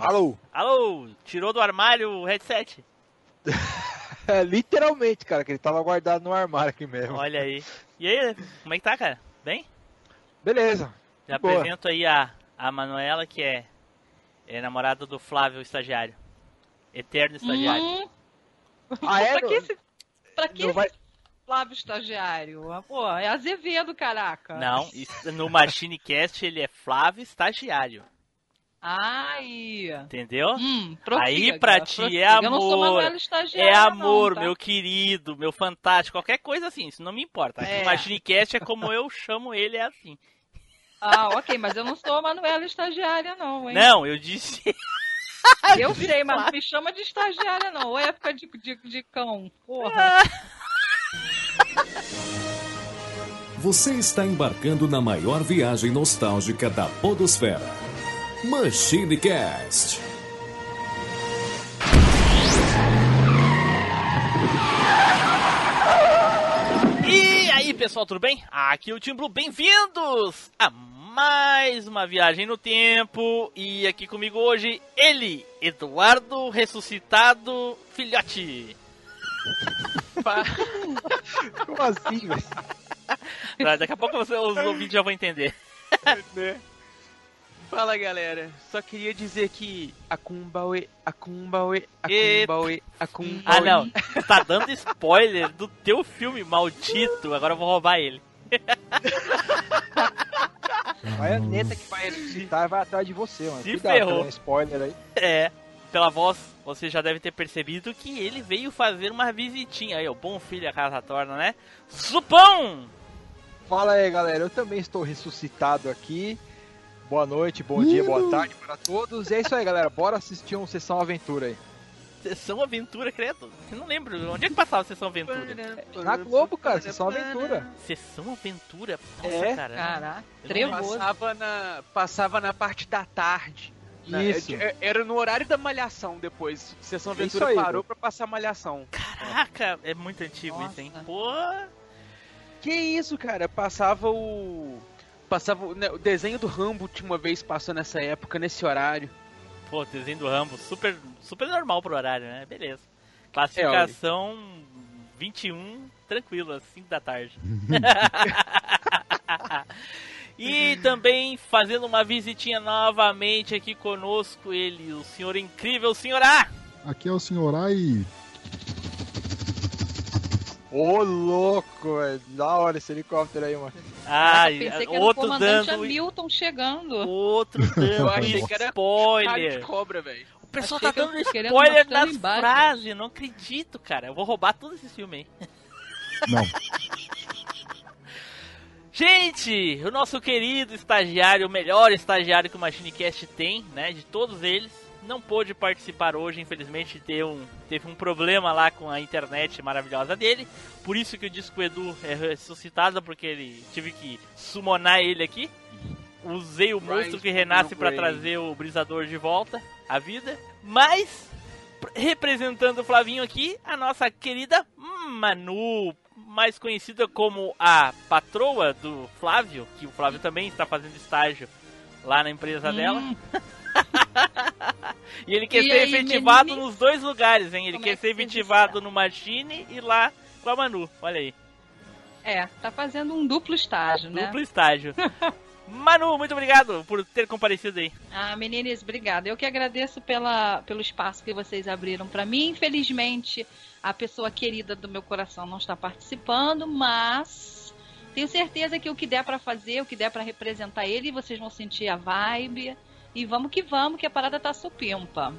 Alô? Alô, tirou do armário o headset? É, literalmente, cara, que ele tava guardado no armário aqui mesmo. Olha aí. E aí, como é que tá, cara? Bem? Beleza. Já Boa. apresento aí a, a Manuela, que é, é namorada do Flávio, estagiário. Eterno estagiário. Hum, Ah, é? pra que esse, pra que Não esse vai- Flávio estagiário? Pô, é Azevedo, caraca. Não, isso- no Machinecast ele é Flávio Estagiário. Ai. Entendeu? Hum, prossiga, Aí pra cara, ti prossiga. é Eu não sou amor, Manuela estagiária, É amor, não, tá? meu querido, meu fantástico, qualquer coisa assim, isso não me importa. Aqui É. O Machinecast é como eu chamo ele, é assim. Ah, ok, mas eu não sou a Manuela estagiária, não, hein? Não, eu disse. Eu sei, mas não me chama de estagiária, não. Ou é época de, de, de cão. Porra. Você está embarcando na maior viagem nostálgica da Podosfera. MachineCast. E aí, pessoal, tudo bem? Aqui é o Tim Blue, bem-vindos a mais uma viagem no tempo. E aqui comigo hoje, ele, Eduardo Ressuscitado Filhote. Como assim, velho? Daqui a pouco você, os ouvintes já vão entender. Né? Fala galera, só queria dizer que Akumbaue, Akumbaue, Akumbaue, Akumbaue. Ah, não. Tá dando spoiler do teu filme maldito. Agora eu vou roubar ele. Vai a neta que vai ressuscitar vai atrás de você, mano. Se Cuidado, ferrou. um spoiler aí. É. Pela voz, você já deve ter percebido que ele veio fazer uma visitinha aí, o bom filho a casa torna, né? Supão! Fala aí, galera. Eu também estou ressuscitado aqui. Boa noite, bom dia, boa tarde para todos. E é isso aí, galera. Bora assistir um Sessão Aventura aí. Sessão Aventura, credo. Eu não lembro. Onde é que passava Sessão Aventura? Na Globo, cara, Sessão Aventura. Sessão Aventura? Nossa, É. cara. Caraca, trevoso. Passava na, passava na parte da tarde. né? Isso. É- Era no horário da malhação depois. Sessão Isso Aventura aí, parou pra passar malhação. Caraca, é muito antigo isso, hein? Nossa. Pô, Que isso, cara? Passava o. Passava o, né, o desenho do Rambo tinha uma vez passou nessa época, nesse horário. pô, desenho do Rambo, super, super normal pro horário, né? Beleza. Classificação 21, tranquilo, às 5 da tarde. e também fazendo uma visitinha novamente aqui conosco, ele, o senhor incrível, senhor A. Aqui é o senhor Ai. Ô, louco, velho. Da hora esse helicóptero aí, mano. Ah, eu pensei que era o outro comandante dando. Hamilton chegando. Outro Eu dando achei que era spoiler. cobra, velho. O pessoal Achei tá eu dando spoiler das embaixo. frases, não acredito, cara. Eu vou roubar todo esse filme aí. Não. Gente, o nosso querido estagiário, o melhor estagiário que o MachineCast tem, né, de todos eles, não pôde participar hoje, infelizmente teve um, teve um problema lá com a internet maravilhosa dele, por isso que eu disse que o Edu é ressuscitado, porque ele tive que summonar ele aqui. Usei o monstro que renasce para trazer o Brisador de volta à vida, mas pr- representando o Flavinho aqui, a nossa querida Manu, mais conhecida como a patroa do Flávio, que o Flávio também está fazendo estágio lá na empresa dela. E ele quer E ser aí, efetivado menino? nos dois lugares, hein? Ele Como quer é que ser efetivado no Machine e lá com a Manu. Olha aí, é, tá fazendo um duplo estágio, né? duplo estágio. Manu, muito obrigado por ter comparecido aí. Ah, meninas, obrigada. Eu que agradeço pela, pelo espaço que vocês abriram para mim. Infelizmente, a pessoa querida do meu coração não está participando, mas tenho certeza que o que der para fazer, o que der para representar ele, vocês vão sentir a vibe. E vamos que vamos, que a parada tá supimpa.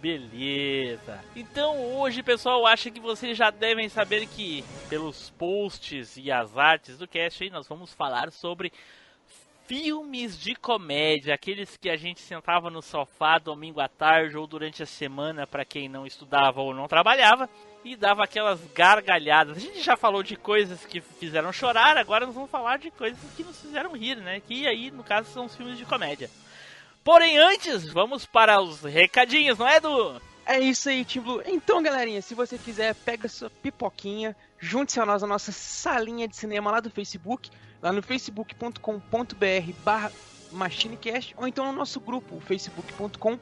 Beleza. Então hoje, pessoal, acho que vocês já devem saber que pelos posts e as artes do cast aí nós vamos falar sobre filmes de comédia, aqueles que a gente sentava no sofá domingo à tarde ou durante a semana para quem não estudava ou não trabalhava e dava aquelas gargalhadas. A gente já falou de coisas que fizeram chorar, agora nós vamos falar de coisas que nos fizeram rir, né? Que aí, no caso, são os filmes de comédia. Porém, antes, vamos para os recadinhos, não é, Edu? É isso aí, Team Blue. Então, galerinha, se você quiser, pega sua pipoquinha, junte-se a nós na nossa salinha de cinema lá do Facebook, lá no facebook.com.br barra machinecast, ou então no nosso grupo, facebook.com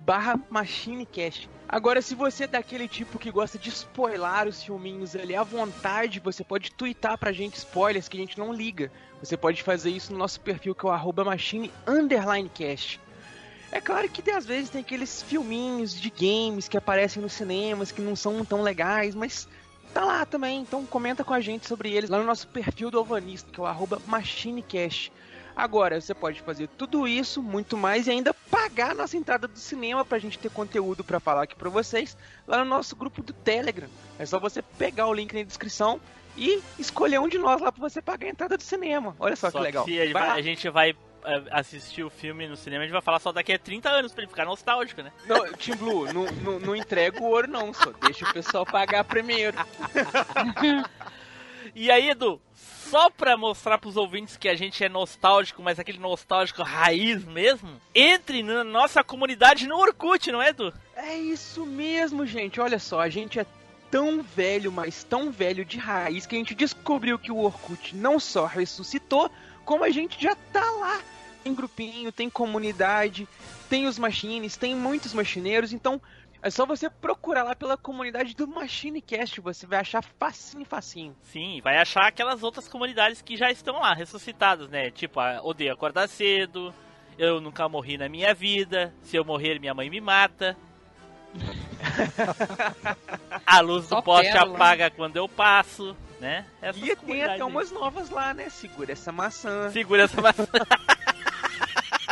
barra MachineCast. Agora, se você é daquele tipo que gosta de spoiler os filminhos ali à vontade, você pode twittar pra gente spoilers que a gente não liga. Você pode fazer isso no nosso perfil que é o arroba machine underline cast. É claro que às vezes tem aqueles filminhos de games que aparecem nos cinemas que não são tão legais, mas tá lá também. Então comenta com a gente sobre eles lá no nosso perfil do Alvanista, que é o MachineCast. Agora, você pode fazer tudo isso, muito mais, e ainda pagar a nossa entrada do cinema pra gente ter conteúdo para falar aqui pra vocês lá no nosso grupo do Telegram. É só você pegar o link na descrição e escolher um de nós lá pra você pagar a entrada do cinema. Olha só, Só que legal. se a, gente vai é, assistir o filme no cinema, a gente vai falar só daqui a 30 anos pra ele ficar nostálgico, né? Não, Tim Blue, não, não, não entrega o ouro não, só deixa o pessoal pagar primeiro. E aí, Edu, só pra mostrar pros ouvintes que a gente é nostálgico, mas aquele nostálgico raiz mesmo, entre na nossa comunidade no Orkut, não é, Edu? É isso mesmo, gente. Olha só, a gente é tão velho, mas tão velho de raiz que a gente descobriu que o Orkut não só ressuscitou, como a gente já tá lá. Tem grupinho, tem comunidade, tem os machines, tem muitos machineiros, então é só você procurar lá pela comunidade do MachineCast, você vai achar facinho, facinho. Sim, vai achar aquelas outras comunidades que já estão lá, ressuscitadas, né? Tipo, a odeio acordar cedo, eu nunca morri na minha vida, se eu morrer minha mãe me mata. a luz Só do poste pérola. apaga quando eu passo, né? Essas E tem até umas novas lá, né? Segura essa maçã. Segura essa maçã.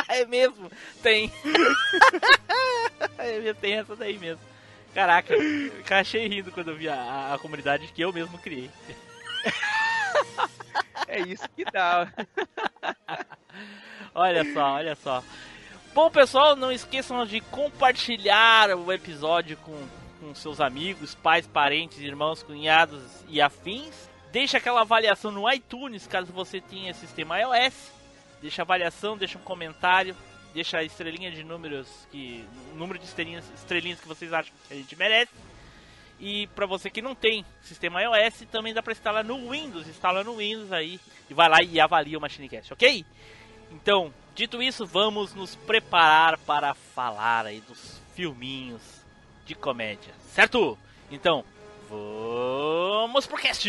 é mesmo, tem. tem essa daí mesmo. Caraca, achei rindo quando eu vi a, a comunidade que eu mesmo criei. É isso que dá. Olha só, olha só. Bom, pessoal, não esqueçam de compartilhar o episódio com, com seus amigos, pais, parentes, irmãos, cunhados e afins. Deixa aquela avaliação no iTunes, caso você tenha sistema iOS. Deixa avaliação, deixa um comentário, deixa a estrelinha de números que número de estrelinhas, estrelinhas que vocês acham que a gente merece. E pra você que não tem sistema iOS, também dá pra instalar no Windows, instala no Windows aí e vai lá e avalia o MachineCast, OK? Então, dito isso, vamos nos preparar para falar aí dos filminhos de comédia, certo? Então, vamos pro cast!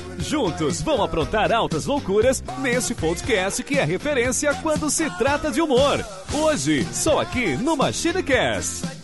Juntos vão aprontar altas loucuras nesse podcast que é referência quando se trata de humor. Hoje, só aqui no MachineCast.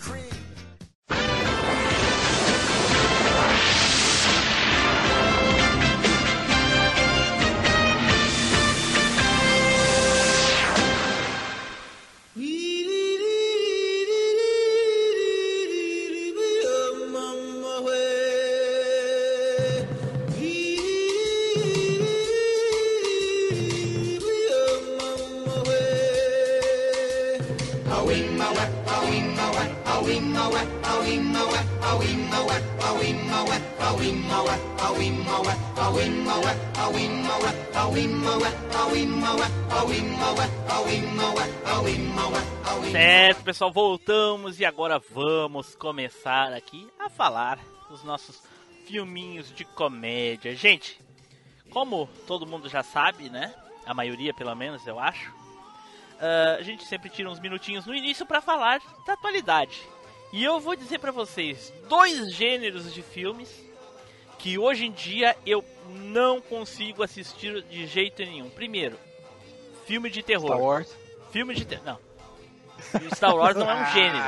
Pessoal, voltamos e agora vamos começar aqui a falar dos nossos filminhos de comédia. Gente, como todo mundo já sabe, né? A maioria, pelo menos, eu acho. ah, a gente sempre tira uns minutinhos no início pra falar da atualidade. E eu vou dizer pra vocês dois gêneros de filmes que hoje em dia eu não consigo assistir de jeito nenhum. Primeiro, filme de terror. Star Wars. Filme de terror. Não. Star Wars não é um gênero.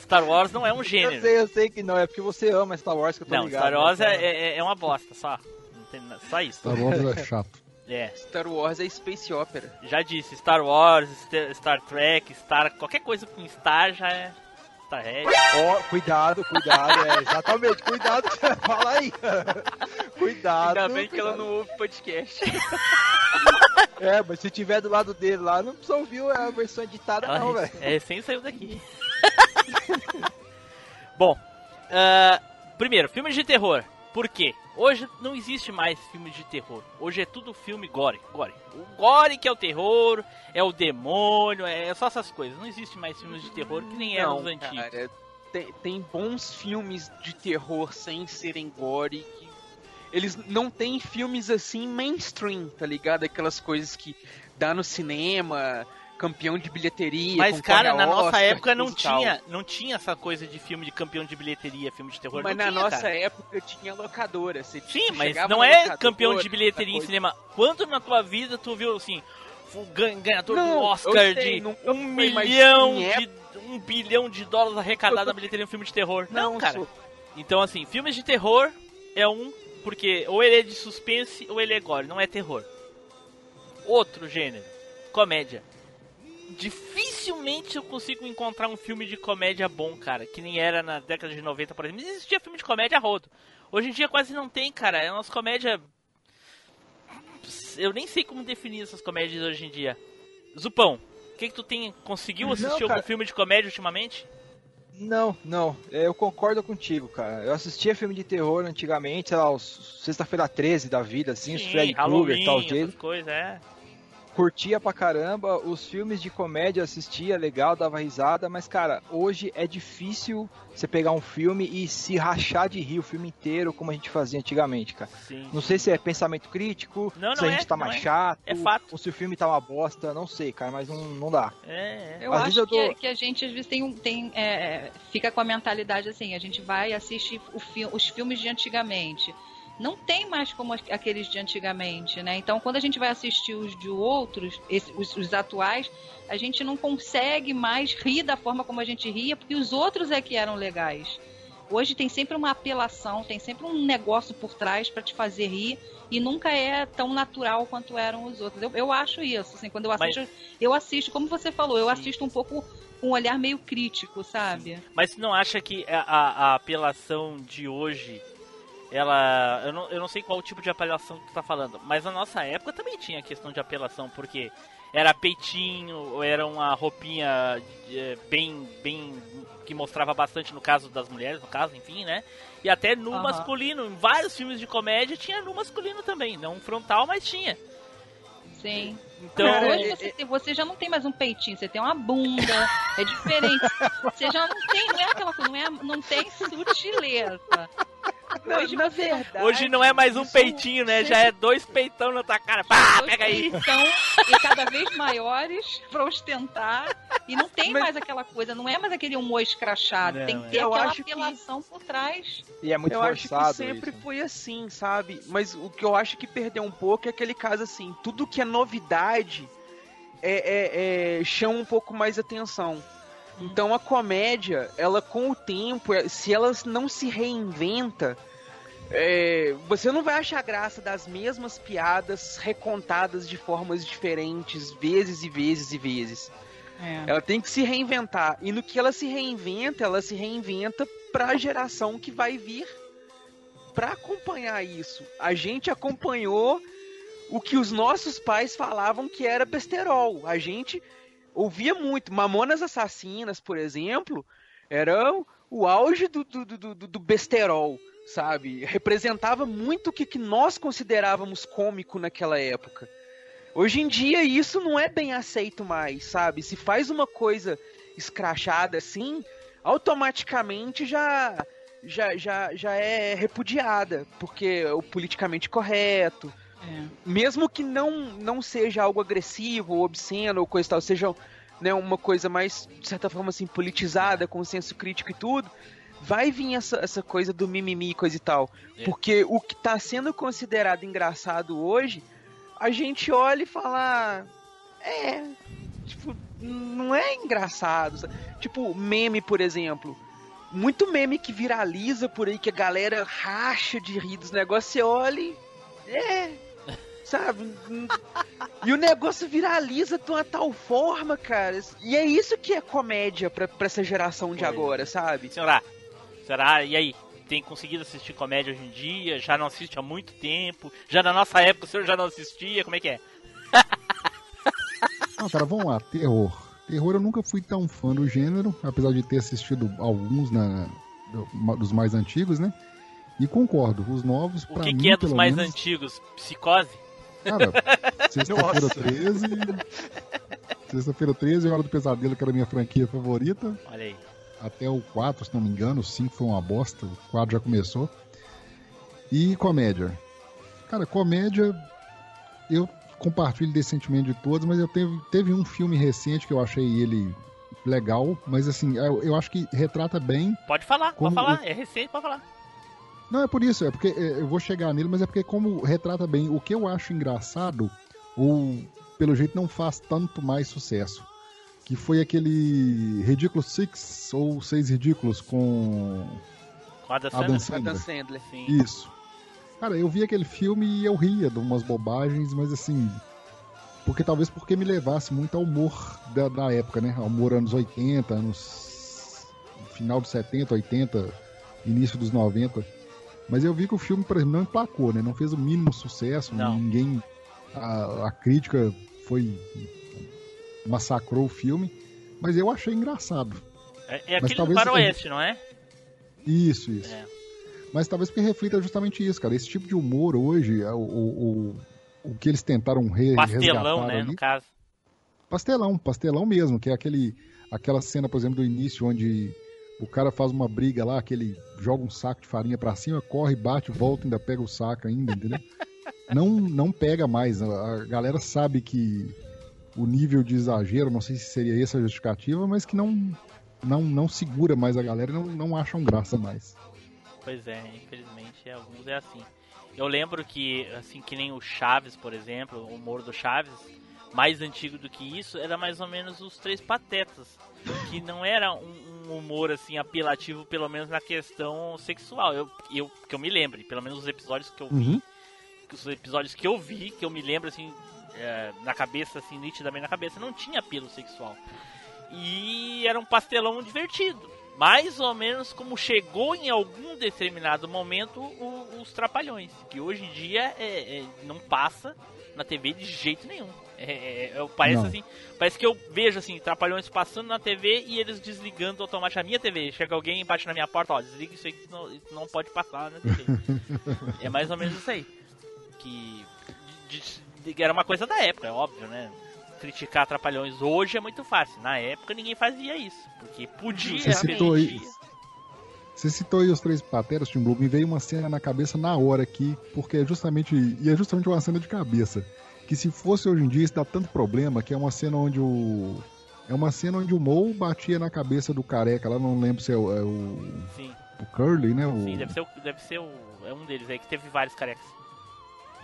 Star Wars não é um Eu gênero. sei, eu sei que não, é porque você ama Star Wars que eu tô Não, ligado. Star Wars né, é, cara? é, é uma bosta, só. Não tem só isso. Star Wars é chato. É, Star Wars é Space Opera. já disse, Star Wars, St- Star Trek, Star. qualquer coisa com Star já é Ó, cuidado, cuidado, é, exatamente, cuidado, fala aí. Cuidado. Ainda bem que ela cuidado. não ouve podcast. É, mas se tiver do lado dele lá, não precisa ouvir a versão editada, Ela não, velho. é recém saiu daqui. Bom, ah, primeiro, filmes de terror. Por quê? Hoje não existe mais filmes de terror. Hoje é tudo filme gore. Gore. O gore que é o terror, é o demônio, é só essas coisas. Não existe mais filmes de terror que nem eram os Não, antigos. cara, tem, tem bons filmes de terror sem serem gore eles não têm filmes assim mainstream, tá ligado? Aquelas coisas que dá no cinema, campeão de bilheteria. Mas, cara, na nossa Oscar, época não tinha, não tinha essa coisa de filme de campeão de bilheteria, filme de terror. Mas não na tinha, nossa cara. época tinha locadora. Você Sim, mas não é campeão de bilheteria em cinema. Quando na tua vida tu viu assim, o gan- ganhador Não, do Oscar sei, de nunca um milhão de um bilhão de dólares arrecadados na bilheteria em um filme de terror? Não, Não, cara. sou- Então assim, filmes de terror é um porque ou ele é de suspense ou ele é gore, não é terror. Outro gênero, comédia. Dificilmente eu consigo encontrar um filme de comédia bom, cara, que nem era na década de 90, por exemplo. Mas existia filme de comédia rodo. Hoje em dia quase não tem, cara. É umas comédias. Eu nem sei como definir essas comédias hoje em dia. Zupão, o que, que tu tem. Conseguiu Não, assistir cara. algum filme de comédia ultimamente? Não, não, é, eu concordo contigo, cara. Eu assistia filme de terror antigamente, sei lá, Sexta-feira 13 da vida, assim, os Freddy Krueger e tal, coisas, é. Curtia pra caramba, os filmes de comédia assistia, legal, dava risada, mas, cara, hoje é difícil você pegar um filme e se rachar de rir o filme inteiro, como a gente fazia antigamente, cara. Sim. Não sei se é pensamento crítico, Não, se não a gente é, tá mais é. chato, É fato. ou se o filme tá uma bosta, não sei, cara, mas não, não dá. É, é. Eu Às acho vezes eu que, dou- que a gente às vezes tem, um- tem é, fica com a mentalidade assim, a gente vai e assiste o fi- os filmes de antigamente. Não tem mais como aqueles de antigamente, né? Então, quando a gente vai assistir os de outros, esse- os, os atuais, a gente não consegue mais rir da forma como a gente ria, porque os outros é que eram legais. Hoje tem sempre uma apelação, tem sempre um negócio por trás para te fazer rir e nunca é tão natural quanto eram os outros. Eu, eu acho isso, assim, quando eu Mas- assisto, eu assisto, como você falou, eu Sim. assisto um pouco com um olhar meio crítico, sabe? Mas você não acha que a, a- a apelação de hoje, ela. Eu não, eu não sei qual tipo de apelação que tu tá falando, mas na nossa época também tinha questão de apelação, porque era peitinho, ou era uma roupinha eh, bem. bem. que mostrava bastante no caso das mulheres, no caso, enfim, né? E até nu Aham. masculino. Em vários filmes de comédia tinha nu masculino também. Não frontal, mas tinha. Sim. Então. Mas hoje você, tem- você já não tem mais um peitinho, você tem uma bunda, é diferente. Você já não tem, não é aquela coisa, não, é, não tem sutileza. Hoje na verdade, Hoje não é mais um peitinho, né? Já é dois peitão na tua cara. Pá, pega aí. peitão e cada vez maiores pra ostentar. E não tem Mas- mais aquela coisa, não é mais aquele humor escrachado. Não, tem que é. ter Eu aquela acho que- apelação por trás. E é muito eu acho forçado que sempre isso. foi assim, sabe? Mas o que eu acho que perdeu um pouco é aquele caso assim, tudo que é novidade é, é, é- chama um pouco mais atenção. Então a comédia, ela com o tempo, é- se ela não se reinventa, é, você não vai achar graça das mesmas piadas recontadas de formas diferentes, vezes e vezes e vezes. Ela tem que se reinventar. E no que ela se reinventa, ela se reinventa pra geração que vai vir pra acompanhar isso. A gente acompanhou o que os nossos pais falavam que era besterol. A gente ouvia muito. Mamonas Assassinas, por exemplo, era o auge do, do, do, do- do besterol, sabe? Representava muito o que, que nós considerávamos cômico naquela época. Hoje em dia isso não é bem aceito mais, sabe? Se faz uma coisa escrachada assim, automaticamente já já, já, já é repudiada, porque é o politicamente correto. Mesmo que não, não seja algo agressivo ou obsceno ou coisa e tal, seja né, uma coisa mais, de certa forma, assim, politizada, com senso crítico e tudo, vai vir essa, essa coisa do mimimi e coisa e tal. É. Porque o que tá sendo considerado engraçado hoje, a gente olha e fala. "Ah, É. Tipo, não é engraçado. sabe? Tipo, meme, por exemplo. Muito meme que viraliza por aí, que a galera racha de rir dos negócios, você olha e. É. sabe? E o negócio viraliza de uma tal forma, cara. E é isso que é comédia pra, pra essa geração de agora, sabe? Senhora, será? E aí? Tem conseguido assistir comédia hoje em dia? Já não assiste há muito tempo? Já na nossa época o senhor já não assistia? Como é que é? Não, cara, vamos lá, terror. Terror eu nunca fui tão fã do gênero, apesar de ter assistido alguns na, do- dos mais antigos, né? E concordo, os novos, O pra que, mim, que é dos mais menos, antigos? Psicose? Cara, sexta-feira 13. Sexta-feira 13, Hora do Pesadelo, que era a minha franquia favorita. Olha aí. Até o 4, se não me engano, o 5 foi uma bosta, o 4 já começou. E comédia. Cara, comédia, eu compartilho desse sentimento de todos, mas eu teve, teve um filme recente que eu achei ele legal, mas assim, eu, eu acho que retrata bem. Pode falar, pode falar. É recente, pode falar. Não, é por isso, é porque é, eu vou chegar nele, mas é porque como retrata bem o que eu acho engraçado, ou pelo jeito não faz tanto mais sucesso. Que foi aquele Ridículo Six ou Seis Ridículos com Com a Adam Adam Sandler? Adam. Sandler. Sim. Isso. Cara, eu vi aquele filme e eu ria de umas bobagens, mas assim. Porque talvez porque me levasse muito ao humor da, da época, né? Ao humor anos 80, anos. final dos 70, 80, início dos 90. Mas eu vi que o filme, por exemplo, não emplacou, né? Não fez o mínimo sucesso, Não. ninguém. A, a crítica foi. massacrou o filme. Mas eu achei engraçado. É, é aquele do talvez Faroeste, não é? Isso, isso. É. Mas talvez porque reflita justamente isso, cara. Esse tipo de humor hoje, é o, o, o, que eles tentaram re Pastelão, resgatar né? ali- No caso. Pastelão, pastelão mesmo, que é aquele, aquela cena, por exemplo, do início, onde o cara faz uma briga lá, que ele joga um saco de farinha pra cima, corre, bate, volta, ainda pega o saco ainda, entendeu? não, não pega mais. A galera sabe que o nível de exagero, não sei se seria essa a justificativa, mas que não, não, não segura mais a galera e não, não acham graça mais. Pois é, infelizmente alguns é assim. Eu lembro que, assim, que nem o Chaves, por exemplo, o humor do Chaves, mais antigo do que isso, era mais ou menos os Três Patetas. Que não era um, um humor, assim, apelativo, pelo menos na questão sexual. Eu, eu, que eu me lembre, pelo menos os episódios que eu vi, Uhum. os episódios que eu vi, que eu me lembro, assim, é, na cabeça, assim, nitidamente na cabeça, não tinha apelo sexual. E era um pastelão divertido. Mais ou menos como chegou em algum determinado momento o- os Trapalhões. Que hoje em dia é- é- não passa na TV de jeito nenhum. É, é- é- parece Não. assim, parece que eu vejo assim, Trapalhões passando na TV e eles desligando automaticamente a minha TV. Chega alguém e bate na minha porta, ó, desliga isso aí que não, isso não pode passar na TV. é mais ou menos isso aí. Que de- de- era uma coisa da época, é óbvio, né? Criticar Trapalhões hoje é muito fácil. Na época ninguém fazia isso. Porque podia, Você citou. Você citou aí os três pateras, Tim Blue, me veio uma cena na cabeça na hora aqui, porque é justamente, e é justamente uma cena de cabeça. Que se fosse hoje em dia, isso dá tanto problema, que é uma cena onde o. É uma cena onde o Mo batia na cabeça do careca, lá não lembro se é o, é o, Sim, o Curly, né? O, sim, deve ser, o, deve ser o, é um deles aí que teve vários carecas.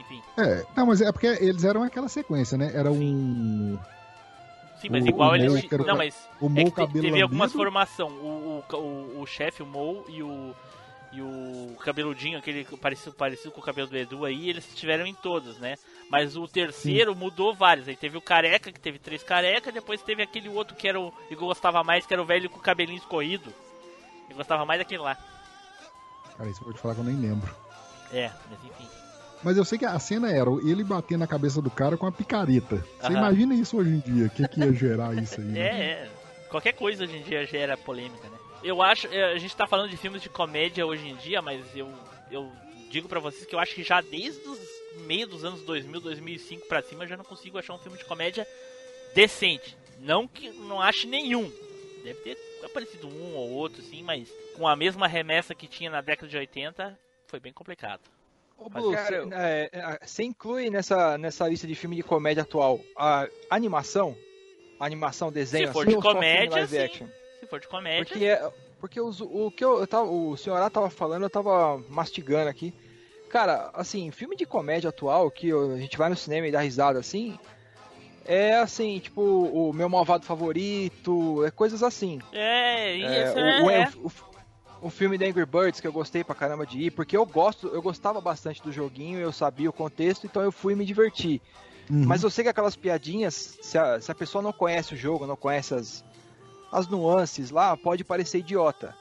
Enfim, É, não, mas é porque eles eram aquela sequência, né? Era um. sim, mas O- igual o eles. Não, ca- mas O é Mo te- cabelo teve algumas formação. O, o, o, o chefe, o Mo e o. E o cabeludinho, aquele parecido, parecido com o cabelo do Edu aí, eles estiveram em todas, né? Mas o terceiro mudou vários. Aí teve o careca, que teve três carecas, depois teve aquele outro que era o. que eu gostava mais, que era o velho com o cabelinho escorrido. Eu gostava mais daquele lá. Cara, isso eu vou te falar que eu nem lembro. É, mas enfim. Mas eu sei que a cena era ele batendo na cabeça do cara com a picareta. Você Aham. imagina isso hoje em dia? O que, que ia gerar isso aí? né? É, é. Qualquer coisa hoje em dia gera polêmica, né? Eu acho, é, a gente tá falando de filmes de comédia hoje em dia, mas eu, eu digo pra vocês que eu acho que já desde os meio dos anos 2000, 2005 pra cima, eu já não consigo achar um filme de comédia decente. Não que não ache nenhum. Deve ter aparecido um ou outro, sim, mas com a mesma remessa que tinha na década de 80, foi bem complicado. Ô, Mas, Blue, cara, você é, é, você inclui nessa, nessa lista de filme de comédia atual a animação? A animação, desenho, Se for assim, de comédia, live sim. action? Se for de comédia, Porque, é, porque os- o que eu, eu tava, o senhorá tava falando, eu tava mastigando aqui. Cara, assim, filme de comédia atual, que eu- a gente vai no cinema e dá risada assim, é assim, tipo, o meu malvado favorito, é coisas assim. é, É, isso o, é, o, é. o- um filme da Angry Birds que eu gostei pra caramba de ir, porque eu gosto, eu gostava bastante do joguinho, eu sabia o contexto, então eu fui me divertir. Uhum. Mas eu sei que aquelas piadinhas, se a, se a pessoa não conhece o jogo, não conhece as, as nuances lá, pode parecer idiota.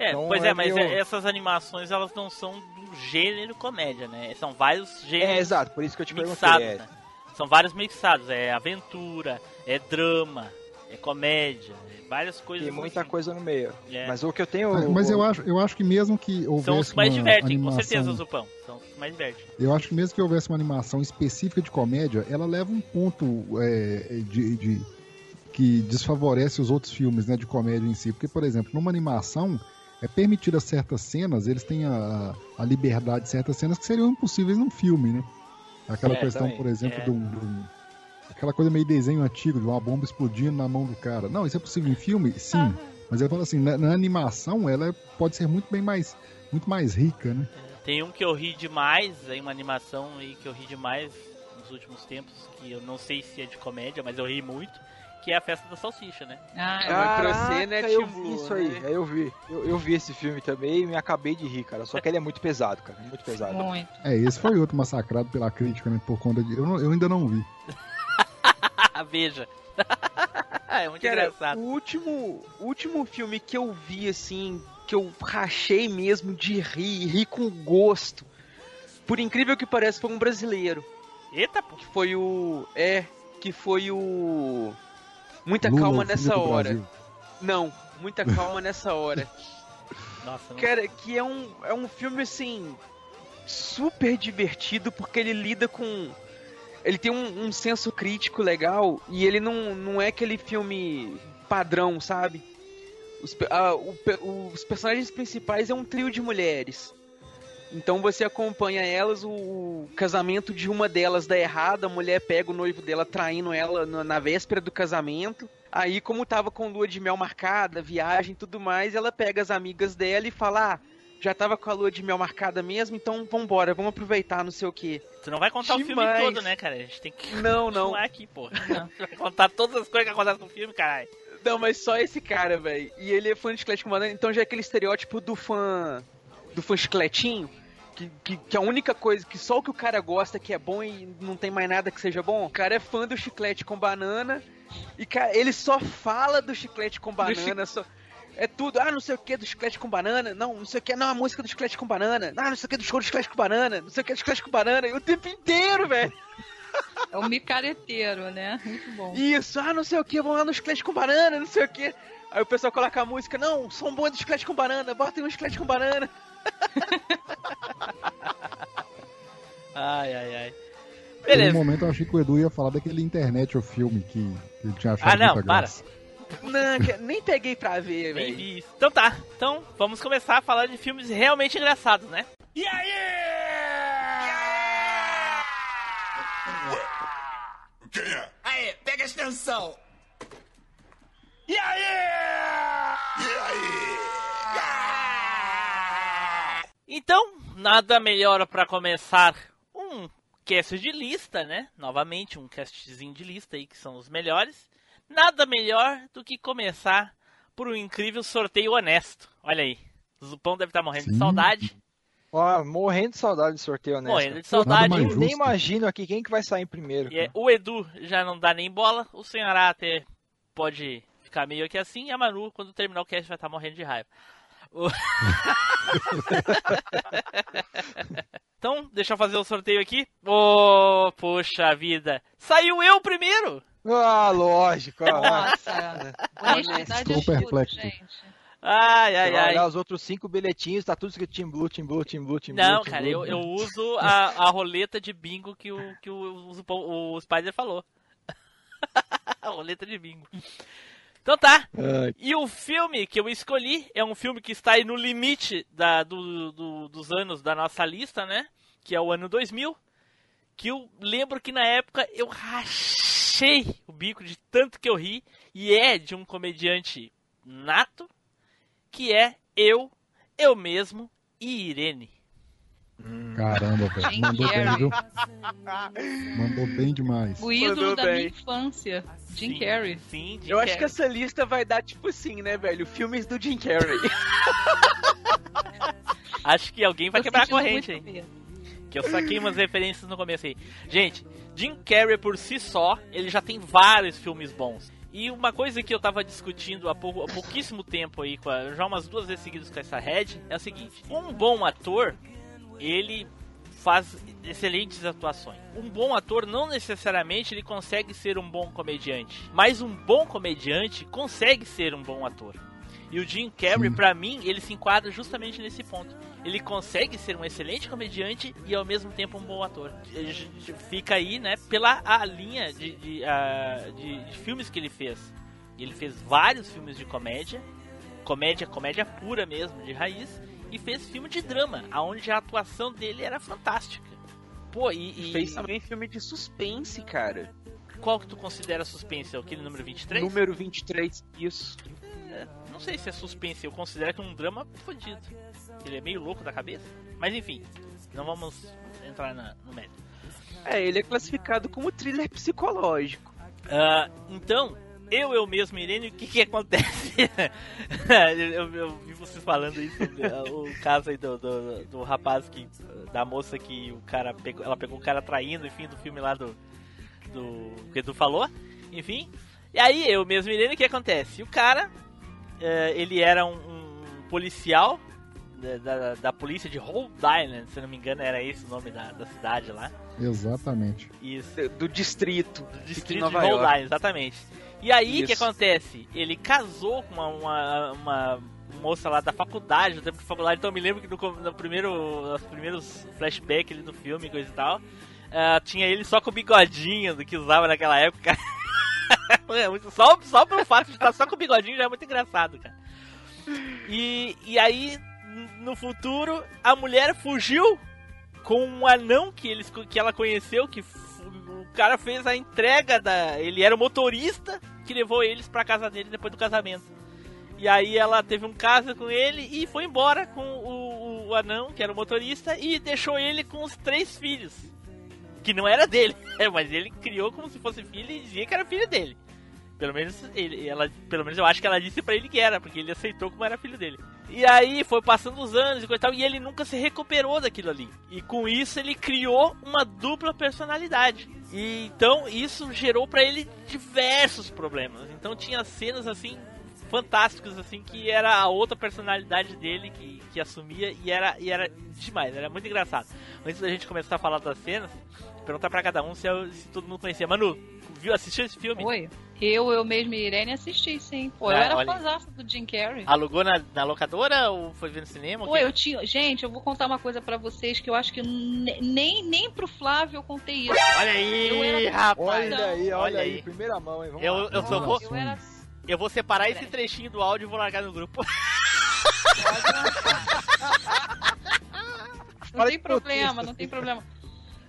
É, Então, pois é, é mas meio- é- essas animações elas não são do gênero comédia, né? São vários gêneros É, exato, por isso que eu te mixados, perguntei. é. né? São vários mixados, é aventura, é drama, é comédia, é várias coisas. Tem muita assim. coisa no meio. É. Mas o que eu tenho. É, Mas eu acho, eu acho que mesmo que houvesse São os que mais uma divertem, animação, com certeza, Zupão. São os que mais divertem. Eu acho que mesmo que houvesse uma animação específica de comédia, ela leva um ponto é, de, de- que desfavorece os outros filmes né, de comédia em si. Porque, por exemplo, numa animação, é permitida certas cenas, eles têm a, a liberdade de certas cenas que seriam impossíveis num filme, né? Aquela É, questão, também. por exemplo, É. de um- de um- aquela coisa meio desenho antigo, de uma bomba explodindo na mão do cara. Não, isso é possível em filme? Sim. Mas eu falo assim, na, na animação, ela é- pode ser muito bem mais, muito mais rica, né? Tem um que eu ri demais, aí uma animação aí que eu ri demais nos últimos tempos, que eu não sei se é de comédia, mas eu ri muito, que é a festa da salsicha, né? Ah, É né, eu vi isso aí, né? aí eu vi. Eu, eu vi esse filme também e me acabei de rir, cara. Só que ele é muito pesado, cara. Muito pesado. muito. É, esse foi outro massacrado pela crítica, né? Por conta de. Eu, não- eu ainda não vi. Veja. é muito Cara, engraçado. o último, o último filme que eu vi, assim, que eu rachei mesmo de rir, rir com gosto, por incrível que pareça, foi um brasileiro. Eita, pô. Que foi o. É, que foi o. Muita Lula, calma nessa hora. Brasil. Não, muita calma nessa hora. Nossa, não... Cara, que é um, é um filme assim. super divertido porque ele lida com. Ele tem um, um senso crítico legal e ele não, não é aquele filme padrão, sabe? Os, pe- ah, o os personagens principais é um trio de mulheres. Então você acompanha elas, o, o casamento de uma delas dá errado, a mulher pega o noivo dela traindo ela na, na véspera do casamento. Aí, como tava com lua de mel marcada, viagem e tudo mais, ela pega as amigas dela e fala: Ah, já tava com a lua de mel marcada mesmo, então vambora, vamos aproveitar, não sei o que. Tu não vai contar o filme Demais. todo, né, cara? A gente tem que Não, não. continuar aqui, vai contar todas as coisas que acontecem no filme, caralho. Não, mas só esse cara, velho. E ele é fã de chiclete com banana, então já é aquele estereótipo do fã. do fã chicletinho. Que, que, que a única coisa, que só o que o cara gosta que é bom e não tem mais nada que seja bom. O cara é fã do chiclete com banana. E cara, ele só fala do chiclete com banana. Só, é tudo, ah, não sei o que do chiclete com banana. Não, não sei o que, não, a música do chiclete com banana. Ah, não sei o que do show do chiclete com banana. Não sei o que do chiclete com banana. E o tempo inteiro, velho. É um micareteiro, né? Muito bom. Isso, ah, não sei o que, vamos lá no chiclete com banana, não sei o que. Aí o pessoal coloca a música, não, som bom é do chiclete com banana, bota aí um chiclete com banana. Ai, ai, ai. Por um Beleza. momento eu achei que o Edu ia falar daquele internet o filme que, que ele tinha achado Ah, não, para. Não, nem peguei pra ver, velho. Então tá, então vamos começar a falar de filmes realmente engraçados, né? E aí? Quem é? Aí, pega a extensão. E aí? E aí? Então, nada melhor pra começar um cast de lista, né? Novamente, um castzinho de lista aí que são os melhores. Nada melhor do que começar por um incrível sorteio honesto. Olha aí. O Zupão deve estar morrendo de Sim. saudade. Ó, morrendo de saudade de sorteio honesto. Morrendo de saudade. mais Nem, imagino aqui quem que vai sair primeiro. E é, o Edu já não dá nem bola, o Senhorá até pode ficar meio aqui assim, e a Manu, quando terminar o cast, vai estar morrendo de raiva. Então, deixa eu fazer o sorteio aqui. Ô, poxa vida. Saiu eu primeiro! Ah, lógico. ó. Nossa, é Estou perplexo. gente. Ai, ai, ai. olhar os outros cinco bilhetinhos, tá tudo escrito Team Blue, Team Blue, Team Blue, Team Blue. Não, Team cara, Blue. eu, eu uso a, a roleta de bingo que o, que o, o, o Spider falou. a roleta de bingo. Então tá. E o filme que eu escolhi é um filme que está aí no limite da, do, do- dos anos da nossa lista, né? Que é o ano 2000. Que eu lembro que na época eu rachei o bico de tanto que eu ri. E é de um comediante nato. Que é eu, eu mesmo e Irene. Caramba, velho. Mandou bem, viu? Mandou bem demais. O ídolo Mandou da bem. minha infância, Jim Sim. Carrey. Sim, Jim Eu acho Carrey. que essa lista vai dar tipo assim, né, velho? Filmes do Jim Carrey. Acho que alguém vai Tô quebrar a corrente medo. Que eu saquei umas referências no começo aí. Gente, Jim Carrey por si só, ele já tem vários filmes bons. E uma coisa que eu tava discutindo há, pou- há pouquíssimo tempo aí, com a- já umas duas vezes seguidas com essa Red, é o seguinte: um bom ator, ele faz excelentes atuações. Um bom ator não necessariamente ele consegue ser um bom comediante, mas um bom comediante consegue ser um bom ator. E o Jim Carrey, pra mim, ele se enquadra justamente nesse ponto. Ele consegue ser um excelente comediante e ao mesmo tempo um bom ator. Ele Fica aí, né, pela a linha de, de, de- de filmes que ele fez. Ele fez vários filmes de comédia, comédia, comédia pura mesmo, de raiz, e fez filme de drama, aonde a atuação dele era fantástica. Pô, e, e Fez também filme de suspense, cara. qual que tu considera suspense? É Aquele número 23? Número 23, isso. É, não sei se é suspense, eu considero que é um drama fodido. Ele é meio louco da cabeça. Mas enfim, não vamos entrar na- no mérito. É, ele é classificado como thriller psicológico. Ah, então, eu, eu mesmo, Irene, o que que acontece? eu, eu vi vocês falando isso, sobre, ah, o caso aí do, do, do rapaz que. da moça que o cara pegou. Ela pegou o cara traindo, enfim, do filme lá do. do que tu falou, enfim. E aí, eu mesmo, Irene, o que acontece? O cara, eh, ele era um, um policial da, da, da polícia de Rhode Island, se não me engano, era esse o nome da, da cidade lá. Exatamente. Isso Do, do distrito. do de distrito de Nova Rhode York. Island, exatamente. E aí, o que acontece? Ele casou com uma, uma, uma moça lá da faculdade, do tempo de faculdade, então eu me lembro que no, no primeiro, nos primeiros flashbacks ali do filme, coisa e tal, ah, tinha ele só com o bigodinho do que usava naquela época. É só, só pelo fato de estar só com o bigodinho já é muito engraçado, cara. E, e aí, no futuro, a mulher fugiu com um anão que, eles, que ela conheceu, que o cara fez a entrega da. Ele era o motorista que levou eles pra casa dele depois do casamento. E aí ela teve um caso com ele e foi embora com o, o anão, que era o motorista, e deixou ele com os três filhos. Que não era dele, mas ele criou como se fosse filho e dizia que era filho dele. Pelo menos, ele, ela, pelo menos eu acho que ela disse pra ele que era, porque ele aceitou como era filho dele. E aí foi passando os anos e coisa e tal, e ele nunca se recuperou daquilo ali. E com isso ele criou uma dupla personalidade. E então isso gerou pra ele diversos problemas. Então tinha cenas assim fantásticas assim que era a outra personalidade dele que, que assumia e era e era demais, era muito engraçado. Antes da gente começar a falar das cenas, perguntar pra cada um se, se todo mundo conhecia. Manu, viu, assistiu esse filme? Oi. Eu, eu mesmo e Irene assisti, sim. Pô, eu Ah, era olha. fãzaça do Jim Carrey. Alugou na, na locadora ou foi ver no cinema? Pô, eu tinha. Gente, eu vou contar uma coisa pra vocês que eu acho que ne- nem, nem pro Flávio eu contei isso. Olha aí, Eu era- rapaz. Olha aí, olha, Olha aí, aí. primeira mão, hein? Vamos Eu, lá. eu só vou, Eu era. eu vou separar esse trechinho do áudio e vou largar no grupo. Não tem problema, não tem problema.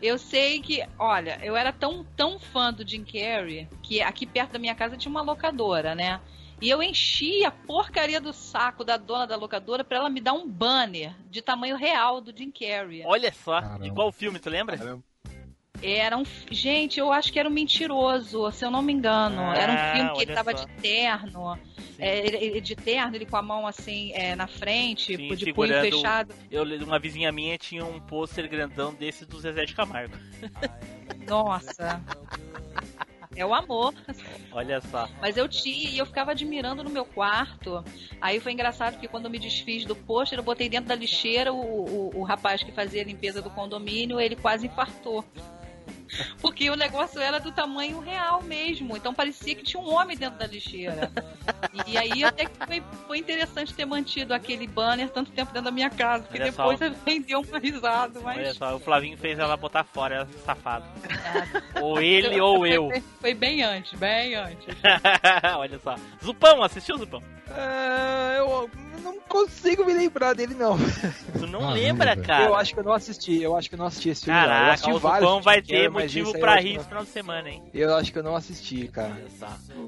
Eu sei que, olha, eu era tão, tão fã do Jim Carrey que aqui perto da minha casa tinha uma locadora, né? E eu enchi a porcaria do saco da dona da locadora pra ela me dar um banner de tamanho real do Jim Carrey. Olha só, Caramba. qual filme, tu lembra? Caramba. Era um. Gente, eu acho que era um mentiroso, se eu não me engano. Ah, era um filme que ele tava só. de terno. É, ele- de terno, ele com a mão assim é, na frente, Sim, de punho fechado. Eu, uma vizinha minha tinha um pôster grandão desse do Zezé de Camargo. Nossa. É o amor. Olha só. Mas eu tinha e eu ficava admirando no meu quarto. Aí foi engraçado que quando eu me desfiz do pôster, eu botei dentro da lixeira o, o, o rapaz que fazia a limpeza do condomínio, ele quase infartou. Porque o negócio era do tamanho real mesmo. Então parecia que tinha um homem dentro da lixeira. E aí até que foi, foi interessante ter mantido aquele banner tanto tempo dentro da minha casa. Porque Olha só. depois vendeu uma risada. Mas Olha só, o Flavinho fez ela botar fora, ela safado. ou ele ou eu. Foi, foi bem antes, bem antes. Olha só. Zupão, assistiu Zupão? Ah, eu não consigo me lembrar dele, não. Tu não Caramba, lembra, velho. cara? Eu acho que eu não assisti, eu acho que eu não assisti esse filme. Caraca, o vários Zupão vai ter motivo pra rir esse final de semana, hein? Eu acho que eu não assisti, cara.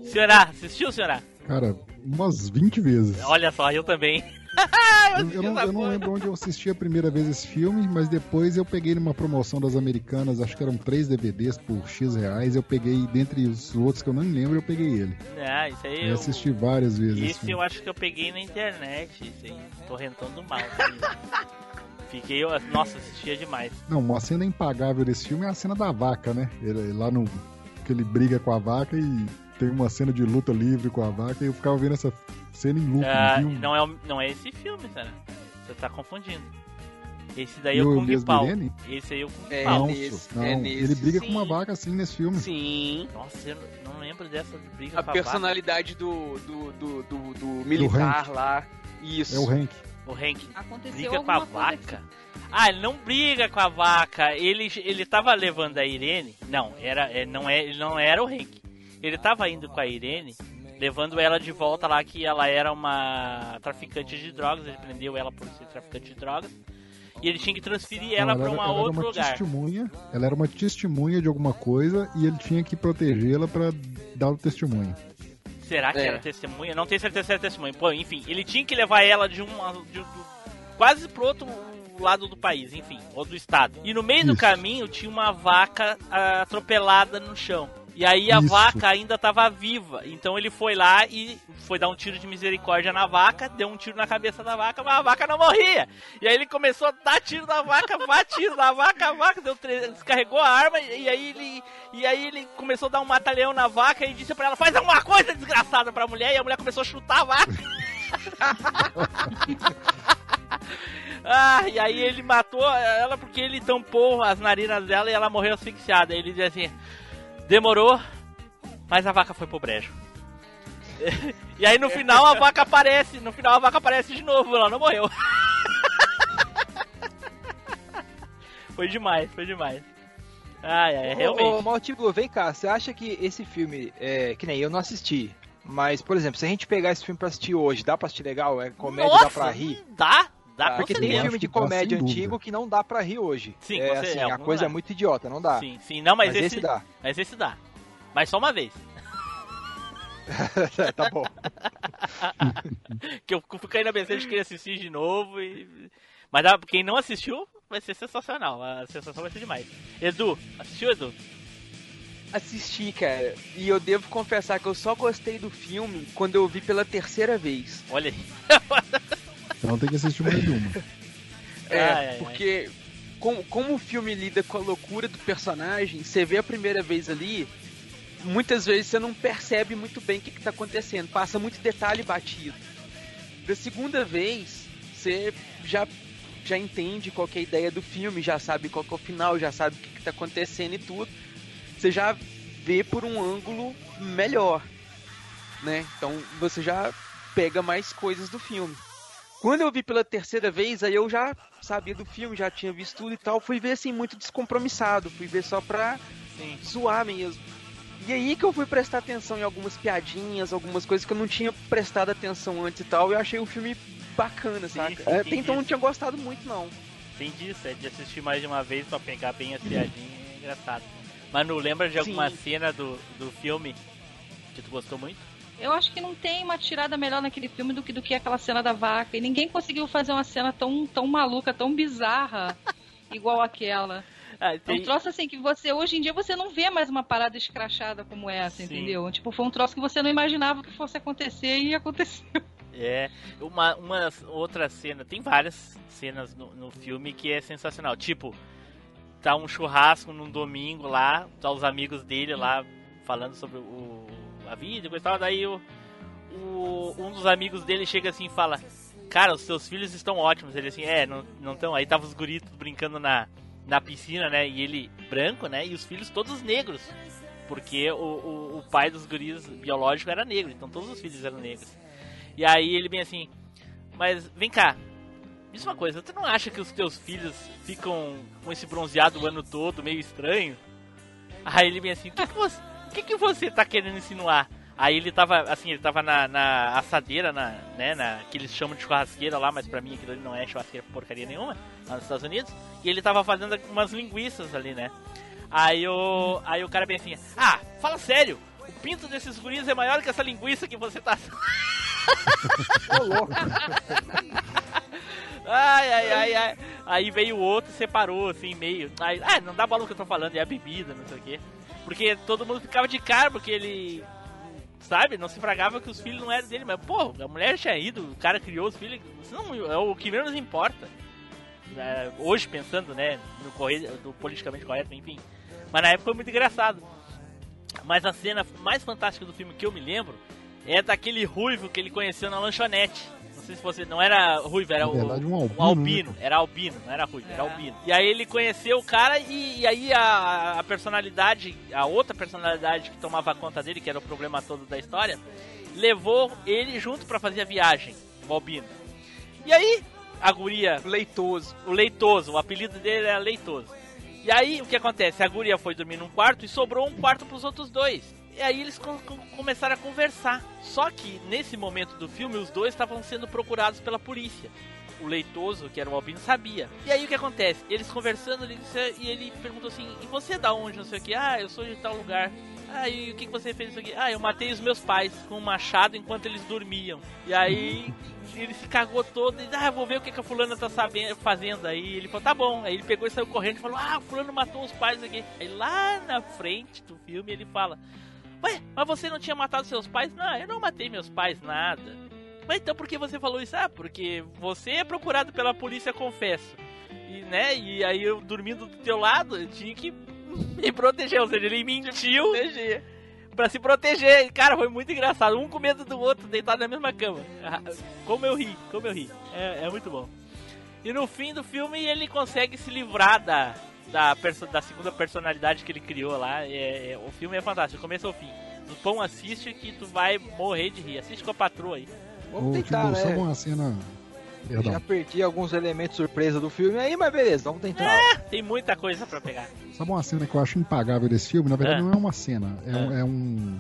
Senhorá, assistiu, senhorá? Cara, umas 20 vezes. Olha só, eu também. Eu, eu não, eu não lembro onde eu assisti a primeira vez esse filme, mas depois eu peguei numa promoção das americanas, acho que eram três DVDs por X reais. Eu peguei, dentre os outros que eu não lembro, eu peguei ele. Ah, isso aí Eu eu... assisti várias vezes. esse eu acho que eu peguei na internet, isso aí, torrentando mal. Fiquei, eu- nossa, assistia demais. Não, uma cena impagável desse filme é a cena da vaca, né? Ele lá no. que ele briga com a vaca e tem uma cena de luta livre com a vaca e eu ficava vendo essa cena em loop Ah, não, é, não é esse filme, cara. Você tá confundindo. Esse daí é o Kung Pao. Esse aí é o Kung É, Pao. nesse, não, é nesse. ele briga com Sim. uma vaca assim nesse filme. Sim. Nossa, eu não lembro dessa briga A com a personalidade do, do, do, do, do militar lá. Isso. É o Hank. vaca. O Hank Aconteceu briga com a vaca. Ah, ele não briga com a vaca. Ele, ele tava levando a Irene. Não, era, é, não, é, ele não era o Hank. Ele tava indo com a Irene, levando ela de volta lá que ela era uma traficante de drogas. Ele prendeu ela por ser traficante de drogas. E ele tinha que transferir ela era- um ela era outro uma lugar. testemunha. Ela era uma testemunha de alguma coisa e ele tinha que protegê-la pra dar o testemunho. Será que É. era testemunha? Não tenho certeza se era testemunha. Pô, enfim, ele tinha que levar ela de uma. De, do- quase pro outro lado do país, enfim, ou do estado. E no meio do Isso. caminho tinha uma vaca ah, atropelada no chão. E aí a Isso. vaca ainda tava viva. Então ele foi lá e foi dar um tiro de misericórdia na vaca, deu um tiro na cabeça da vaca, mas a vaca não morria. E aí ele começou a dar tiro na vaca, dar tiro na vaca, a vaca deu tre- descarregou a arma e aí ele e aí ele começou a dar um mata-leão na vaca e disse pra ela: "Faz alguma coisa desgraçada pra mulher". E a mulher começou a chutar a vaca. Ah, e aí ele matou ela porque ele tampou as narinas dela e ela morreu asfixiada. Ele diz assim: demorou, mas a vaca foi pro brejo. e aí no final a vaca aparece, no final a vaca aparece de novo, ela não morreu. foi demais, foi demais. Ai, ai, Ô, realmente. Maltigo, vem cá, você acha que esse filme, é, que nem eu não assisti, mas, por exemplo, se a gente pegar esse filme pra assistir hoje, dá pra assistir legal? É comédia, Nossa, dá pra rir? Dá, dá Ah, Porque tem filme de comédia antigo que não dá pra rir hoje. Sim, é, assim, certeza, a coisa dá. é muito idiota, não dá. Sim, sim, não, mas, mas esse, esse dá. Mas esse dá. Mas só uma vez. tá bom. que eu cair na besteira de querer assistir de novo e. Mas dá- quem não assistiu vai ser sensacional. A sensação vai ser demais. Edu, assistiu, Edu? Assisti, cara. E eu devo confessar que eu só gostei do filme quando eu vi pela terceira vez. Olha aí. Então tem que assistir mais uma. É, porque como, como o filme lida com a loucura do personagem, você vê a primeira vez ali, muitas vezes você não percebe muito bem o que, está acontecendo, passa muito detalhe batido. Da segunda vez, você já, já entende qual que é a ideia do filme, já sabe qual que é o final, já sabe o que, está acontecendo e tudo. Você já vê por um ângulo melhor, né? Então você já pega mais coisas do filme. Quando eu vi pela terceira vez, aí eu já sabia do filme, já tinha visto tudo e tal. Fui ver assim, muito descompromissado. Fui ver só pra Sim. zoar mesmo. E aí que eu fui prestar atenção em algumas piadinhas, algumas coisas que eu não tinha prestado atenção antes e tal. E eu achei o filme bacana, Sim, saca? sim, Até então não tinha gostado muito, não. Tem disso, é de assistir mais de uma vez pra pegar bem as piadinhas. É engraçado. Manu, lembra de alguma Sim. cena do, do filme que tu gostou muito? Eu acho que não tem uma tirada melhor naquele filme do que, do que aquela cena da vaca. E ninguém conseguiu fazer uma cena tão, tão maluca, tão bizarra, igual aquela. Ah, É tem... um troço assim que você, hoje em dia, você não vê mais uma parada escrachada como essa, Sim. entendeu? Tipo, foi um troço que você não imaginava que fosse acontecer e aconteceu. É, uma, uma outra cena, tem várias cenas no, no filme que é sensacional. Tipo, tá um churrasco num domingo lá, tá os amigos dele lá falando sobre o, a vida e coisa tal. Daí o, o- um dos amigos dele chega assim e fala: Cara, os seus filhos estão ótimos. Ele assim, é, não estão. Aí tava os guritos brincando na, na piscina, né? E ele branco, né? E os filhos todos negros. Porque o, o, o pai dos guris biológico era negro, então todos os filhos eram negros. E aí ele vem assim, mas vem cá, diz uma coisa, tu não acha que os teus filhos ficam com esse bronzeado o ano todo, meio estranho? Aí ele vem assim, o que, que, você, que, que você tá querendo insinuar? Aí ele tava, assim, ele tava na, na assadeira, na, né, na, que eles chamam de churrasqueira lá, mas pra mim aquilo ali não é churrasqueira porcaria nenhuma, lá nos Estados Unidos. E ele tava fazendo umas linguiças ali, né? Aí o, aí o cara bem assim, ah, fala sério, o pinto desses guris é maior que essa linguiça que você tá... Ô, louco. Ai, ai, ai, ai. Aí veio o outro e separou, assim, meio. Aí, ah, não dá bola no que eu tô falando, é a bebida, não sei o quê. Porque todo mundo ficava de cara, porque ele. Sabe, não se fragava que os filhos não eram dele, mas, pô, a mulher tinha ido, o cara criou os filhos, isso não é o que menos importa. É, hoje pensando, né, no correio do politicamente correto, enfim. Mas na época foi muito engraçado. Mas a cena mais fantástica do filme que eu me lembro é daquele ruivo que ele conheceu na lanchonete. Não sei se você. Não era ruivo, era o, verdade, um albino, o albino. né? Era albino, não era ruivo, era albino. E aí ele conheceu o cara e, e aí a, a personalidade, a outra personalidade que tomava conta dele, que era o problema todo da história, levou ele junto pra fazer a viagem, o albino. E aí, a guria. Leitoso. O leitoso, o apelido dele era leitoso. E aí, o que acontece? A guria foi dormir num quarto e sobrou um quarto pros outros dois. E aí eles com- com- começaram a conversar. Só que, nesse momento do filme, os dois estavam sendo procurados pela polícia. O leitoso, que era o Albino, sabia. E aí o que acontece? Eles conversando, ele disse- e ele perguntou assim: E você é da onde? Não sei o que. Ah, eu sou de tal lugar. Ah, e o que, você fez isso aqui? Ah, eu matei os meus pais com um machado enquanto eles dormiam. E aí ele se cagou todo e ah, vou ver o que, que a fulana tá sabendo, fazendo. Aí ele falou, tá bom. Aí ele pegou e saiu correndo e falou, ah, fulano matou os pais aqui. Aí lá na frente do filme ele fala, ué, mas você não tinha matado seus pais? Não, eu não matei meus pais, nada. Mas então por que você falou isso? Ah, porque você é procurado pela polícia, confesso. E, né, e aí eu dormindo do teu lado, eu tinha que me proteger. Ou seja, ele mentiu pra se proteger. Cara, foi muito engraçado. Um com medo do outro, deitado na mesma cama. Ah, Como eu ri, como eu ri. É, é muito bom. E no fim do filme ele consegue se livrar da, da, perso- da segunda personalidade que ele criou lá. É, é- o filme é fantástico, do começo ao fim. No pão assiste que tu vai morrer de rir. Assiste com a patroa aí. Vamos tentar, Timbu, só né? uma cena. Perdão. Já perdi alguns elementos surpresa do filme aí, mas beleza, vamos tentar. Tem muita coisa pra pegar. Sabe uma cena que eu acho impagável desse filme? Na verdade, Ah. não é uma cena, é, um- é um.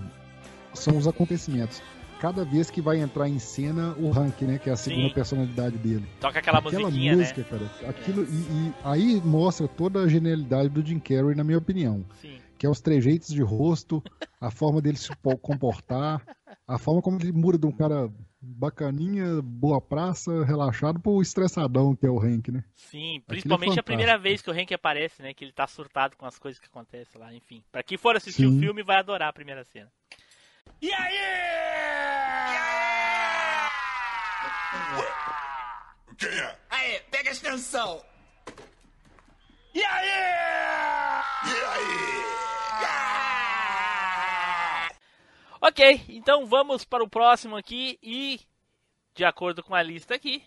São os acontecimentos. Cada vez que vai entrar em cena o Hank, né? Que é a segunda Sim. personalidade dele. Toca aquela, musiquinha, música, né? cara. Aquilo, e, e aí mostra toda a genialidade do Jim Carrey, na minha opinião. Sim. Que é os trejeitos de rosto, a forma dele se po- comportar, a forma como ele muda de um cara bacaninha, boa praça, relaxado, pro estressadão que é o Hank, né? Sim, Aquilo principalmente é a primeira vez que o Hank aparece, né? Que ele tá surtado com as coisas que acontecem lá, enfim. Pra quem for assistir Sim. o filme, vai adorar a primeira cena. E aí? Ué, quem é? Aí, pega a extensão. E aí? E aí? Ok, então vamos para o próximo aqui e, de acordo com a lista aqui,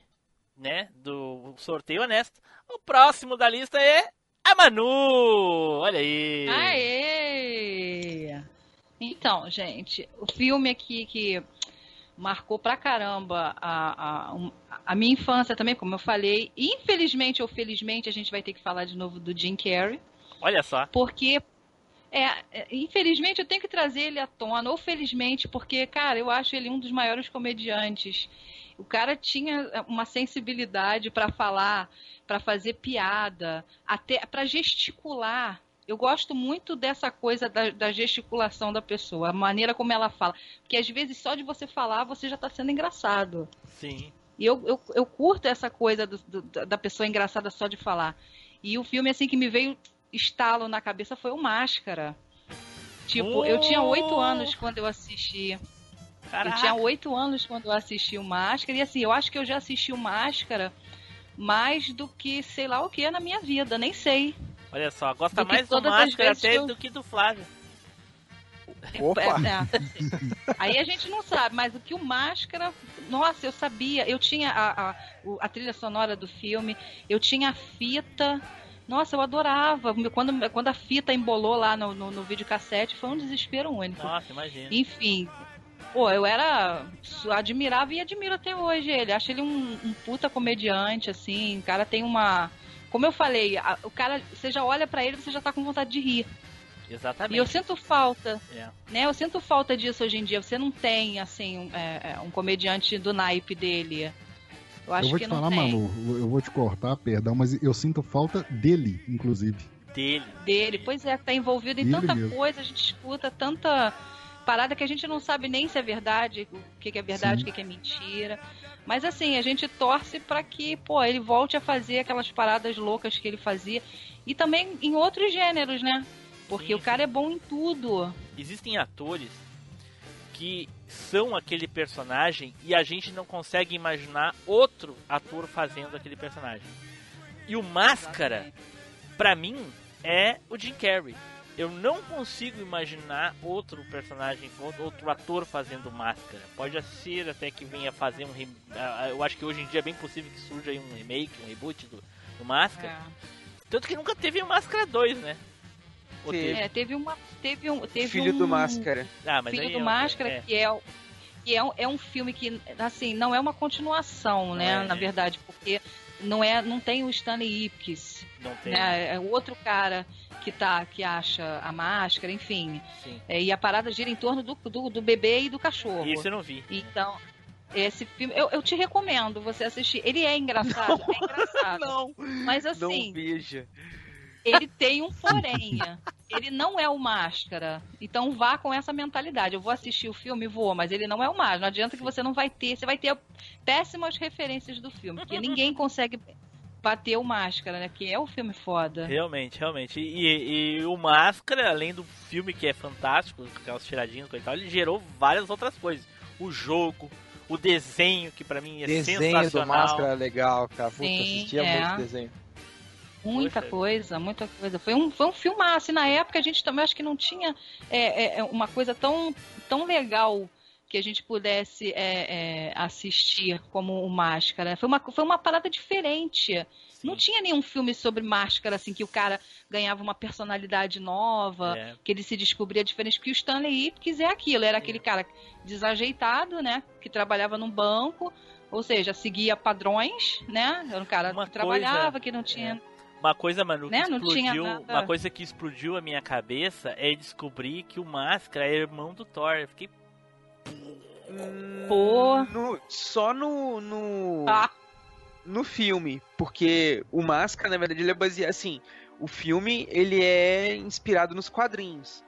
né, do sorteio honesto, o próximo da lista é a Manu! Olha aí! Aê! Então, gente, o filme aqui que marcou pra caramba a, a, a minha infância também, como eu falei. Infelizmente ou felizmente, a gente vai ter que falar de novo do Jim Carrey. Olha só. Porque, é, é, infelizmente, eu tenho que trazer ele à tona, ou felizmente, porque, cara, eu acho ele um dos maiores comediantes. O cara tinha uma sensibilidade pra falar, pra fazer piada, até pra gesticular. Eu gosto muito dessa coisa da, da gesticulação da pessoa, a maneira como ela fala. Porque às vezes só de você falar você já tá sendo engraçado. Sim. E eu, eu, eu curto essa coisa do- do- da pessoa engraçada só de falar. E o filme, assim, que me veio estalo na cabeça foi o Máscara. Tipo, eu tinha oito Oh! anos quando eu assisti. Eu Caraca. tinha oito anos quando eu assisti o Máscara. E assim, eu acho que eu já assisti o Máscara mais do que sei lá o que na minha vida, nem sei. Olha só, gosta Do mais do Máscara até eu- do que do Flávio. Opa! É, é. Aí a gente não sabe, mas o que o Máscara. Nossa, eu sabia. Eu tinha a, a, a trilha sonora do filme, eu tinha a fita. Nossa, eu adorava. Quando, quando a fita embolou lá no, no, no videocassete, foi um desespero único. Nossa, imagina. Enfim. Pô, eu era. Admirava e admiro até hoje ele. Acho ele um, um puta comediante, assim. O cara tem uma. Como eu falei, a- o cara, você já olha pra ele, você já tá com vontade de rir. Exatamente. E eu sinto falta, É. né? Eu sinto falta disso hoje em dia. Você não tem, assim, um, é, é, um comediante do naipe dele. Eu acho eu vou que te não falar, tem. Manu, eu vou te cortar, perdão, mas eu sinto falta dele, inclusive. Dele. Dele, pois é, tá envolvido em Ele tanta mesmo. coisa, a gente escuta tanta parada que a gente não sabe nem se é verdade, o que, que é verdade, Sim. o que, que é mentira. Mas assim, a gente torce pra que, pô, ele volte a fazer aquelas paradas loucas que ele fazia. E também em outros gêneros, né? Porque Sim, o cara é bom em tudo. Existem atores que são aquele personagem e a gente não consegue imaginar outro ator fazendo aquele personagem. E o Máscara, pra mim, é o Jim Carrey. Eu não consigo imaginar outro personagem, outro ator fazendo Máscara. Pode ser até que venha fazer um. re- ah, Eu acho que hoje em dia é bem possível que surja aí um remake, um reboot do, do Máscara. É. Tanto que nunca teve o Máscara 2, né? Ou Teve. teve? É, teve uma. Teve um. Teve Filho um, do Máscara. Ah, mas Filho aí do é- Máscara, é. que é, o- que é, um- é um filme que, assim, não é uma continuação, né? é, Na verdade, porque não, é, não tem o Stanley Ipkiss, Não tem. né? É o outro cara que tá, que acha a máscara, enfim. Sim. É, e a parada gira em torno do, do, do bebê e do cachorro. Isso eu não vi. Então, esse filme, eu, eu te recomendo você assistir. Ele é engraçado, é engraçado. Não, Mas não assim, veja. ele tem um porém. Ele não é o máscara. Então vá com essa mentalidade. Eu vou assistir o filme, vou, mas ele não é o máscara. Não adianta que você não vai ter. Você vai ter péssimas referências do filme. Porque ninguém consegue bater o máscara, né? Que é o filme foda. Realmente, realmente. E, e- e o Máscara, além do filme que é fantástico, com aquelas tiradinhas e tal, ele gerou várias outras coisas. O jogo, o desenho, que pra mim é Desenho do sensacional. Máscara é legal, cara. Puta, Sim, assistia é. muito desenho. Muita Poxa. coisa, muita coisa. Foi um, foi um filmaço. E na época a gente também acho que não tinha é, é, uma coisa tão, tão legal que a gente pudesse é, é, assistir como o Máscara. Foi uma, foi uma parada diferente. Sim. Não tinha nenhum filme sobre máscara, assim, que o cara ganhava uma personalidade nova, É. que ele se descobria diferente. Porque o Stanley Ipkiss é aquilo, era aquele cara desajeitado, né? Que trabalhava num banco, ou seja, seguia padrões, né? Era um cara Uma que trabalhava, coisa- é. que não tinha. Uma coisa, mano, que Né? Não tinha explodiu, nada. uma coisa que explodiu a minha cabeça é descobrir que o Máscara é irmão do Thor. Eu fiquei Pô. No- só no. No, Ah. no filme. Porque o Máscara, na verdade, ele é baseado. Assim, o filme ele é inspirado nos quadrinhos.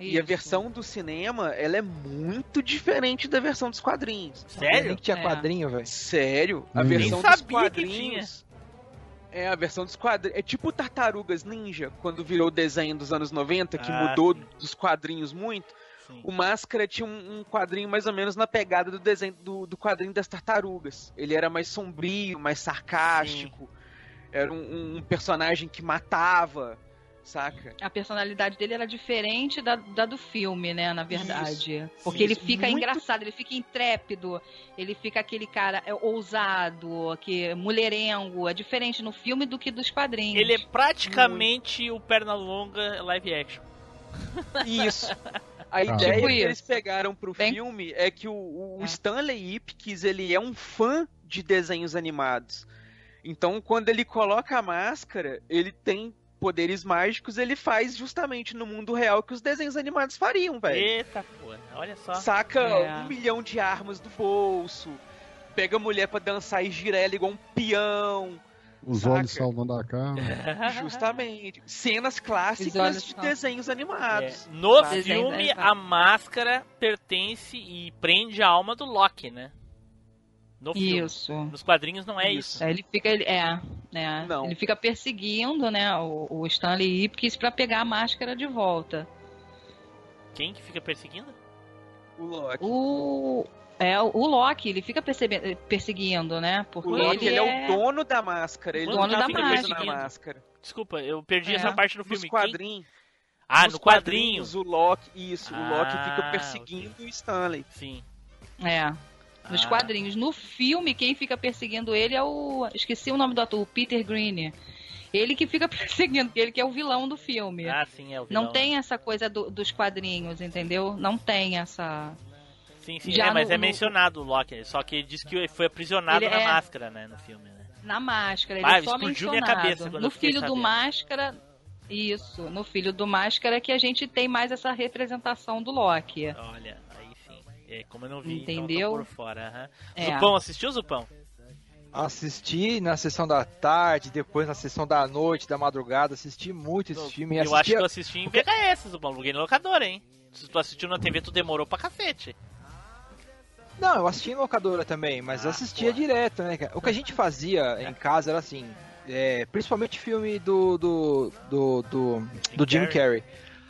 E a Isso. versão do cinema, ela é muito diferente da versão dos quadrinhos. Nem sério? que tinha É. quadrinho, velho. Sério? A Nem versão sabia dos que quadrinhos. É, a versão dos quadrinhos. É tipo Tartarugas Ninja, quando virou o desenho dos anos 90, que Ah, mudou sim. dos quadrinhos muito. Sim. O Máscara tinha um, um quadrinho mais ou menos na pegada do desenho do, do quadrinho das tartarugas. Ele era mais sombrio, mais sarcástico. Era um, um personagem que matava, saca? A personalidade dele era diferente da, da do filme, né? Na verdade. Porque Isso, ele fica muito- engraçado, ele fica intrépido, ele fica aquele cara é, ousado, que mulherengo. É diferente no filme do que dos quadrinhos. Ele é praticamente o Pernalonga live action. Isso. A Ah. ideia Tipo que isso. eles pegaram pro Bem- filme é que o, o É. Stanley Ipkiss, ele é um fã de desenhos animados. Então, quando ele coloca a máscara, ele tem poderes mágicos, ele faz justamente no mundo real que os desenhos animados fariam, velho. Eita porra, olha só. Saca É. um milhão de armas do bolso, pega a mulher pra dançar e gira ela igual um peão. Os Saca. olhos salvando a cara. Justamente. Cenas clássicas de são- desenhos animados. É, no filme, Desenho, a máscara pertence e prende a alma do Loki, né? No filme. Isso. Nos quadrinhos não é isso. É, Ele fica, ele, é, né? Não. Ele fica perseguindo, né, o, o Stanley Ipkiss pra pegar a máscara de volta. Quem que fica perseguindo? O Loki. O é o Loki, ele fica perseguindo, né? Porque O Loki, ele, ele, é... o dono da máscara. Ele Dono não da máscara. na máscara. Desculpa, eu perdi É. essa parte do Nos filme. Quem- quadrinhos. Ah, nos no quadrinho. quadrinhos, O Loki, isso. o Loki Ah, fica perseguindo o Stanley. Sim. É. Nos Ah. quadrinhos. No filme, quem fica perseguindo ele é o. Esqueci o nome do ator, o Peter Green. Ele que fica perseguindo, ele que é o vilão do filme. Ah, sim, é o vilão. Não tem essa coisa do- dos quadrinhos, entendeu? Não tem essa. Sim, sim. Já é, mas no- é mencionado o Loki. Só que ele diz que foi aprisionado Ele na é- máscara, né? No filme, né? Na máscara, ele Ah, é só explodiu minha mencionado. cabeça quando eu no filho do. Máscara. Isso, no filho do Máscara que a gente tem mais essa representação do Loki. Olha, aí sim. É, como eu não vi, Entendeu? então eu tô por fora. aham. É. Zupão, assistiu, Zupão? Assisti na sessão da tarde, depois na sessão da noite, da madrugada, assisti muito esse filme. eu acho assistia- que eu assisti em VHS, Zupão. Aluguei no locador, hein? se tu assistiu na TV, tu demorou pra cacete. Não, eu assisti em locadora também, mas Ah, assistia porra. direto, né, cara? O que a gente fazia em casa era assim, é, principalmente filme do do, do, do, do Jim Carrey.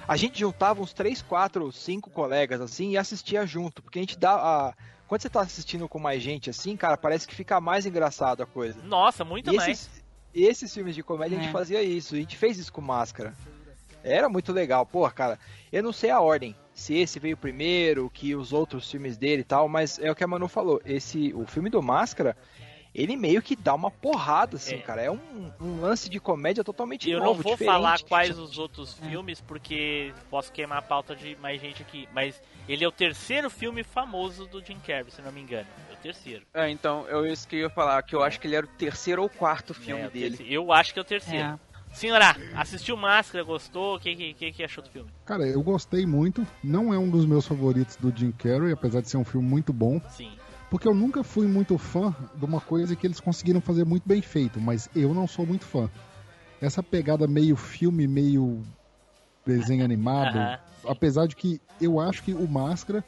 A gente juntava uns 3, 4, 5 colegas assim e assistia junto, porque a gente dá a quando você tá assistindo com mais gente assim, cara, parece que fica mais engraçado a coisa. Nossa, muito E mais. esses, esses filmes de comédia a gente É. fazia isso, a gente fez isso com máscara. Era muito legal, porra, cara. Eu não sei a ordem, se esse veio primeiro, que os outros filmes dele e tal, mas é o que a Manu falou. Esse, o filme do Máscara, ele meio que dá uma porrada, assim, É. cara. É um, um lance de comédia totalmente Eu não novo, vou diferente. falar quais os outros filmes, porque posso queimar a pauta de mais gente aqui. Mas ele é o terceiro filme famoso do Jim Carrey, se não me engano. É o terceiro. É, então, eu isso que eu ia falar, que eu acho que ele era o terceiro ou quarto filme É, o dele. terceiro. Eu acho que é o terceiro. Senhora, assistiu Máscara, gostou? O que, que, que, achou do filme? Cara, eu gostei muito. Não é um dos meus favoritos do Jim Carrey, apesar de ser um filme muito bom. Sim. Porque eu nunca fui muito fã de uma coisa que eles conseguiram fazer muito bem feito, mas eu não sou muito fã. Essa pegada meio filme, meio desenho animado, Aham. apesar de que eu acho que o Máscara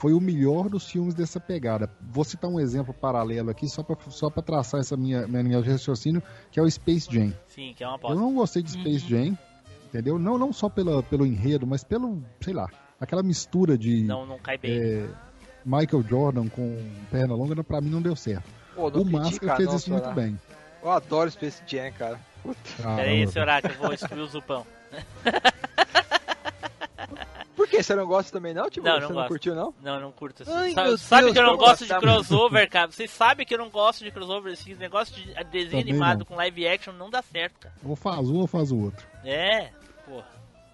foi o melhor dos filmes dessa pegada. Vou citar um exemplo paralelo aqui, só pra, só pra traçar essa minha, minha linha de raciocínio, que é o Space Jam. Sim, que é uma Eu aposta. não gostei de Space Jam, entendeu? Não, não só pela, pelo enredo, mas pelo, sei lá, aquela mistura de Não, não cai bem. é, Michael Jordan com perna longa, pra mim não deu certo. Pô, não O Máscara critica, fez não, isso muito bem. Eu adoro Space Jam, cara. Puta. Ah, Pera aí, não, senhora, que eu vou excluir o Zupão. Você não gosta também não, Tipo? Não, Você não não gosto. curtiu não? Não, eu não curto assim. Ai, Sa- meu sabe Deus, que eu não gosto de crossover, cara? Vocês sabem que eu não gosto de crossover. Esse negócio de desenho Também animado não. com live action não dá certo, cara. Ou faz um ou faz o outro. É, porra.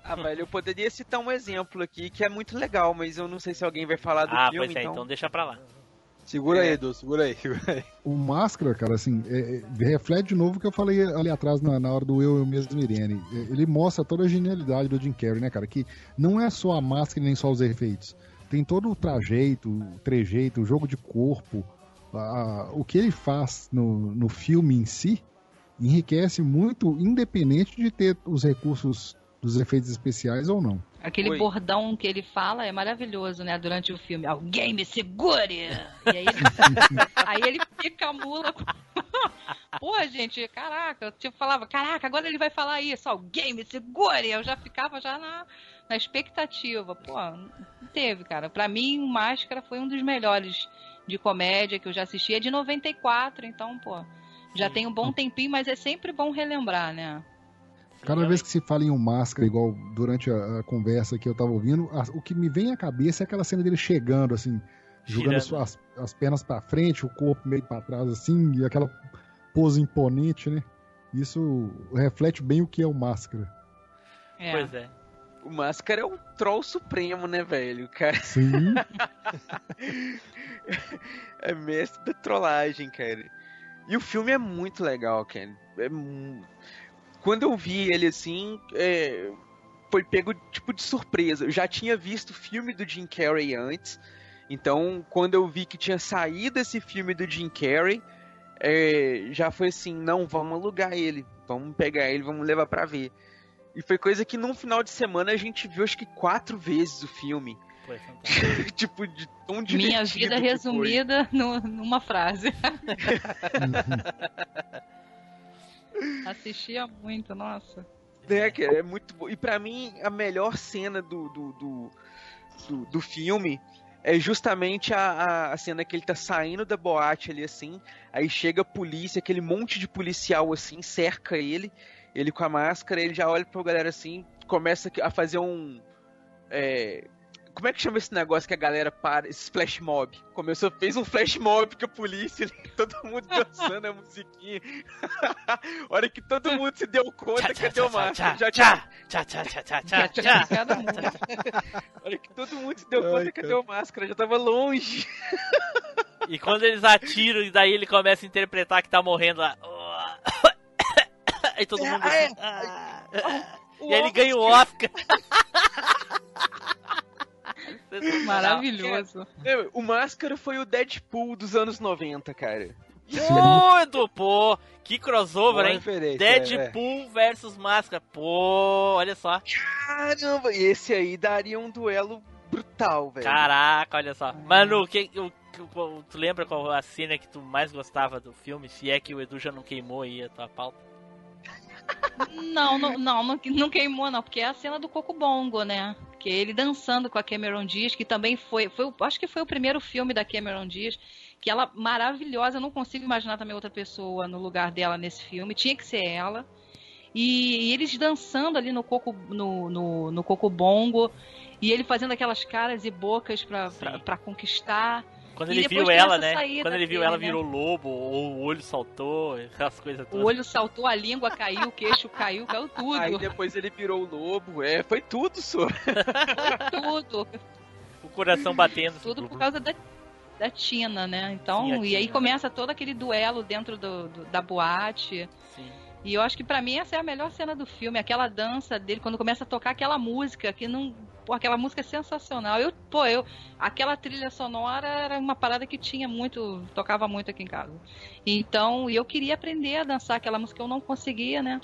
Ah, velho, eu poderia citar um exemplo aqui que é muito legal, mas eu não sei se alguém vai falar do Ah, filme, pois é, então... então deixa pra lá. Segura aí, É. Edu, segura aí, segura aí. O Máscara, cara, assim, é- é- reflete de novo o que eu falei ali atrás na, na hora do Eu, Eu Mesmo Irene. É, Ele mostra toda a genialidade do Jim Carrey, né, cara? Que não é só a máscara nem só os efeitos. Tem todo o trajeito, o trejeito, o jogo de corpo. a- o que ele faz no, no filme em si enriquece muito, independente de ter os recursos dos efeitos especiais ou não. Aquele Oi. bordão que ele fala é maravilhoso, né? Durante o filme. Alguém me segure! E aí ele, aí ele fica a mula. Com... Pô, gente, caraca, eu tipo, falava, caraca, agora ele vai falar isso, alguém me segure! Eu já ficava já na, na expectativa. Pô, não teve, cara. Pra mim, o Máscara foi um dos melhores de comédia que eu já assisti. É de 94, então, pô, já tem um bom tempinho, mas é sempre bom relembrar, né? Cada vez que se fala em um máscara, igual durante a, a conversa que eu tava ouvindo, a- o que me vem à cabeça é aquela cena dele chegando, assim, jogando suas, as pernas pra frente, o corpo meio pra trás, assim, e aquela pose imponente, né? Isso reflete bem o que é o máscara. É. Pois é. O Máscara é o troll supremo, né, velho? O cara Sim, é mestre da trollagem, cara. E o filme é muito legal, cara. É mu- Quando eu vi ele assim, é, foi pego tipo de surpresa. Eu já tinha visto o filme do Jim Carrey antes. Então, quando eu vi que tinha saído esse filme do Jim Carrey, é, já foi assim, não, vamos alugar ele, vamos pegar ele, vamos levar pra ver. E foi coisa que num final de semana a gente viu acho que quatro vezes o filme. Tipo, de tão Minha vida resumida no- numa frase. Assistia muito, nossa. né, cara? É muito bom. E pra mim, a melhor cena do, do, do, do, do filme é justamente a, a, a cena que ele tá saindo da boate ali, assim, aí chega a polícia, aquele monte de policial, assim, cerca ele, ele com a máscara, ele já olha pra galera assim, começa a fazer um... é, como é que chama esse negócio que a galera para? Esse flash mob. Começou, fez um flash mob com a polícia, todo mundo dançando a musiquinha. hora que todo mundo se deu conta, cadê o máscara? Já tinha tchá, tchá, tchá, tchá, tchá, tchá. ficado muito. A hora que todo mundo se deu Ai, conta, cadê cara. o máscara? Já tava longe. E quando eles atiram, e daí ele começa a interpretar que tá morrendo lá. Aí todo mundo. É, assim, "Ah". E aí ele ganha o Oscar. Maravilhoso. É, O Máscara foi o Deadpool dos anos 90, cara. Edu, pô, que crossover, Boa hein? referência, é, Deadpool versus Máscara. Pô, olha só. Caramba, esse aí daria um duelo brutal, velho. Caraca, olha só. Manu, que, o, o- tu lembra qual a cena que tu mais gostava do filme? Se é que o Edu já não queimou aí a tua pauta. Não, não, não, não, não queimou, não, porque é a cena do Coco Bongo, né? Ele dançando com a Cameron Diaz, que também foi, foi, acho que foi o primeiro filme da Cameron Diaz, que ela maravilhosa, eu não consigo imaginar também outra pessoa no lugar dela nesse filme, tinha que ser ela. E, e eles dançando ali no Coco, no, no, no Coco Bongo, e ele fazendo aquelas caras e bocas pra conquistar. Quando E ele viu ela, né? Quando ele viu dele, ela, né? virou lobo, ou o olho saltou, aquelas coisas O todas. olho saltou, a língua caiu, o queixo caiu, caiu tudo. Aí depois ele virou o lobo, é, foi tudo, só. tudo. O coração batendo. Tudo por causa da, da Tina, né? Então, Sim, e aí Tina. começa todo aquele duelo dentro do, do- da boate. Sim. E eu acho que pra mim essa é a melhor cena do filme, aquela dança dele quando começa a tocar aquela música que não, pô, aquela música é sensacional. Eu, pô, eu aquela trilha sonora era uma parada que tinha muito, tocava muito aqui em casa. Então, eu queria aprender a dançar aquela música eu não conseguia, né?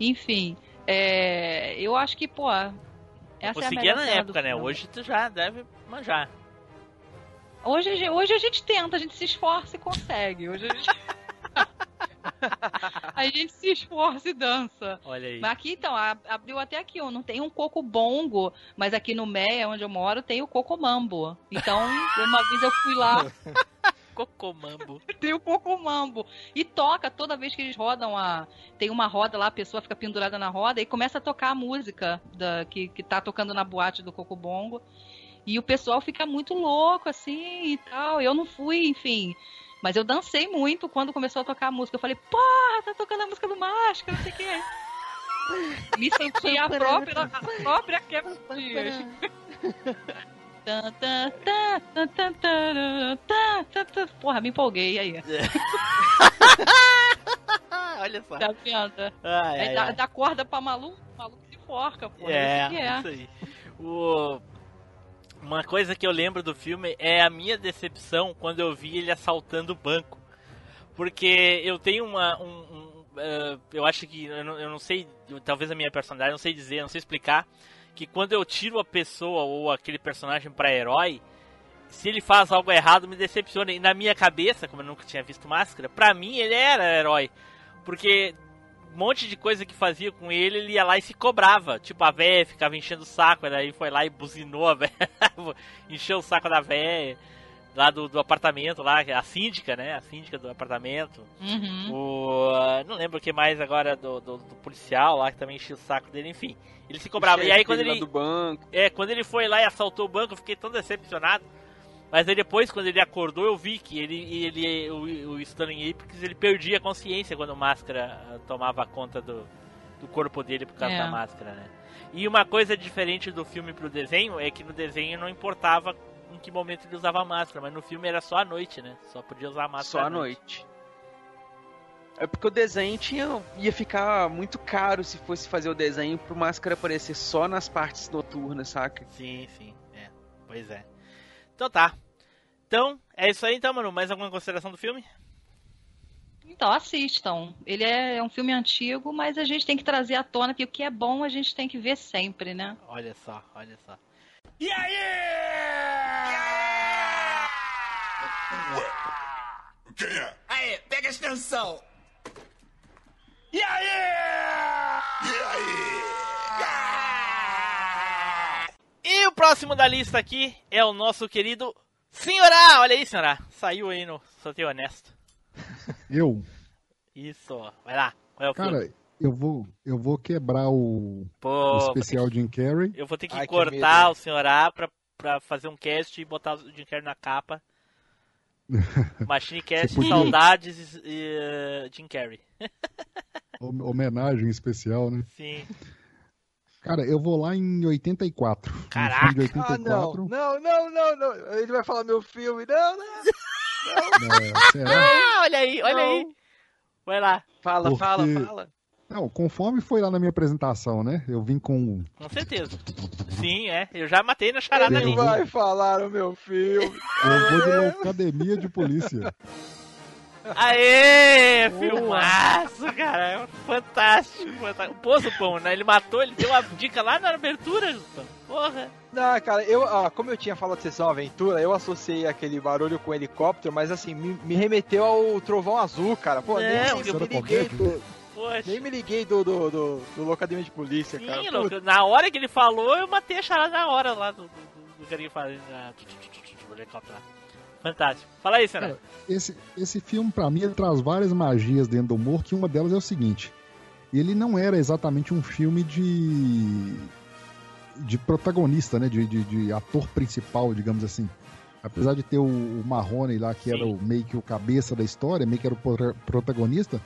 Enfim, é, eu acho que, pô, essa é a Conseguia na época, né? Hoje tu já deve manjar. Hoje, hoje a gente tenta, a gente se esforça e consegue. Hoje a gente. a gente se esforça e dança. Olha aí. Mas aqui então, abriu até aqui, ó, não tem um coco bongo, mas aqui no Meia, onde eu moro, tem o coco mambo. Então, uma vez eu fui lá, Cocomambo. tem o coco mambo. E toca toda vez que eles rodam a. Tem uma roda lá, a pessoa fica pendurada na roda e começa a tocar a música da, que, que tá tocando na boate do coco bongo. E o pessoal fica muito louco, assim, e tal. Eu não fui, enfim. Mas eu dancei muito quando começou a tocar a música. Eu falei, porra, tá tocando a música do Máscara, não sei o quê. Me senti a própria, a própria Kevin Dias. Porra, me empolguei aí. É. Olha só. Tá vendo? Ai, é ai, da, ai. da corda pra maluco, maluco de porca, porra. É, é, é. isso aí. O... Uma coisa que eu lembro do filme é a minha decepção quando eu vi ele assaltando o banco. Porque eu tenho uma. Um, um, eh, eu acho que. Eu não, eu não sei. Talvez a minha personalidade, não sei dizer, não sei explicar. Que quando eu tiro a pessoa ou aquele personagem pra herói, se ele faz algo errado, me decepciona. E na minha cabeça, como eu nunca tinha visto máscara, pra mim ele era herói. Porque um monte de coisa que fazia com ele, ele ia lá e se cobrava. Tipo, a véia ficava enchendo o saco, daí foi lá e buzinou a véia, encheu o saco da véia, lá do, do apartamento, lá, a síndica, né? A síndica do apartamento. Uhum. O, não lembro o que mais agora do, do, do policial lá, que também enchia o saco dele, enfim. Ele se cobrava. E aí quando ele. do banco. É, quando ele foi lá e assaltou o banco, eu fiquei tão decepcionado. Mas aí depois, quando ele acordou, eu vi que ele, ele o, o Stanley Apex, ele perdia a consciência quando a máscara ah, tomava conta do, do corpo dele por causa É. da máscara, né? E uma coisa diferente do filme pro desenho é que no desenho não importava em que momento ele usava a máscara, mas no filme era só à noite, né? Só podia usar a máscara Só à noite. É porque o desenho tinha, ia ficar muito caro se fosse fazer o desenho pro máscara aparecer só nas partes noturnas, saca? Sim, sim, é. Pois é. Então tá. Então, é isso aí então, mano. Mais alguma consideração do filme? Então, assistam. Ele é um filme antigo, mas a gente tem que trazer à tona que o que é bom a gente tem que ver sempre, né? Olha só, olha só. E aí? Ué, quem é? Aí, pega a extensão. E aí? E aí? E o próximo da lista aqui é o nosso querido Senhorá. Olha aí, Senhorá. Saiu aí no sorteio honesto. Eu, Isso, ó. vai lá. Qual é filme? cara, eu vou, eu vou quebrar o, Pô, o especial Jim Carrey. Eu vou ter que Ai, que cortar medo. o Senhorá pra, pra fazer um cast e botar o Jim Carrey na capa. Machine Cast, podia- saudades e eh, Jim Carrey. Hom- Homenagem especial, né? Sim. Cara, eu vou lá em 84. Um Caraca! de Ah, não. 84. Não, não, não, não. Ele vai falar meu filme. Não, não. É, será? Ah, olha aí, olha aí. Vai lá. Fala, Porque- fala, fala. Não, conforme foi lá na minha apresentação, né? Eu vim com. Com certeza. Sim, é. Eu já matei na charada Eu ali. Ele vai falar o meu filme. Eu vou de academia de polícia. Aê, filmaço, cara. Fantástico, fantástico. Pô, Zupão, né? Ele matou, ele deu uma dica lá na abertura, Zupão. Porra. Não, cara, eu, ah, como eu tinha falado de Sessão Aventura, eu associei aquele barulho com helicóptero, mas assim, me, me remeteu ao Trovão Azul, cara. Pô, nem, nem que me liguei do, nem me liguei do, do, do, do Locademia de Polícia, cara. Sim, Pô, louco, na hora que ele falou, eu matei a charada na hora lá do, do, do, do carinha fazendo a... o helicóptero lá. Fantástico. Fala aí, Senna. Esse, esse filme, pra mim, ele traz várias magias dentro do humor, que uma delas é o seguinte. Ele não era exatamente um filme de. de protagonista, né? De, de, de ator principal, digamos assim. Apesar de ter o, o Marrone lá, que era Sim. o, meio que o cabeça da história, meio que era o pro- protagonista,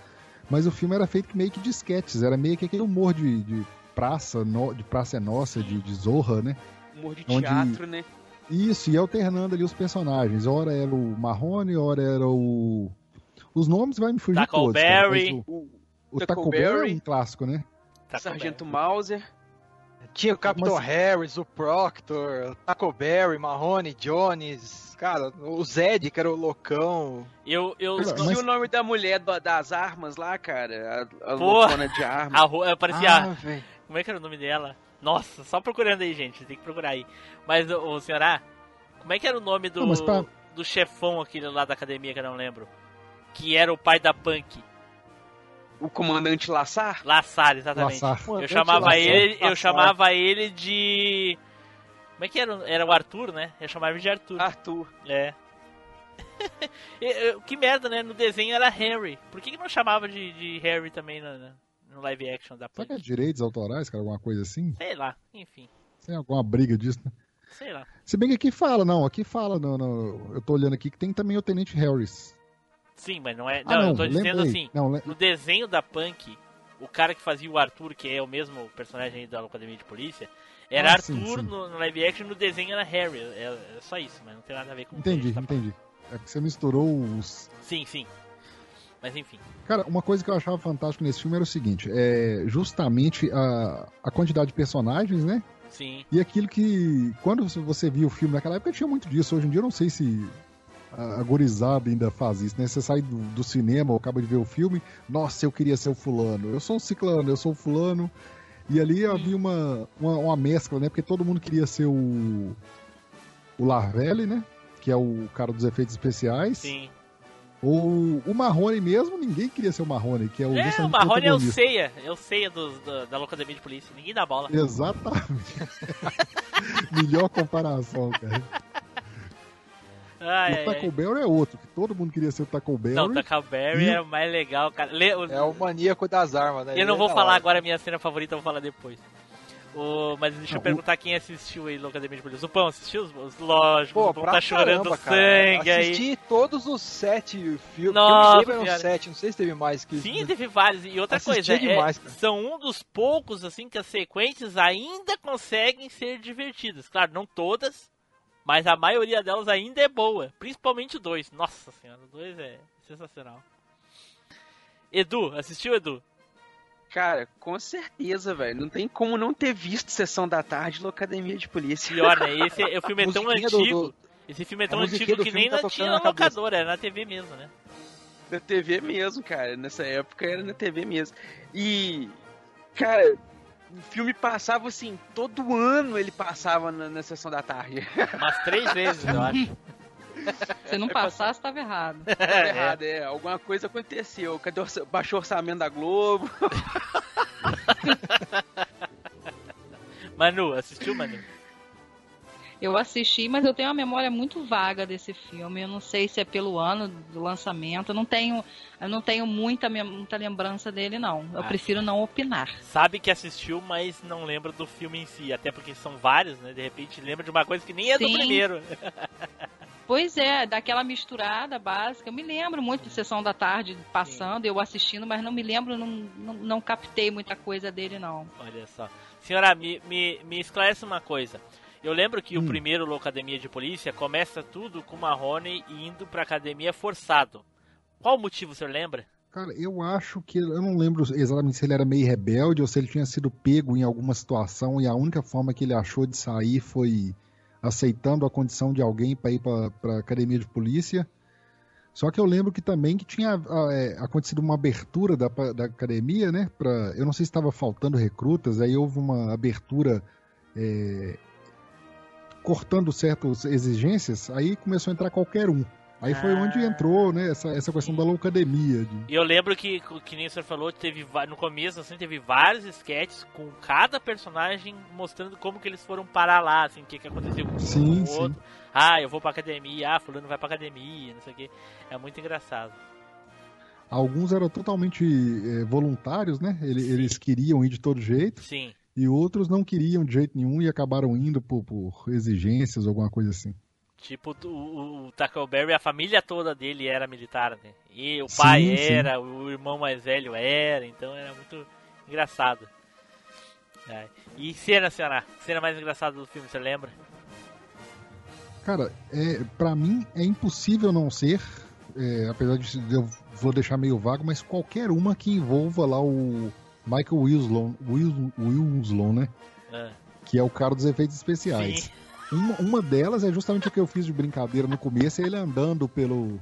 mas o filme era feito meio que de sketches, era meio que aquele humor de, de praça, no- de praça é nossa, de, de zorra, né? Humor de Onde- teatro, né? Isso, e alternando ali os personagens. Ora era o Marrone, ora era o. Os nomes vai me fugir todos. cara, mas Tackleberry. O, O o Tackleberry é um clássico, né? Tá Sargento Mauser. Tinha o Capitão Mas- Harris, o Proctor, Taco Berry, Marrone, Jones, cara, o Zed, que era o loucão. Eu, eu, Cara, Esqueci mas- o nome da mulher do- das armas lá, cara. A, a Porra. loucona de armas. a parecia... Ah, velho. Como é que era o nome dela? Nossa, só procurando aí, gente. Tem que procurar aí. Mas, ô, ô senhora, como é que era o nome do, Não, pra- do chefão aquele lá da academia que eu não lembro? Que era o pai da Punk. O comandante Lassar. Lassar, exatamente. Lassar. Eu chamava Lassar, ele, eu chamava ele de. Como é que era? Era o Arthur, né? Eu chamava ele de Arthur. Arthur. É. Que merda, né? No desenho era Harry. Por que, que não chamava de, de Harry também no, no live action da Será que é Punk? direitos autorais, cara? Alguma coisa assim? Sei lá, enfim. Tem alguma briga disso, né? Sei lá. Se bem que aqui fala, não, aqui fala, não, não, eu tô olhando aqui que tem também o Tenente Harris. Sim, mas não é. Ah, Não, eu tô dizendo lembrei. assim. Não, le- No desenho da Punk, o cara que fazia o Arthur, que é o mesmo personagem aí da Academia de Polícia, era Ah, Arthur sim. No, no live action, no desenho era Harry. É, é só isso, mas não tem nada a ver com o que a entendi, tá entendi. É que você misturou os. Sim, sim. Mas enfim. Cara, uma coisa que eu achava fantástico nesse filme era o seguinte: é justamente a, a quantidade de personagens, né? Sim. E aquilo que, quando você via o filme naquela época, tinha muito disso. Hoje em dia, eu não sei se a, a gorizada ainda faz isso, né? Você sai do, do cinema ou acaba de ver o filme, nossa, eu queria ser o fulano, eu sou o ciclano, eu sou o fulano. E ali havia uma, uma, uma mescla, né? Porque todo mundo queria ser o, o Larvelli, né? Que é o cara dos efeitos especiais. Sim. Ou o Marrone mesmo, ninguém queria ser o Marrone, que é o É, o Marrone é o ceia. É o ceia dos, do- da Academia de Polícia. Ninguém dá bola. Exatamente. Melhor comparação, cara. Ai, o Taco ai. Bell é outro, que todo mundo queria ser o Taco Bell. Não, o Tackleberry E- é o mais legal, cara. Le- o- É o maníaco das armas, né? Eu não vou é falar agora a minha cena favorita, eu vou falar depois. O, mas deixa eu Não, perguntar quem assistiu aí Loucademia de Polícia. O Pão assistiu? Os- Lógico, Pô, o Pão tá chorando caramba, cara. sangue aí. Assisti todos os sete filmes. Nossa eu eram Senhora. sete, não sei se teve mais que Sim, teve vários. E outra Assistia coisa, é- demais, cara. são um dos poucos assim que as sequências ainda conseguem ser divertidas. Claro, não todas, mas a maioria delas ainda é boa. Principalmente o 2. Nossa senhora, o 2 é sensacional. Edu, assistiu, Edu? Cara, com certeza, velho. Não tem como não ter visto Sessão da Tarde no Academia de Polícia. Pior, né? Esse é- o filme é tão musiquinha do- antigo. do- Esse filme é tão antigo que nem tá não tinha na locadora, era na TV mesmo, né? Na TV mesmo, cara. Nessa época era na TV mesmo. E, cara, o filme passava assim, todo ano ele passava na, na sessão da tarde. Umas três vezes, eu acho. Se não passasse, estava errado. Tava errado, é. Alguma coisa aconteceu. Cadê o baixou o orçamento da Globo? Manu, assistiu, Manu? Eu assisti, mas eu tenho uma memória muito vaga desse filme. Eu não sei se é pelo ano do lançamento. Eu não tenho, eu não tenho muita, muita lembrança dele, não. Eu Ah. prefiro não opinar. Sabe que assistiu, mas não lembra do filme em si. Até porque são vários, né? De repente lembra de uma coisa que nem é do Sim. primeiro. Pois é, daquela misturada básica. Eu me lembro muito de Sessão da Tarde passando, eu assistindo, mas não me lembro, não, não, não captei muita coisa dele, não. Olha só. Senhora, me, me, me esclarece uma coisa. Eu lembro que o Hum. primeiro Locademia de Polícia começa tudo com o Marrone indo pra academia forçado. Qual o motivo, o senhor lembra? Cara, eu acho que. Eu não lembro exatamente se ele era meio rebelde ou se ele tinha sido pego em alguma situação e a única forma que ele achou de sair foi aceitando a condição de alguém para ir para a academia de polícia. Só que eu lembro que também que tinha é, acontecido uma abertura da, da academia, né? Pra, eu não sei se estava faltando recrutas, aí houve uma abertura é, cortando certas exigências, aí começou a entrar qualquer um. Aí foi onde Ah. entrou, né, essa, essa questão da loucademia. De... E eu lembro que, que nem o senhor falou, teve no começo, assim, teve vários sketches com cada personagem mostrando como que eles foram parar lá, assim, o que, que aconteceu com Sim, o sim. outro. Ah, eu vou pra academia, ah, fulano vai pra academia, não sei o que. É muito engraçado. Alguns eram totalmente é, voluntários, né? Ele- Eles queriam ir de todo jeito. Sim. E outros não queriam de jeito nenhum e acabaram indo por, por exigências ou alguma coisa assim. Tipo, o, o, Tackleberry, a família toda dele era militar, né? E o pai Sim, sim. era, o irmão mais velho era, então era muito engraçado. É. E cena, senhora? Cena mais engraçada do filme, você lembra? Cara, é, para mim é impossível não ser, é, apesar de eu vou deixar meio vago, mas qualquer uma que envolva lá o Michael Winslow, Wil- Winslow né? Ah. Que é o cara dos efeitos especiais. Sim. Uma, uma delas é justamente o que eu fiz de brincadeira no começo, é ele andando pelo,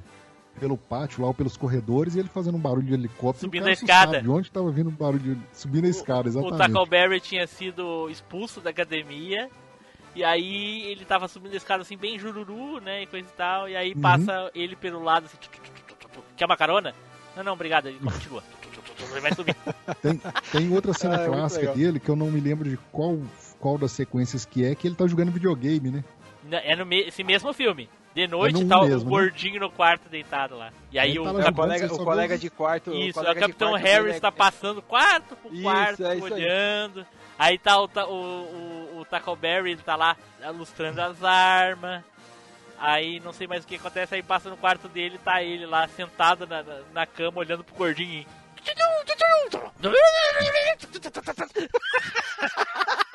pelo pátio lá, ou pelos corredores, e ele fazendo um barulho de helicóptero. Subindo a escada. De onde tava vindo o barulho de... Subindo a escada, O exatamente. Tackleberry tinha sido expulso da academia. E aí ele tava subindo a escada assim, bem jururu, né? E coisa e tal. E aí Uhum. passa ele pelo lado assim. Quer uma carona? Não, não, obrigado. Ele continua. Ele vai subir. Tem, tem outra cena Ah, é clássica legal. dele que eu não me lembro de qual, qual das sequências que é, que ele tá jogando videogame, né? É no me- esse mesmo filme. De noite É no tá o mesmo, né? gordinho no quarto deitado lá. E aí o, tá É, jogando, colega, o colega de quarto. Isso, o o Capitão quarto Harris é- tá passando quarto por quarto, é isso aí. olhando. Aí tá o, o, o, o Tackleberry, ele tá lá ilustrando as armas. Aí não sei mais o que acontece, aí passa no quarto dele, tá ele lá sentado na, na, na cama olhando pro gordinho.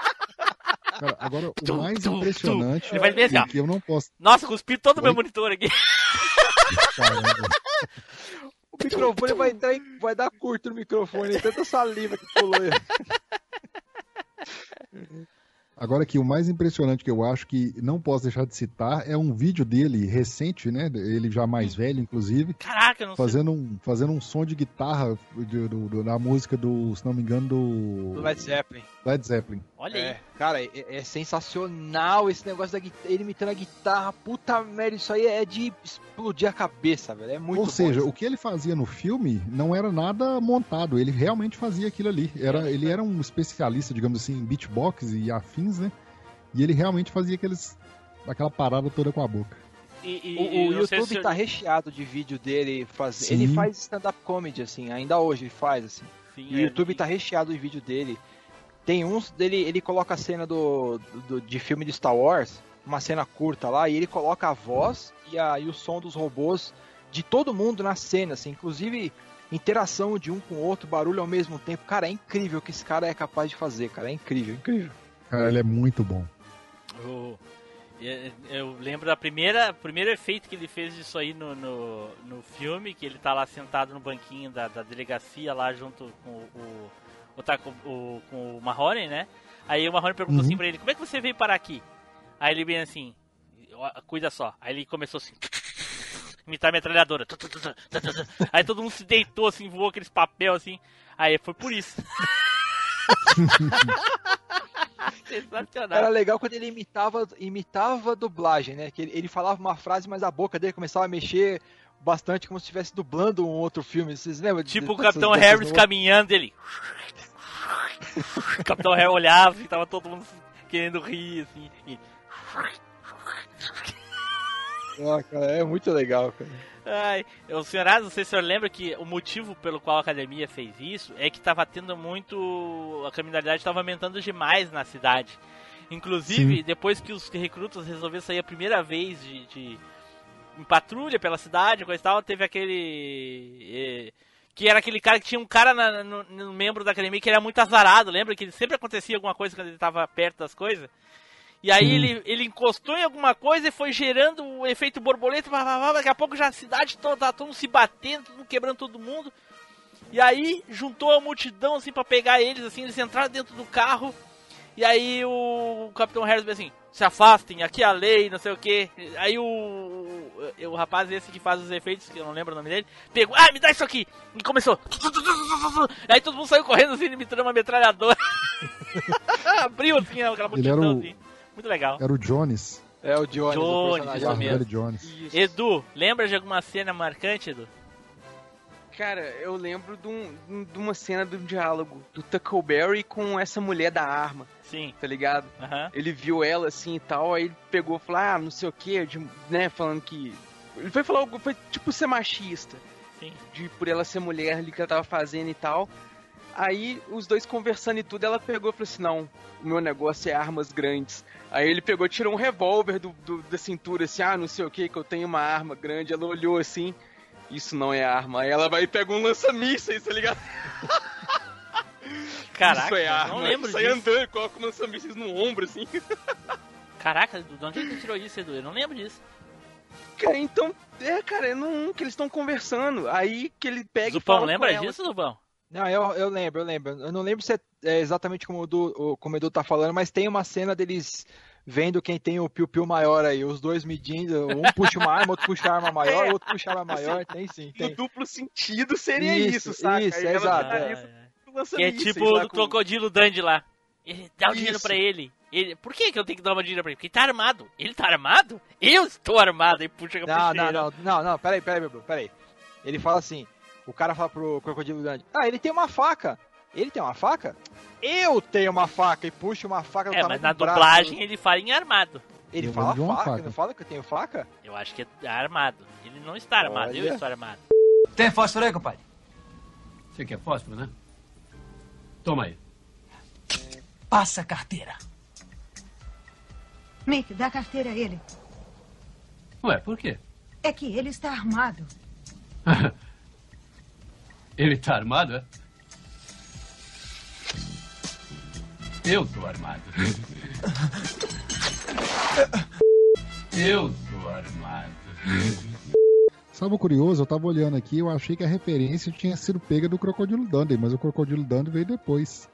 Cara, agora, o Tum, mais tum, impressionante Ele vai bem assim, e que eu não posso... Nossa, cuspi todo o meu monitor aqui. Caramba. O microfone vai, entrar em- vai dar curto no microfone, tanta saliva que pulou. aí. Agora aqui, o mais impressionante que eu acho que não posso deixar de citar é um vídeo dele recente, né? Ele já mais velho, inclusive, Caraca, eu não sei. fazendo um, fazendo um som de guitarra de- do- do- na música do, se não me engano, do Do Led Zeppelin. Led Zeppelin. Olha aí. É, cara, é, é sensacional esse negócio da guitarra, ele imitando a guitarra. Puta merda, isso aí é de explodir a cabeça, velho. É muito Ou seja, isso. o que ele fazia no filme não era nada montado, ele realmente fazia aquilo ali. Era, ele era um especialista, digamos assim, em beatbox e afins, né? E ele realmente fazia aqueles, aquela parada toda com a boca. E, e, O, e YouTube se- tá recheado de vídeo dele faz... Sim. Ele faz stand-up comedy, assim, ainda hoje ele faz, assim. Sim, E o é, YouTube tá recheado de vídeo dele. Tem uns dele, ele coloca a cena do, do- de filme de Star Wars, uma cena curta lá, e ele coloca a voz e, a, e o som dos robôs de todo mundo na cena, assim, inclusive interação de um com o outro, barulho ao mesmo tempo. Cara, é incrível o que esse cara é capaz de fazer, cara. É incrível, incrível. Cara, ele é muito bom. Eu, eu- eu lembro da primeira primeiro efeito que ele fez disso aí no, no, no filme, que ele tá lá sentado no banquinho da, da delegacia lá junto com o, o, Taco- o- com o Marrone, né? Aí o Marrone perguntou Uhum. assim pra ele, como é que você veio parar aqui? Aí ele bem assim, "Ó, cuida só. Aí ele começou assim, imitar a metralhadora. Aí todo mundo se deitou assim, voou aqueles papel assim. Aí foi por isso. Sensacional. Era legal quando ele imitava, imitava a dublagem, né? Que ele, ele falava uma frase, mas a boca dele começava a mexer bastante como se estivesse dublando um outro filme. Vocês lembram? Tipo o dessas- Capitão dessas Harris caminhando, ele. o Capitão Harris olhava e tava todo mundo querendo rir, assim. E... Ah, cara, é muito legal, cara. Ai, o senhor Asa, não sei se o senhor lembra que o motivo pelo qual a academia fez isso é que tava tendo muito. A criminalidade tava aumentando demais na cidade. Inclusive, Sim. depois que os recrutas resolveram sair a primeira vez de, de- em patrulha pela cidade, coisa e tal, teve aquele. eh, que era aquele cara que tinha um cara na- no, no membro da academia que era muito azarado, lembra? Que sempre acontecia alguma coisa quando ele tava perto das coisas. E aí ele, ele encostou em alguma coisa e foi gerando o efeito borboleta, blá, blá, blá, daqui a pouco já a cidade toda, tá todo mundo se batendo, todo mundo quebrando todo mundo. E aí juntou a multidão assim pra pegar eles, assim, eles entraram dentro do carro. E aí o Capitão Harris disse assim, se afastem, aqui é a lei, não sei o que. Aí o. o rapaz esse que faz os efeitos, que eu não lembro o nome dele, pegou, ah, me dá isso aqui! E começou. Aí todo mundo saiu correndo assim, imitando uma metralhadora. Abriu assim aquela Ele era multidão o- assim. Muito legal. Era o Jones. É o Jones, o Jones, o mesmo. Jones. Edu, lembra de alguma cena marcante, Edu? Cara, eu lembro de, um- de uma cena do diálogo do Tuckleberry com essa mulher da arma, Sim. tá ligado? Ele viu ela assim e tal, aí ele pegou e falou, ah, não sei o que, né, falando que. Ele foi falar algo, foi tipo ser machista, Sim. de por ela ser mulher ali que ela tava fazendo e tal. Aí os dois conversando e tudo, ela pegou e falou assim: não, o meu negócio é armas grandes. Aí ele pegou, tirou um revólver do, do- da cintura, assim, ah, não sei o que, que eu tenho uma arma grande. Ela olhou assim, isso não é arma. Aí ela vai e pega um lança-mísseis, tá ligado? Caraca, isso é arma. não lembro Sai disso. andando e coloca um lança-mísseis no ombro, assim. Caraca, de onde que tu tirou isso, Edu? Eu não lembro disso. Cara, então, é, cara, é num que eles estão conversando. Aí que ele pega e Zupão, fala com lembra disso, Zupão? Não, eu, eu lembro, eu lembro. Eu não lembro se é, é exatamente como o, Edu, o- como o Edu tá falando, mas tem uma cena deles vendo quem tem o piu-piu maior aí, os dois medindo, um puxa uma arma, outro puxa a arma maior, É. outro puxa a arma maior, tem sim, No tem. duplo sentido seria isso, saca? Isso, Aí é exato. é. isso é lança-mísseis tipo do com- crocodilo Dandy lá. Dá o dinheiro Isso. pra ele. ele. Por que, que eu tenho que dar uma dinheiro pra ele? Porque ele tá armado. Ele tá armado? Eu estou armado. Aí puxa a Não, não, não, não, não, peraí, peraí, Bruno, peraí. Ele fala assim, o cara fala pro Crocodilo Dandy, ah, ele tem uma faca. Ele tem uma faca? Eu tenho uma faca e puxa uma faca do É, mas na braço. dublagem ele fala em armado. Ele Eu fala faca, faca. não fala que eu tenho faca? Eu acho que é armado. Ele não está armado, eu Olha. estou armado. Tem fósforo aí, compadre? Você quer fósforo, né? Toma aí. Passa a carteira. Mick, dá a carteira a ele. Ué, por quê? É que ele está armado. Ele tá armado, é? Eu tô armado. Eu tô armado. Sabe o curioso? Eu tava olhando aqui, eu achei que a referência tinha sido pega do Crocodilo Dundee, mas o Crocodilo Dundee veio depois.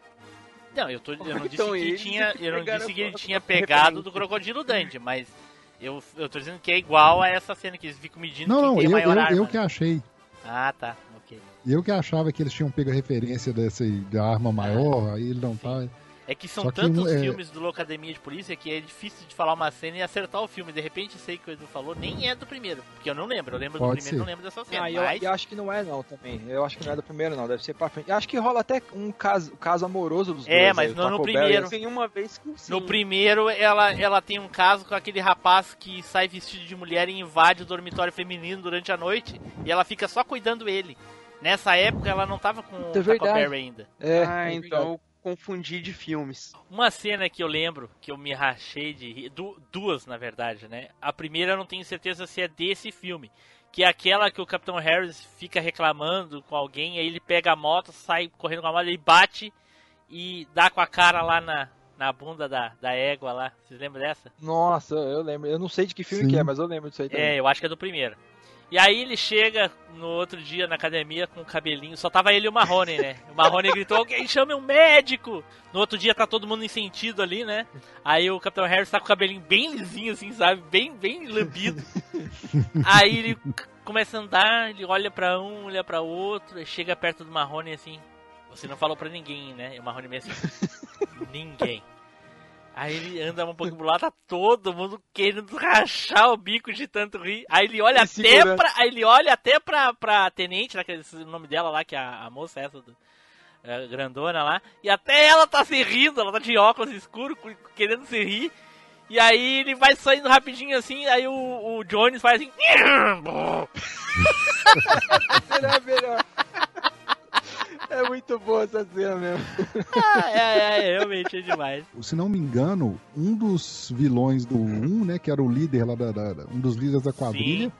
Não, eu, tô, eu não disse Então, que tinha. que Eu não disse que ele tinha pegado do crocodilo Dandy, mas eu, eu tô dizendo que é igual a essa cena que eles ficam medindo Não, quem não, tem eu, maior eu, arma. eu que achei. Ah, tá. Eu que achava que eles tinham pego a referência desse, da arma maior, aí ele não tá. É que são Só que tantos um é- filmes do Locademia de Polícia que é difícil de falar uma cena e acertar o filme. De repente, sei que o Edu falou, nem é do primeiro. Porque eu não lembro. Eu lembro do Pode primeiro, ser. não lembro dessa cena. Ah, eu, mas... eu acho que não é não também. Eu acho que não é do primeiro não, deve ser pra frente. Eu acho que rola até um caso, caso amoroso dos É, dois. mas aí, o não no primeiro. Tem uma vez que sim. No primeiro, ela, ela tem um caso com aquele rapaz que sai vestido de mulher e invade o dormitório feminino durante a noite e ela fica só cuidando ele. Nessa época, ela não tava com o É Taco verdade. Berry ainda. É, ah, é então eu confundi de filmes. Uma cena que eu lembro, que eu me rachei de rir, du- duas na verdade, né? A primeira eu não tenho certeza se é desse filme, que é aquela que o Capitão Harris fica reclamando com alguém, aí ele pega a moto, sai correndo com a moto, ele bate e dá com a cara lá na, na bunda da, da égua lá. Vocês lembram dessa? Nossa, eu lembro. Eu não sei de que filme Sim. que é, mas eu lembro disso aí também. É, eu acho que é do primeiro. E aí ele chega no outro dia na academia com o cabelinho, só tava ele e o Marrone, né? O Marrone gritou, alguém chame um médico! No outro dia tá todo mundo em sentido ali, né? Aí o Capitão Harris tá com o cabelinho bem lisinho, assim, sabe? Bem, bem lambido. Aí ele começa a andar, ele olha pra um, olha pra outro, e chega perto do Marrone assim, você não falou pra ninguém, né? E o Marrone meio assim, ninguém. Aí ele anda um pouquinho pro lado, tá todo mundo querendo rachar o bico de tanto rir. Aí ele olha E até segurando. pra. Aí ele olha até pra, pra tenente, né, que é o nome dela lá, que é a, a moça essa do. é, grandona lá. E até ela tá se rindo, ela tá de óculos escuro, cu- querendo se rir. E aí ele vai saindo rapidinho assim, aí o, o Jones faz assim. Será melhor. É muito boa essa cena mesmo. Ah, é, é, realmente é demais. Se não me engano, um dos vilões do 1, né, que era o líder lá da, da- da- um dos líderes da quadrilha,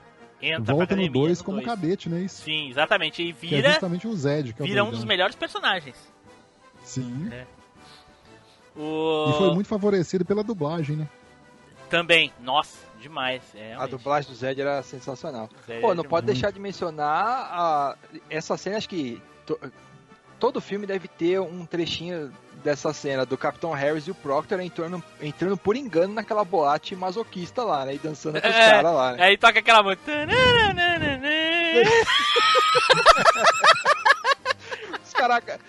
Entra volta no academia 2 no como dois. cadete, né? Isso. Sim, exatamente. E Que é vira, justamente o Zed, que é o vira um dos melhores personagens. Sim. O... E foi muito favorecido pela dublagem, né? Também, nossa, demais. É, A dublagem do Zed era sensacional. Zed Pô, era não demais. pode deixar de mencionar a... essa cena, acho que to- todo filme deve ter um trechinho dessa cena do Capitão Harris e o Proctor entrando, entrando por engano naquela boate masoquista lá, né? E dançando com os É, caras lá, né? Aí toca aquela música. Caraca,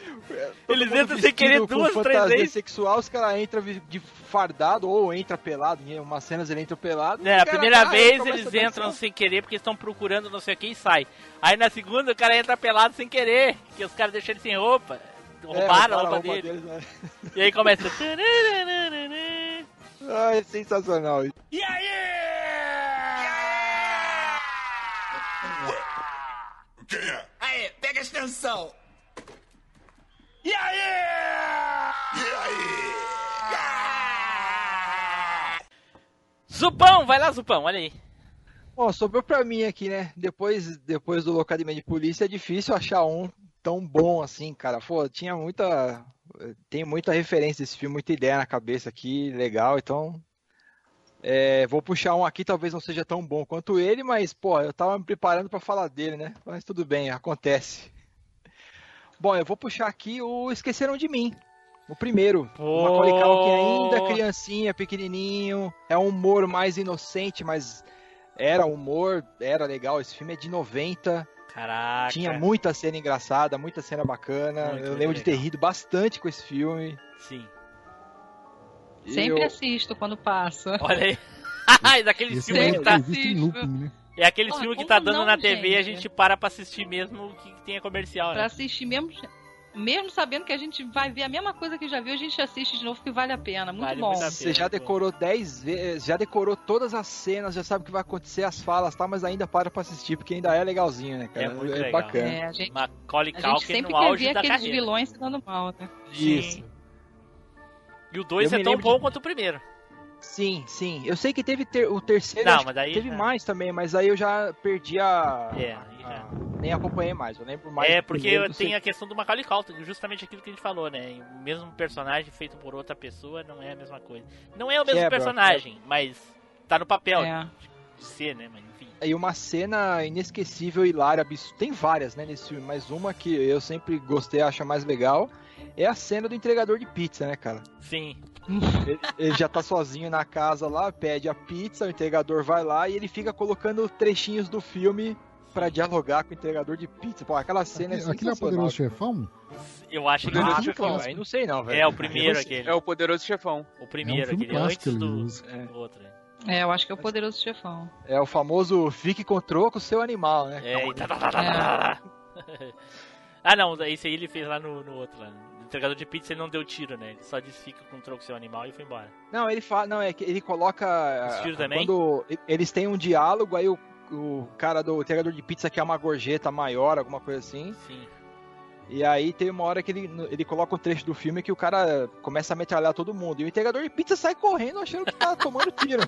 Eles entram sem querer duas, três vezes. sexual, os caras entram de fardado ou entra pelado. Em umas cenas ele entra pelado. É, a cara, primeira ah, vez eles a entram sem querer porque estão procurando não sei o que e sai. Aí na segunda o cara entra pelado sem querer, que os caras deixam ele sem roupa. É, Roubaram a roubaram roupa, dele. deles, né? E aí começa. Ah, é sensacional isso. E aí? Quem é? Aí, pega a extensão. E aí? E aí? Zupão, vai lá, Zupão, olha aí. Bom, sobrou pra mim aqui, né? Depois, depois do Locademia de Polícia é difícil achar um tão bom assim, cara. Pô, tinha muita. Tem muita referência desse filme, muita ideia na cabeça aqui, legal, então. é, vou puxar um aqui, talvez não seja tão bom quanto ele, mas, pô, eu tava me preparando pra falar dele, né? Mas tudo bem, acontece. Bom, eu vou puxar aqui o Esqueceram de Mim. O primeiro. O Macaulay Culkin ainda criancinha, pequenininho. É um humor mais inocente, mas era humor, era legal. Esse filme é de 90. Caraca. Tinha muita cena engraçada, muita cena bacana. Muito, eu muito lembro de ter legal. rido bastante com esse filme. Sim. E Sempre eu- assisto quando passa. Olha aí. É daquele filme que tá. em looping, né? É aquele filme que tá dando não, na TV e a gente? para pra assistir mesmo que tenha comercial, Pra né? assistir mesmo, mesmo sabendo que a gente vai ver a mesma coisa que já viu, a gente assiste de novo que vale a pena. Muito Vale bom. muito a Você já decorou 10 vezes, já decorou todas as cenas, já sabe o que vai acontecer, as falas, tá? Mas ainda para pra assistir, porque ainda é legalzinho, né, cara? É muito legal. bacana. É, a gente, Macaulay a gente Culkin sempre no quer ver aqueles carreira. vilões se dando mal, né? Isso. E o 2 Eu é tão bom de- quanto o primeiro. Sim, sim. Eu sei que teve ter- o terceiro, Não, mas daí teve já- mais também, mas aí eu já perdi a. É, a- aí já. nem acompanhei mais. Eu lembro mais. É, porque tem segundo. a questão do Macaulay Culkin, justamente aquilo que a gente falou, né? O mesmo personagem feito por outra pessoa não é a mesma coisa. Não é o mesmo Quebra, personagem, mas tá no papel É. de ser, né? Mas enfim. E uma cena inesquecível, hilária, absurda. Tem várias, né, nesse filme, mas uma que eu sempre gostei, acho mais legal, é a cena do entregador de pizza, né, cara? Sim. Ele, ele já tá sozinho na casa lá, pede a pizza, o entregador vai lá e ele fica colocando trechinhos do filme pra dialogar com o entregador de pizza. Pô, aquela cena é aquele é o sensacional. poderoso chefão? Eu acho que Poderoso Ah, Chefão. aí não sei não, velho. é o primeiro aquele. É o Poderoso Chefão. O primeiro, É um aquele antes do, usa. do outro. né? É, eu acho que é o poderoso chefão. É o famoso fique com troco seu animal, né? É, e tá, tá, tá, tá, tá, tá. Ah, não, esse aí ele fez lá no, no outro lá. Entregador de pizza ele não deu tiro, né? Ele só disse fica com troco seu animal e foi embora. Não, ele fala, não, é que ele coloca tiro ah, também? quando eles têm um diálogo, aí o, o cara do entregador de pizza quer uma gorjeta maior, alguma coisa assim. Sim. E aí tem uma hora que ele, ele coloca um trecho do filme que o cara começa a metralhar todo mundo. E o entregador de pizza sai correndo achando que tá tomando tiro.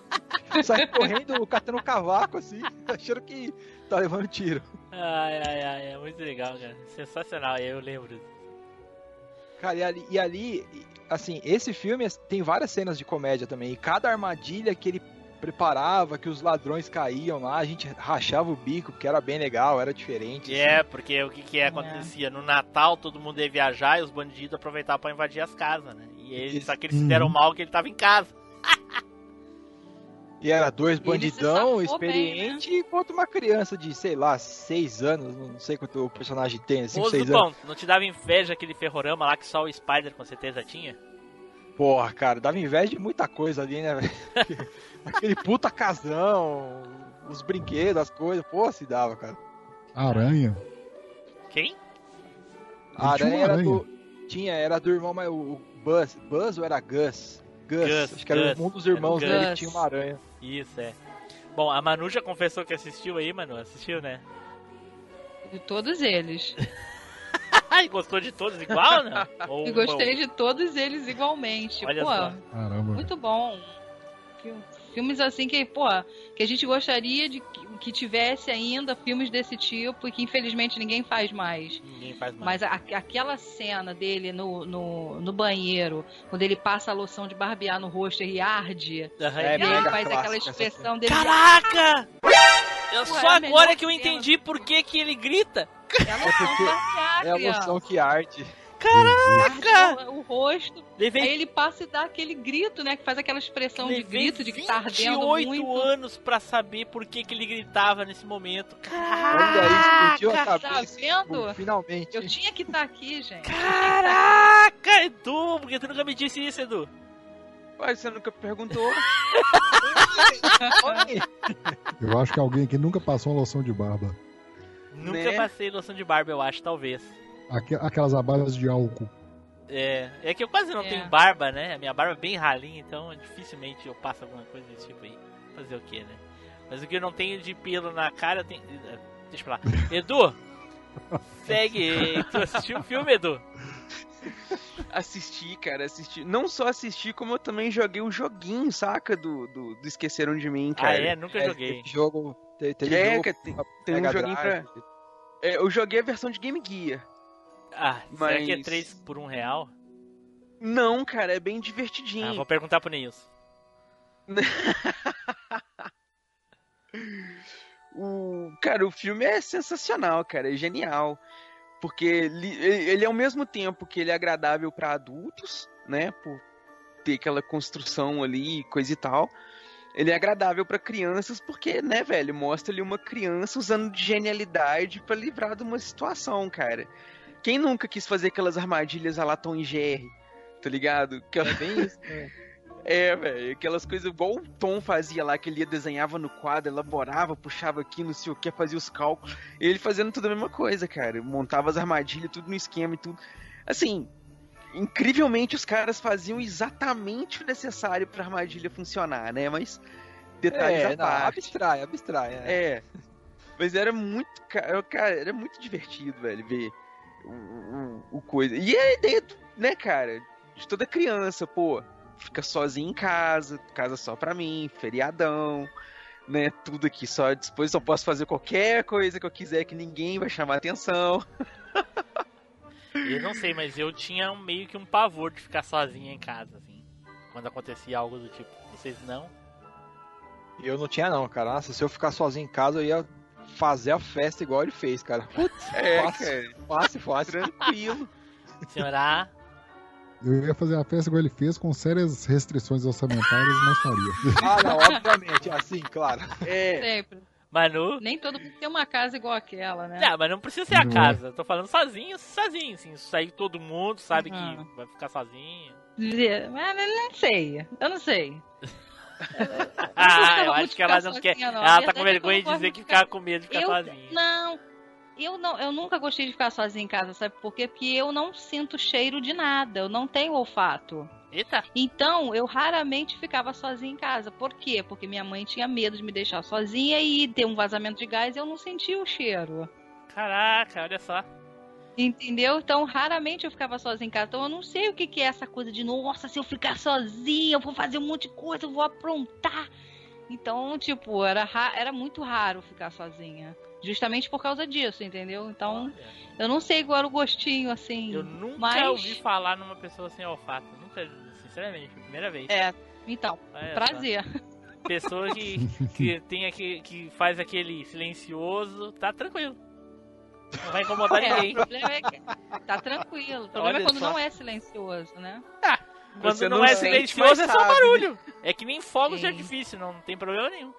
sai correndo, catando cavaco, assim, achando que tá levando tiro. Ai, ai, ai, é muito legal, cara. Sensacional, eu lembro. Cara, e ali, e ali, assim, esse filme tem várias cenas de comédia também. E cada armadilha que ele preparava, que os ladrões caíam lá, a gente rachava o bico, porque era bem legal, era diferente. assim. É, porque o que que acontecia? No Natal todo mundo ia viajar e os bandidos aproveitavam pra invadir as casas, né? E eles, só que eles se Uhum. deram mal que ele tava em casa. E era dois bandidão, safou bem, experiente, enquanto uma criança de, sei lá, seis anos, não sei quanto o personagem tem, cinco, Ô, seis Zupão, anos. não te dava inveja aquele ferrorama lá que só o Spider com certeza tinha? Porra, cara, dava inveja de muita coisa ali, né, velho? Aquele puta casão, os brinquedos, as coisas, pô, se dava, cara. Aranha. Quem? A aranha uma era aranha. do. Tinha, era do irmão, mas o Buzz. Buzz ou era Gus? Gus. Gus, Acho que era Gus. um dos irmãos dele que tinha uma aranha. Isso, é. Bom, a Manu já confessou que assistiu aí, Manu. Assistiu, né? De todos eles. Ai, gostou de todos igual, né? Ou E gostei de todos eles igualmente. Olha pô, só. Caramba. muito bom. Fil- Filmes assim que, pô, que a gente gostaria de que, que tivesse ainda filmes desse tipo e que infelizmente ninguém faz mais. Ninguém faz mais. Mas a- aquela cena dele no, no, no banheiro, quando ele passa a loção de barbear no rosto e arde, É, e ele faz aquela expressão dele. Caraca! Eu Pô, só é agora que eu entendi por que, que ele grita. É a loção porque de barbear, É a emoção que arde. Caraca! O, o rosto. Levei- Aí ele passa e dá aquele grito, né? Que faz aquela expressão de grito, de que tá ardendo 28 muito. anos pra saber por que, que ele gritava nesse momento. Olha aí, explodiu a Tá cabeça. vendo? Finalmente. Eu tinha que estar aqui, gente. Caraca, Edu, por que tu nunca me disse isso, Edu? Ué, você nunca perguntou? Eu acho que alguém aqui nunca passou uma loção de barba. Nunca Né? passei loção de barba, eu acho, talvez. Aque- Aquelas abadas de álcool. É, é que eu quase não É. tenho barba, né? A minha barba é bem ralinha, então dificilmente eu passo alguma coisa desse tipo aí. Fazer o que, né? Mas o que eu não tenho de pelo na cara, eu tenho. Deixa pra lá. Edu! Segue! Tu assistiu o filme, Edu? Assisti, cara, assisti. Não só assisti, como eu também joguei o joguinho, saca? Do, do, do Esqueceram de Mim, cara. Ah, é? Nunca joguei. Teve jogo. Teve, teve É, jogo tem, tem um joguinho pra. É, eu joguei a versão de Game Gear. Ah, será que é Mas- 3 por 1 real? Não, cara, é bem divertidinho. Ah, vou perguntar pro Nils. O, cara, o filme é sensacional, cara, é genial. Porque ele, ele é ao mesmo tempo que ele é agradável pra adultos, né, por ter aquela construção ali, coisa e tal. Ele é agradável pra crianças porque, né, velho, mostra ali uma criança usando de genialidade pra livrar de uma situação, cara. Quem nunca quis fazer aquelas armadilhas a lá Tom e Jerry, tá ligado? Que É bem isso. né? é, velho, aquelas coisas igual o Tom fazia lá, que ele ia, desenhava no quadro, elaborava, puxava aqui, não sei o que, fazia os cálculos. Ele fazendo tudo a mesma coisa, cara. Montava as armadilhas, tudo no esquema e tudo. Assim, incrivelmente os caras faziam exatamente o necessário pra armadilha funcionar, né? Mas detalhes É, à não, parte. abstrai, abstrai. É. É. Mas era muito. ca- Cara, era muito divertido, velho, ver o, o, o coisa. E a ideia, do, né, cara, de toda criança, pô, fica sozinho em casa, casa só pra mim, feriadão, né? Tudo aqui só à disposição. Posso fazer qualquer coisa que eu quiser que ninguém vai chamar atenção. Eu não sei, mas eu tinha um- meio que um pavor de ficar sozinho em casa, assim. Quando acontecia algo do tipo. Vocês não? Eu não tinha não, cara. Nossa, se eu ficar sozinho em casa, eu ia fazer a festa igual ele fez, cara. Putz, É, fácil, cara. fácil, fácil. Tranquilo. Senhora? Eu ia fazer a festa igual ele fez, com sérias restrições orçamentárias, mas faria. Ah, não, obviamente, assim, claro. É. Sempre. Manu? Nem todo mundo tem uma casa igual aquela, né? Não, mas não precisa ser a Não casa. Tô falando sozinho, sozinho, assim. Sair todo mundo, sabe Uhum. que vai ficar sozinho. Dizer, Mas eu não sei. Eu não sei. Ah, eu acho que ela não quer. sozinha, não. Ela tá com vergonha de dizer que ficar- ficar com medo de ficar Eu sozinho. não. Eu não, eu nunca gostei de ficar sozinha em casa, sabe por quê? Porque eu não sinto cheiro de nada, eu não tenho olfato. Eita! Então, eu raramente ficava sozinha em casa. Por quê? Porque minha mãe tinha medo de me deixar sozinha e ter um vazamento de gás e eu não sentia o cheiro. Caraca, olha só. Entendeu? Então, raramente eu ficava sozinha em casa. Então, eu não sei o que, que é essa coisa de, nossa, se eu ficar sozinha, eu vou fazer um monte de coisa, eu vou aprontar. Então, tipo, era, ra- era muito raro ficar sozinha. Justamente por causa disso, entendeu? Então, eu não sei qual era o gostinho, assim. Eu nunca mas... ouvi falar numa pessoa sem olfato. Nunca, sinceramente, primeira vez. É, então, Olha só. prazer. Pessoa que, que, tem aqui, que faz aquele silencioso, tá tranquilo. Não vai incomodar É, ninguém. o problema é que tá tranquilo. O problema Olha é quando só. não é silencioso, né? Quando Você não, não é silencioso, é só sabe, barulho. É que nem fogos de artifício, não tem problema nenhum.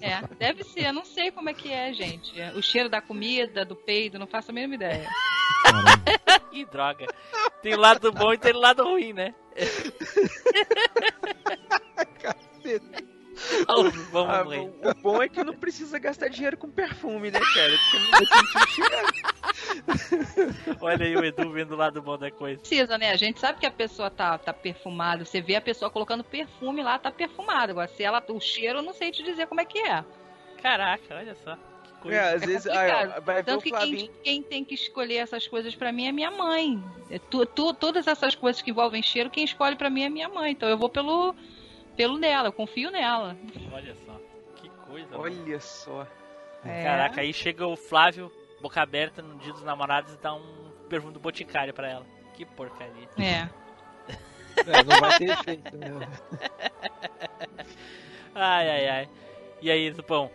É, deve ser, eu não sei como é que é, gente. O cheiro da comida, do peido, não faço a mínima ideia. Que droga. Tem o lado bom e tem o lado ruim, né? Vamos Ah, o, bom é que não precisa gastar dinheiro com perfume, né, cara? Porque não vai sentir o cheiro. Olha aí o Edu vendo o lado bom da coisa. Precisa, né? A gente sabe que a pessoa tá, tá perfumada. Você vê a pessoa colocando perfume lá, tá perfumada. Agora, se ela. O cheiro, eu não sei te dizer como é que é. Caraca, olha só. Que coisa. É, às É vezes ah, vai Tanto que quem, quem tem que escolher essas coisas pra mim é minha mãe. É tu, tu- todas essas coisas que envolvem cheiro, quem escolhe pra mim é minha mãe. Então eu vou pelo, pelo dela, eu confio nela. Olha só. Que coisa. mano. Olha só. É. Caraca, aí chega o Flávio, boca aberta no dia dos namorados e dá um perfume do Boticário pra ela. Que porcaria. É. É, não vai ter efeito, né? Ai, ai, ai. E aí, Zupão?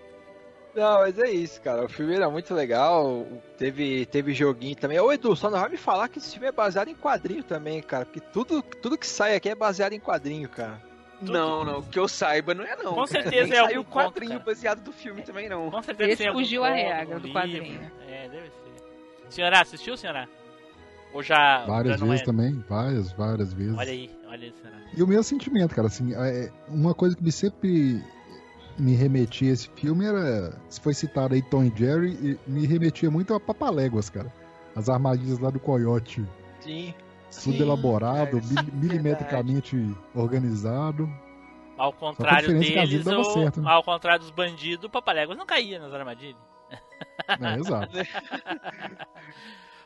Não, mas é isso, cara. O filme era muito legal. Teve, teve joguinho também. Ô, Edu, só não vai me falar que esse filme é baseado em quadrinho também, cara. Porque tudo, tudo que sai aqui é baseado em quadrinho, cara. Não, não, que eu saiba não é não. Com cara. certeza Nem é saiu algum quadrinho conto, baseado do filme também não. Com certeza Esse fugiu a regra do livro. quadrinho. É, deve ser. Senhora, assistiu, senhora? Ou já. Várias já vezes é? também, várias, várias vezes. Olha aí, olha aí, senhora. E o mesmo sentimento, cara, assim, é, uma coisa que me sempre me remetia a esse filme era, se foi citado aí Tom e Jerry, e me remetia muito a Papaléguas, cara. As armadilhas lá do Coyote. Sim. Tudo Sim, elaborado, cara, mili- milimetricamente organizado. Ao contrário é deles, vezes dava o- certo, né? ao contrário dos bandidos, o Papaléguas não caía nas armadilhas. É, exato.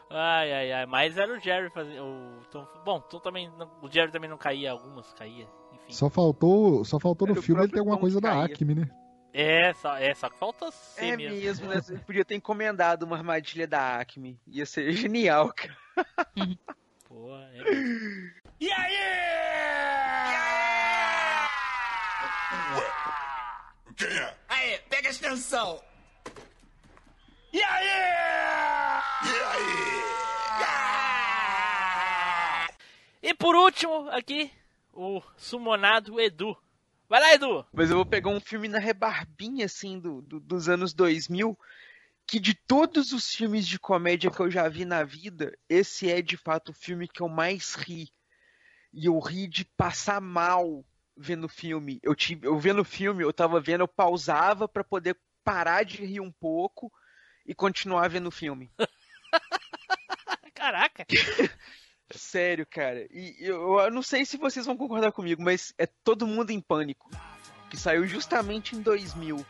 Ai, ai, ai. Mas era o Jerry fazer. O Tom, bom, Tom também. não- o Jerry também não caía, algumas caía. Enfim. Só faltou, só faltou no Era filme ele ter alguma Tom coisa da. Acme, né? É, só, é, só que falta ser É mesmo. mesmo, né? Você podia ter encomendado uma armadilha da Acme. Ia ser genial, cara. Pô, é. E aí? Ué, quem é? Aí, pega a extensão. E aí? E aí? E por último, aqui, o sumonado Edu. Vai lá, Edu! Mas eu vou pegar um filme na rebarbinha, assim, do, do- dos anos 2000, que de todos os filmes de comédia que eu já vi na vida, esse é de fato o filme que eu mais ri. E eu ri de passar mal vendo o filme. Eu, tive, eu vendo o filme, eu tava vendo, eu pausava pra poder parar de rir um pouco e continuar vendo o filme. Caraca! Sério, cara. E eu, eu não sei se vocês vão concordar comigo, mas é Todo Mundo em Pânico. Que saiu justamente em 2000.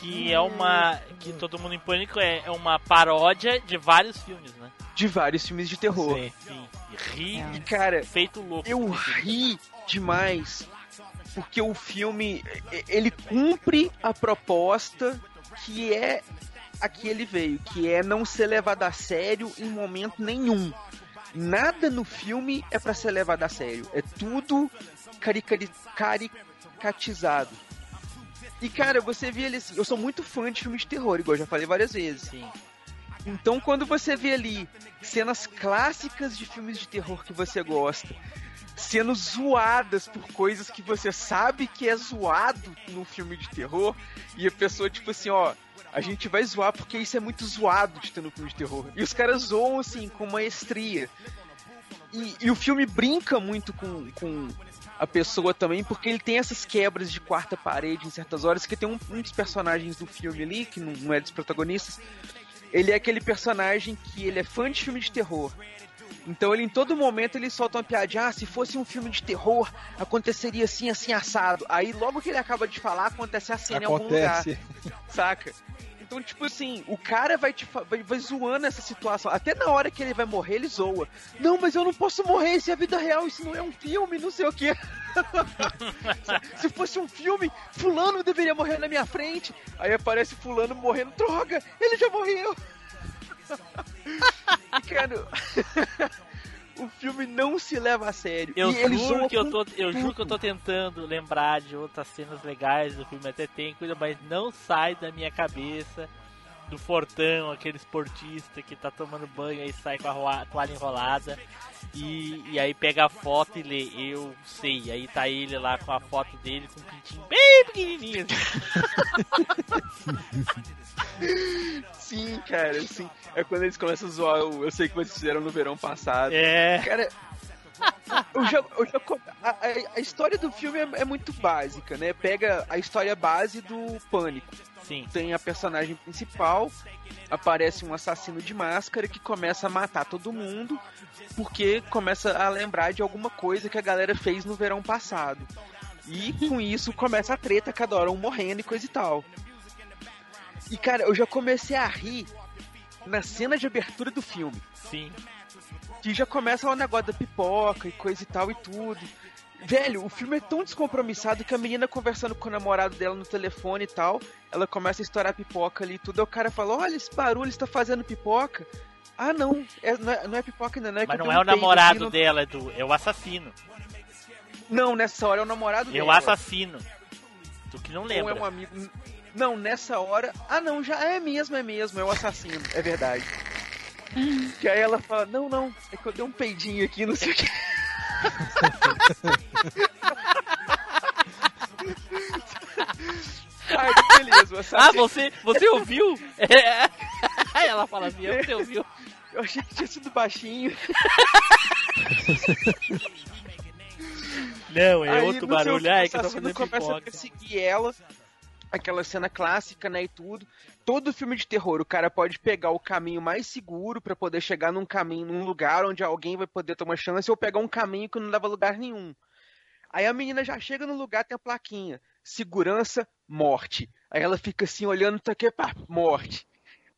Que é uma. Que Todo Mundo em Pânico é, é uma paródia de vários filmes, né? De vários filmes de terror. Sim, sim. E ri E, cara, feito louco. eu ri demais. Porque o filme, ele cumpre a proposta que é a que ele veio. Que é não ser levado a sério em momento nenhum. Nada no filme é pra ser levado a sério. É tudo caricatizado. E cara, você vê ele assim. Eu sou muito fã de filmes de terror, igual eu já falei várias vezes. Sim. Então quando você vê ali cenas clássicas de filmes de terror que você gosta, sendo zoadas por coisas que você sabe que é zoado num filme de terror, e a pessoa, tipo assim, ó, a gente vai zoar porque isso é muito zoado de ter no filme de terror. E os caras zoam assim, com maestria. E, e o filme brinca muito com, com a pessoa também, porque ele tem essas quebras de quarta parede em certas horas, que tem um, um dos personagens do filme ali, que não, não é dos protagonistas, ele é aquele personagem que ele é fã de filme de terror. Então ele em todo momento ele solta uma piadinha, ah, se fosse um filme de terror, aconteceria assim, assim, assado. Aí logo que ele acaba de falar, acontece a cena em algum lugar. Acontece. Saca? Então, tipo assim, o cara vai te vai, vai zoando essa situação. Até na hora que ele vai morrer, ele zoa. Não, mas eu não posso morrer, isso é a vida real, isso não é um filme, não sei o quê. Se fosse um filme, fulano deveria morrer na minha frente. Aí aparece fulano morrendo, droga, ele já morreu. Cara, o filme não se leva a sério. Eu juro que eu tô, eu juro que eu tô tentando lembrar de outras cenas legais do filme, até tem coisa, mas não sai da minha cabeça do Fortão, aquele esportista que tá tomando banho aí sai com a toalha enrolada e, e aí pega a foto e lê, eu sei, aí tá ele lá com a foto dele com um pintinho bem pequenininho assim. Sim, cara, sim. É quando eles começam a zoar o Eu sei que vocês fizeram no verão passado. É. Cara, eu já, eu já a- a história do filme é, é muito básica, né? Pega a história base do Pânico. Sim. Tem a personagem principal, aparece um assassino de máscara que começa a matar todo mundo porque começa a lembrar de alguma coisa que a galera fez no verão passado. E com isso começa a treta, cada hora um morrendo e coisa e tal. E cara, eu já comecei a rir na cena de abertura do filme. Sim. Que já começa o negócio da pipoca e coisa e tal e tudo. Velho, o filme é tão descompromissado que a menina conversando com o namorado dela no telefone e tal, ela começa a estourar pipoca ali e tudo. Aí o cara fala: Olha esse barulho, está fazendo pipoca. Ah, não, é- não, é, não é pipoca ainda, não é Mas não é o namorado não- dela, Edu, é o assassino. Não, nessa hora é o namorado É o dela. assassino. Tu que não Ou lembra. é um amigo. Não, nessa hora. Ah, não, já é mesmo, é mesmo, é o assassino, é verdade. que aí ela fala: Não, não, é que eu dei um peidinho aqui, não sei o que. Ai, beleza, o Ah, você, você ouviu? É. Ela fala assim, você ouviu? Eu achei que tinha sido baixinho. Não, é Aí, outro barulho. Ai, que eu tô fazendo começa a perseguir ela. Aquela cena clássica, né, e tudo. Todo filme de terror, o cara pode pegar o caminho mais seguro pra poder chegar num caminho, num lugar onde alguém vai poder uma chance, ou pegar um caminho que não leva lugar nenhum. Aí a menina já chega no lugar, tem a plaquinha. Segurança, morte. Aí ela fica assim, olhando, tá aqui, pá, morte.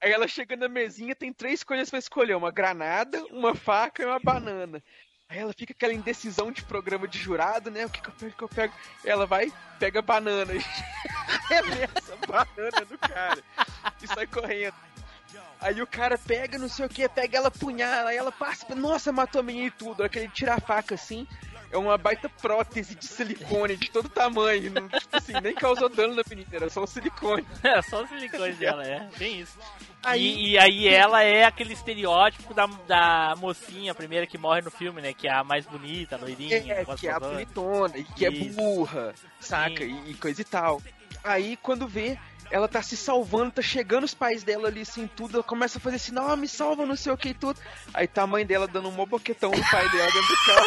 Aí ela chega na mesinha, tem três coisas pra escolher: uma granada, uma faca e uma banana. Aí ela fica aquela indecisão de programa de jurado, né? O que, que eu pego, o que eu pego? Ela vai, pega a banana. Arremessa a banana do cara. E sai correndo. Aí o cara pega, não sei o que, pega ela punhala, aí ela passa, nossa, matou a menina e tudo. Aí que ele tira a faca assim, é uma baita prótese de silicone de todo tamanho. Não, tipo assim, nem causou dano na menina, era só o silicone. É só o silicone dela, é. Bem isso. Aí- E, e aí ela é aquele estereótipo da, da mocinha, a primeira que morre no filme, né? Que é a mais bonita, a loirinha. É, que é a bonitona, e que Isso. é burra, saca? E, e coisa e tal. Aí quando vê, ela tá se salvando, tá chegando os pais dela ali assim, tudo, ela começa a fazer assim, não, me salva, não sei o que e tudo. Aí tá a mãe dela dando um mó boquetão no pai dela dentro do carro.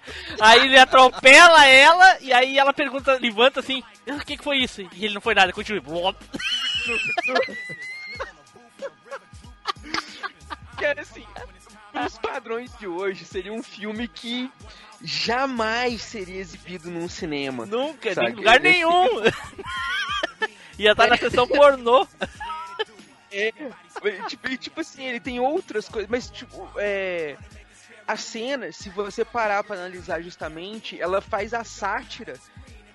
Aí ele atropela ela e aí ela pergunta, levanta assim, "Ah, o que, que foi isso? E ele não foi nada, continua. Era assim, os padrões de hoje seria um filme que jamais seria exibido num cinema. Nunca, em lugar nenhum. Ia estar na sessão pornô. É, tipo, tipo assim, ele tem outras coisas, mas tipo, é. A cena, se você parar pra analisar justamente, ela faz a sátira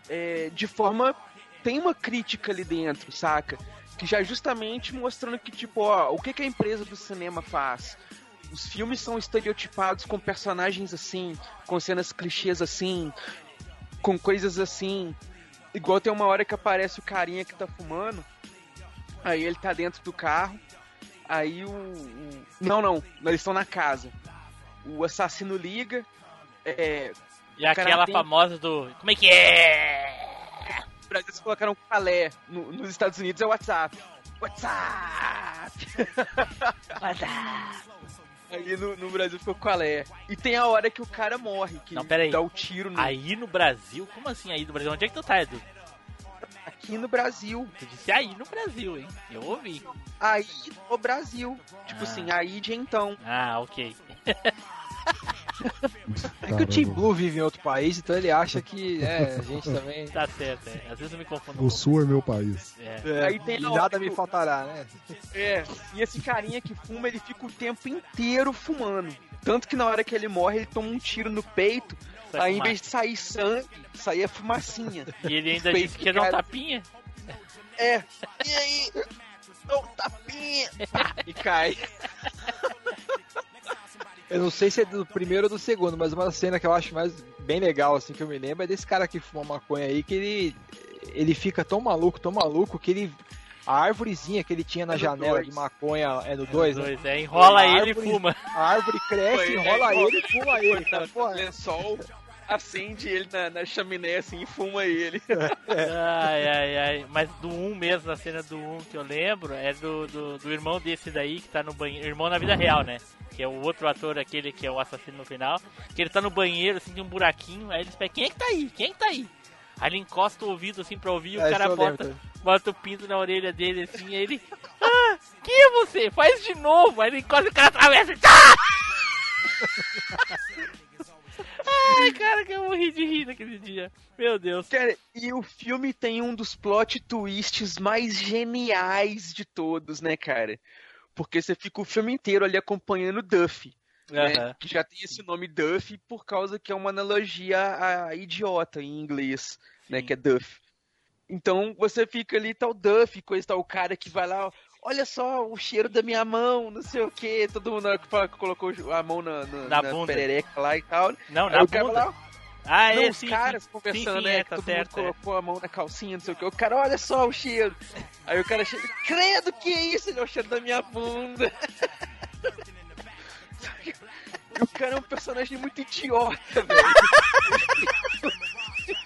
é, de forma. Tem uma crítica ali dentro, saca? Que já justamente mostrando que, tipo, ó, o que, que a empresa do cinema faz? Os filmes são estereotipados com personagens assim, com cenas clichês assim, com coisas assim. Igual tem uma hora que aparece o carinha que tá fumando. Aí ele tá dentro do carro. Aí o. o- Não, não. Eles estão na casa. O assassino liga. É. E aquela famosa do. Como é que é? No Brasil eles colocaram Calé. No- nos Estados Unidos é WhatsApp. WhatsApp! WhatsApp! Aí no, no Brasil ficou Calé. E tem a hora que o cara morre. Que Não, peraí. dá o tiro no. Aí no Brasil? Como assim aí no Brasil? Onde é que tu tá, Edu? Aqui no Brasil. Tu disse aí no Brasil, hein? Eu ouvi. Aí no Brasil. Tipo Ah. assim, aí de então. Ah, ok. É que o Team Blue vive em outro país, então ele acha que é, a gente também. Tá certo, é. Às vezes eu me confundo. O sul é meu país. É. É, Aí tem e hora nada me faltará, né? É, e esse carinha que fuma, ele fica o tempo inteiro fumando. Tanto que na hora que ele morre, ele toma um tiro no peito. Sai aí, em vez de sair sangue, saía fumacinha. E ele ainda disse que ia dar um tapinha. É. E aí? Dá um tapinha. E cai. Eu não sei se é do primeiro ou do segundo, mas uma cena que eu acho mais bem legal, assim, que eu me lembro, é desse cara que fuma maconha aí, que ele, ele fica tão maluco, tão maluco, que ele. A árvorezinha que ele tinha na É janela dois. de maconha é no 2, né? Dois, é, enrola A ele e árvore- fuma. A árvore cresce, Foi, enrola é, ele e fuma ele, cara. Tá, Porra, lençol, acende ele na, na chaminé assim e fuma ele. Ai, ai, ai. Mas do 1 mesmo, a cena do 1 que eu lembro, é do, do, do irmão desse daí que tá no banheiro. Irmão na vida real, né? Que é o outro ator, aquele que é o assassino no final. Que ele tá no banheiro, assim, tem um buraquinho. Aí eles pegam, quem é que tá aí? Quem é que tá aí? Aí ele encosta o ouvido assim pra ouvir e o É, cara bota, bota o pinto na orelha dele assim, aí ele. Ah, quem é você? Faz de novo! Aí ele encosta e o cara atravessa e. Ah! Cara, que eu morri de rir naquele dia. Meu Deus. Cara, e o filme tem um dos plot twists mais geniais de todos, né, cara? Porque você fica o filme inteiro ali acompanhando o Duffy. Né? Que já tem esse nome Duffy por causa que é uma analogia a idiota em inglês, né? Que é Duff. Então você fica ali, tá o Duffy, coisa tal, o cara que vai lá, olha só o cheiro da minha mão, não sei o que, todo mundo na hora que fala que colocou a mão na, na, Na na bunda. perereca lá e tal. Não, na bunda. lá, Ah, não, é, os sim, caras sim. conversando, Sim, sim, né? é, que tá todo certo, mundo colocou a mão na calcinha, não sei o que. O cara, olha só o cheiro. Aí o cara chega, credo, que isso? Ele é o cheiro da minha bunda. o cara é um personagem muito idiota, velho.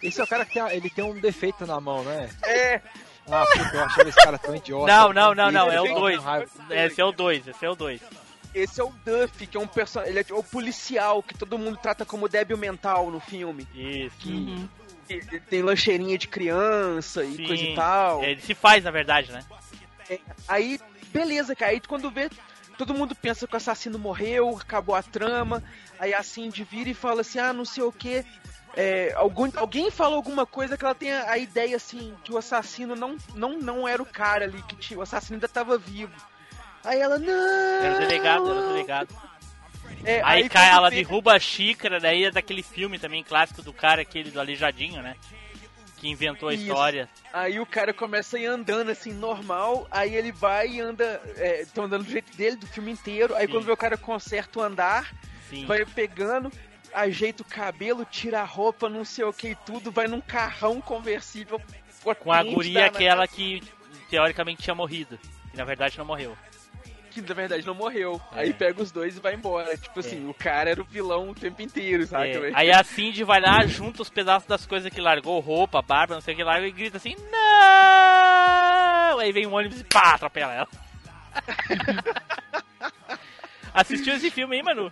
Esse é o cara que tem, ele tem um defeito na mão, né? É. Ah, puta, eu achava esse cara tão idiota. Não, não, não, não, é o Ele 2. Com raiva. Esse é o 2, esse é o 2. Esse é o Duff, que é um personagem. Ele é o policial que todo mundo trata como débil mental no filme. Isso. Que ele tem lancheirinha de criança e Sim. coisa e tal. Ele se faz, na verdade, né? É, aí, beleza, cara. Aí quando vê, todo mundo pensa que o assassino morreu, acabou a trama. Aí a Cindy vira e fala assim: ah, não sei o que. Algum, alguém fala alguma coisa que ela tem a, a ideia assim que o assassino não, não, não era o cara ali, que tinha, o assassino ainda tava vivo. Aí ela, não! Era o delegado, era o delegado. É, aí, aí cai, ela derruba a xícara, daí é daquele filme também clássico do cara, aquele do Aleijadinho, né? Que inventou a Isso. história. Aí o cara começa a ir andando assim, normal, aí ele vai e anda. Estão andando do jeito dele, do filme inteiro. Aí Sim. quando vê o cara conserta o andar, Sim. vai pegando, ajeita o cabelo, tira a roupa, não sei o que e tudo, vai num carrão conversível. Com a guria aquela que teoricamente tinha morrido. E na verdade não morreu. Que na verdade não morreu. É. Aí pega os dois e vai embora. Tipo assim, o cara era o vilão o tempo inteiro, saca? É, aí a Cindy vai lá, junta os pedaços das coisas que largou, roupa, barba, não sei o que larga, e grita assim, não! Aí vem um ônibus e pá, atropela ela. Assistiu esse filme aí, Manu?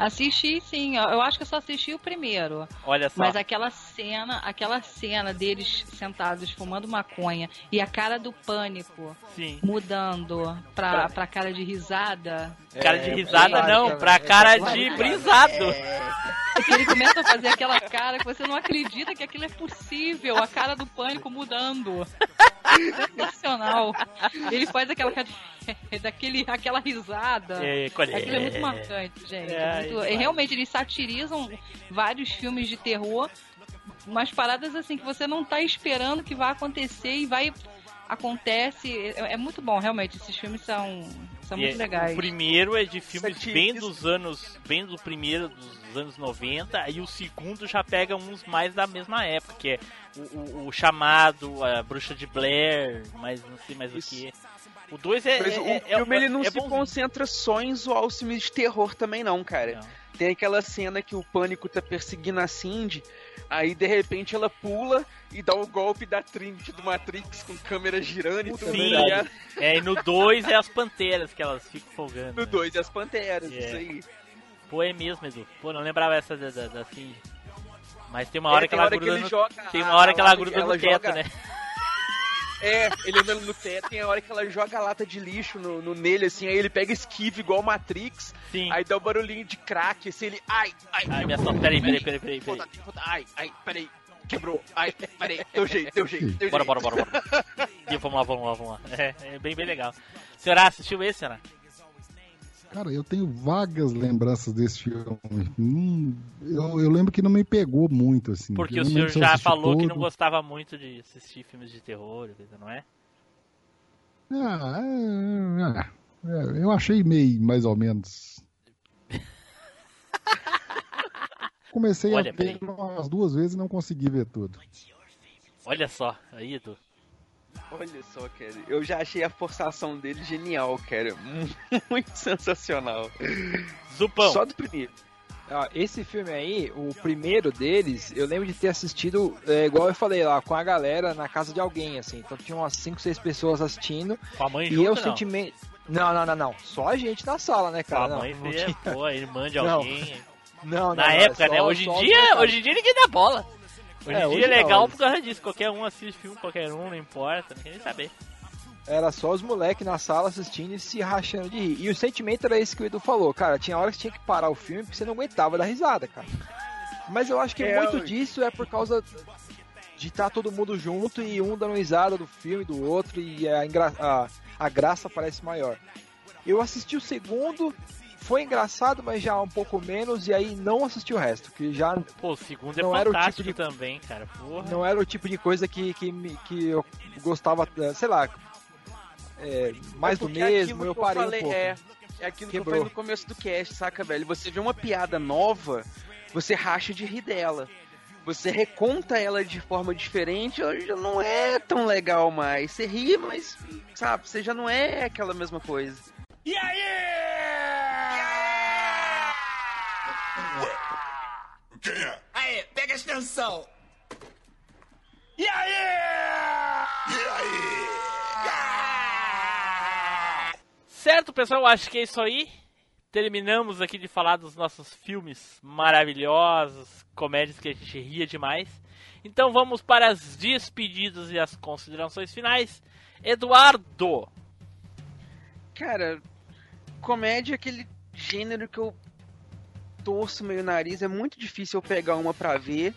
Assisti sim, eu acho que eu só assisti o primeiro. Olha só. Mas aquela cena, aquela cena deles sentados fumando maconha e a cara do pânico Sim. mudando pra, pra cara de risada. Cara É, de risada é, não, é, pra é, cara é, de é, brisado. Que ele começa a fazer aquela cara que você não acredita que aquilo é possível. A cara do pânico mudando. Sensacional. Ele faz aquela cara de- daquele, aquela risada. É, é? Aquilo é muito marcante, gente. É, Muito- isso. e realmente, eles satirizam vários filmes de terror, umas paradas assim que você não tá esperando que vai acontecer e vai. Acontece. É, é muito bom, realmente. Esses filmes são, são E muito é- legais. O primeiro é de filmes Satirismo. bem dos anos. Bem do primeiro dos anos 90, e o segundo já pega uns mais da mesma época, que é o, o- o chamado, a bruxa de Blair, mas não sei mais o que. O 2 é, Mas é, o é- filme ele não é se bonzinho. concentra só em zoar os filmes de terror também não, cara. Não. Tem aquela cena que o pânico tá perseguindo a Cindy, aí de repente ela pula e dá o golpe da Trinity do Matrix com câmera girando e tudo. Sim, tá ligado? é, e no 2 é as panteras que elas ficam folgando. No 2 as panteras, É. isso aí. Pô, é mesmo, Edu. Pô, não lembrava essa da, da, da Cindy. Mas tem uma É, hora que tem ela hora que gruda ele no... joga Tem uma hora a que ela gruda de- no ela teto, joga- né? É, ele anda no teto, tem a hora que ela joga a lata de lixo no, no- nele, assim, aí ele pega esquiva igual Matrix, Sim. aí dá o barulhinho de crack, assim, ele. Ai, ai, Ai, minha só... Peraí, peraí, peraí, peraí. peraí. Ai, ai, peraí. Quebrou. Ai, peraí. Deu jeito, deu jeito, deu Bora, jeito. bora, bora, bora. E vamos lá, vamos lá, vamos lá. É, é bem, bem legal. Senhora, assistiu esse, senhora? Cara, eu tenho vagas lembranças desse filme. Hum, eu, eu lembro que não me pegou muito, assim. Porque Eu o senhor já falou que não todo. gostava muito de assistir filmes de terror, não é? Ah, é, é, é, eu achei meio, mais ou menos. Comecei Olha, a ver umas duas vezes e não consegui ver tudo. Olha só, aí, Edu. Olha só, cara. Eu já achei a forçação dele genial, cara. Muito sensacional. Zupão. Só do primeiro. Ah, esse filme aí, o primeiro deles, eu lembro de ter assistido, é, igual eu falei lá, com a galera na casa de alguém, assim. Então tinha umas 5, 6 pessoas assistindo. Com a mãe e junto, eu não? sentimento. Não, não, não, não. Só a gente na sala, né, Com a cara? Não, mãe não seria, tinha- pô, a irmã de Não. alguém. Não, não, Na não, é época, só- né? Hoje em dia, hoje em dia ninguém dá bola. Hoje É, em hoje dia é legal por causa disso. Qualquer um assiste filme, qualquer um, não importa, não quer nem saber. Era só os moleques na sala assistindo e se rachando de rir. E o sentimento era esse que o Edu falou, cara. Tinha hora que você tinha que parar o filme porque você não aguentava dar risada, cara. Mas eu acho que É, muito eu- disso é por causa de estar todo mundo junto e um dando risada do filme do outro e a, a, a graça parece maior. Eu assisti o segundo, foi engraçado, mas já um pouco menos, e aí não assisti o resto, que já Pô, o segundo é Não era o tipo fantástico de- também, cara. Porra. não era o tipo de coisa que, que, me- que eu gostava, eh, sei lá, é, mais É do mesmo, eu que parei falei, um pouco. É, é aquilo que eu Quebrou. falei no começo do cast, saca, velho? Você vê uma piada nova, você racha de rir dela. Você reconta ela de forma diferente, ela já não é tão legal mais. Você ri, mas, sabe, você já não é aquela mesma coisa. E aí? Ué, quem é? Aí, pega a extensão. E aí? E aí? Certo, pessoal, acho que é isso aí. Terminamos aqui de falar dos nossos filmes maravilhosos, comédias que a gente ria demais. Então vamos para as despedidas e as considerações finais. Eduardo! Cara, comédia é aquele gênero que eu torço meio nariz, é muito difícil eu pegar uma pra ver,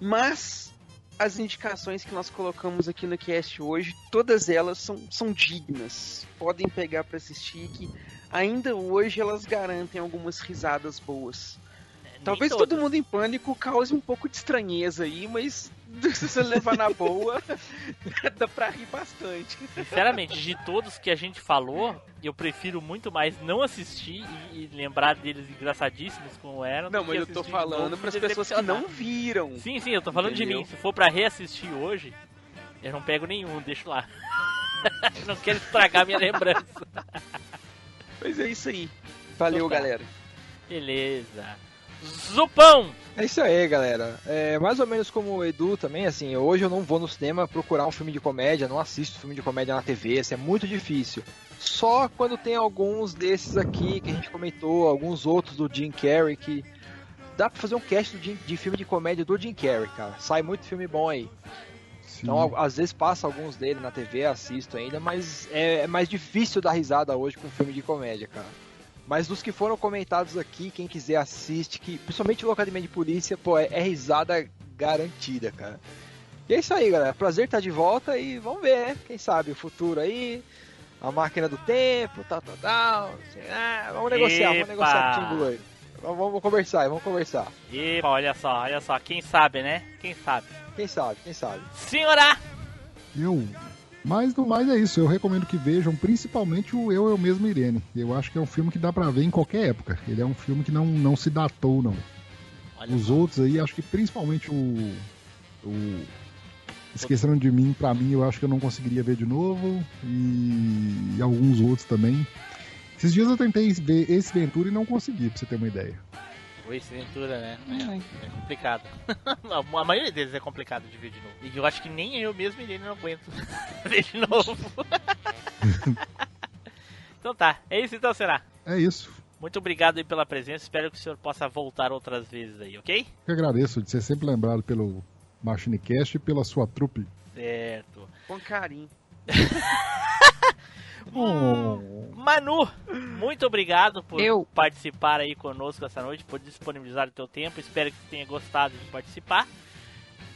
mas as indicações que nós colocamos aqui no cast hoje, todas elas são, são dignas. Podem pegar pra assistir que ainda hoje elas garantem algumas risadas boas. Talvez todas. todo mundo em pânico cause um pouco de estranheza aí, mas se você levar na boa, dá pra rir bastante. Sinceramente, de todos que a gente falou, eu prefiro muito mais não assistir e, e lembrar deles engraçadíssimos como eram. Não, mas eu tô de falando pras me pessoas que não viram. Sim, sim, eu tô falando de Entendeu? mim. Se for pra reassistir hoje, eu não pego nenhum, deixo lá. não quero estragar minha lembrança. Mas é isso aí. Valeu, Então tá. galera. Beleza. Zupão! É isso aí, galera. É mais ou menos como o Edu também, assim, hoje eu não vou no cinema procurar um filme de comédia, não assisto filme de comédia na TV, isso é muito difícil. Só quando tem alguns desses aqui que a gente comentou, alguns outros do Jim Carrey que dá pra fazer um cast do Jim- de filme de comédia do Jim Carrey, cara. Sai muito filme bom aí. Então, al- às vezes passa alguns dele na TV, assisto ainda, mas é, é mais difícil dar risada hoje com filme de comédia, cara. Mas dos que foram comentados aqui, quem quiser assiste, que principalmente o Academia de Polícia, pô, é, é risada garantida, cara. E é isso aí, galera. Prazer estar de volta e vamos ver, né? Quem sabe o futuro aí, a máquina do tempo, tal, tal, tal. lá. vamos negociar, vamos Epa! negociar com o aí. Vamos, vamos conversar, vamos conversar. E olha só, olha só, quem sabe, né? Quem sabe? Quem sabe, quem sabe. Senhora! Eu. Mas no mais é isso, eu recomendo que vejam principalmente o Eu, Eu Mesmo Irene. Eu acho que é um filme que dá pra ver em qualquer época. Ele é um filme que não, não se datou, não. Olha Os outros aí, acho que principalmente o. o Esqueceram de mim, pra mim, eu acho que eu não conseguiria ver de novo. E, e alguns outros também. Esses dias eu tentei ver esse Ventura e não consegui, pra você ter uma ideia. O Ace Ventura, né? É, é complicado. a maioria deles é complicado de ver de novo. E eu acho que nem eu mesmo ele não aguento ver de novo. então tá, é isso então, será? É isso. Muito obrigado aí pela presença. Espero que o senhor possa voltar outras vezes aí, ok? Eu agradeço de ser sempre lembrado pelo MachineCast e pela sua trupe. Certo. Com carinho. Manu, muito obrigado por Eu. participar aí conosco essa noite, por disponibilizar o teu tempo. Espero que você tenha gostado de participar.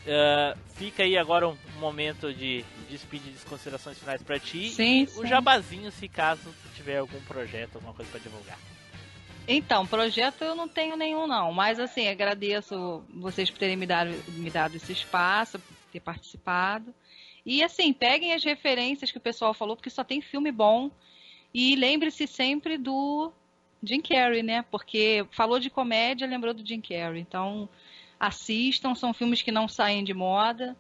Ah, fica aí agora um momento de despedir de considerações finais pra ti. Sim, e sim. o jabazinho, se caso tiver algum projeto, alguma coisa pra divulgar. Então, projeto eu não tenho nenhum não, mas assim, agradeço vocês por terem me dado, me dado esse espaço, por ter participado. E assim, peguem as referências que o pessoal falou, porque só tem filme bom. E lembre-se sempre do Jim Carrey, né? Porque falou de comédia, lembrou do Jim Carrey. Então, assistam, são filmes que não saem de moda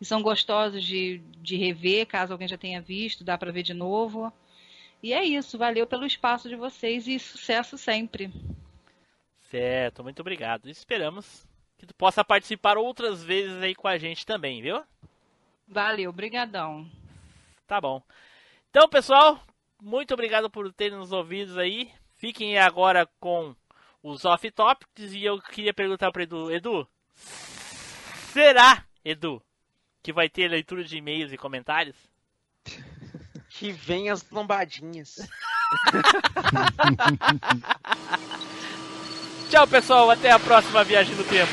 e são gostosos de, de rever, caso alguém já tenha visto, dá pra ver de novo. E é isso, valeu pelo espaço de vocês e sucesso sempre. Certo, muito obrigado. Esperamos que tu possa participar outras vezes aí com a gente também, viu? Valeu, brigadão. Tá bom. Então, pessoal, muito obrigado por terem nos ouvidos aí. Fiquem agora com os off-topics e eu queria perguntar para Edu, Edu, será, Edu, que vai ter leitura de e-mails e comentários? Que vem as lombadinhas. Tchau, pessoal, até a próxima viagem no tempo.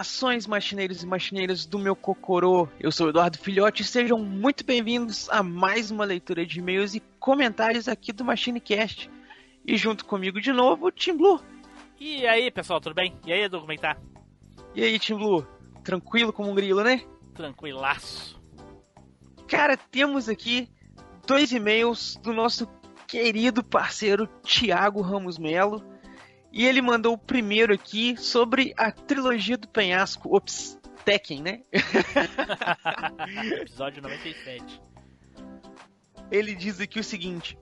Saudações, machineiros e machineiras do meu Cocorô. Eu sou o Eduardo Filhote e sejam muito bem-vindos a mais uma leitura de e-mails e comentários aqui do MachineCast. E junto comigo de novo, o Tim Blue. E aí, pessoal, tudo bem? E aí, Edu, como é que tá? E aí, Tim Blue? Tranquilo como um grilo, né? Tranquilaço. Cara, temos aqui dois e-mails do nosso querido parceiro Thiago Ramos Melo. E ele mandou o primeiro aqui sobre a trilogia do penhasco. Ops, Tekken, né? Episódio 97. Ele diz aqui o seguinte: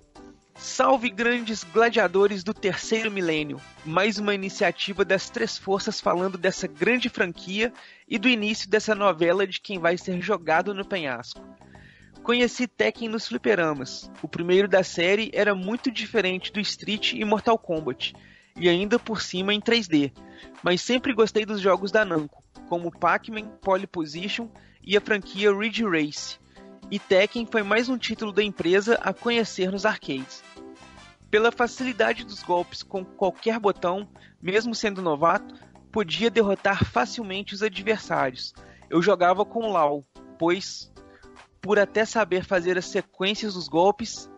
Salve grandes gladiadores do terceiro milênio! Mais uma iniciativa das três forças falando dessa grande franquia e do início dessa novela de quem vai ser jogado no penhasco. Conheci Tekken nos fliperamas. O primeiro da série era muito diferente do Street e Mortal Kombat, e ainda por cima em 3D, mas sempre gostei dos jogos da Namco, como Pac-Man, Pole Position e a franquia Ridge Race. E Tekken foi mais um título da empresa a conhecer nos arcades. Pela facilidade dos golpes com qualquer botão, mesmo sendo novato, podia derrotar facilmente os adversários. Eu jogava com Lau, pois por até saber fazer as sequências dos golpes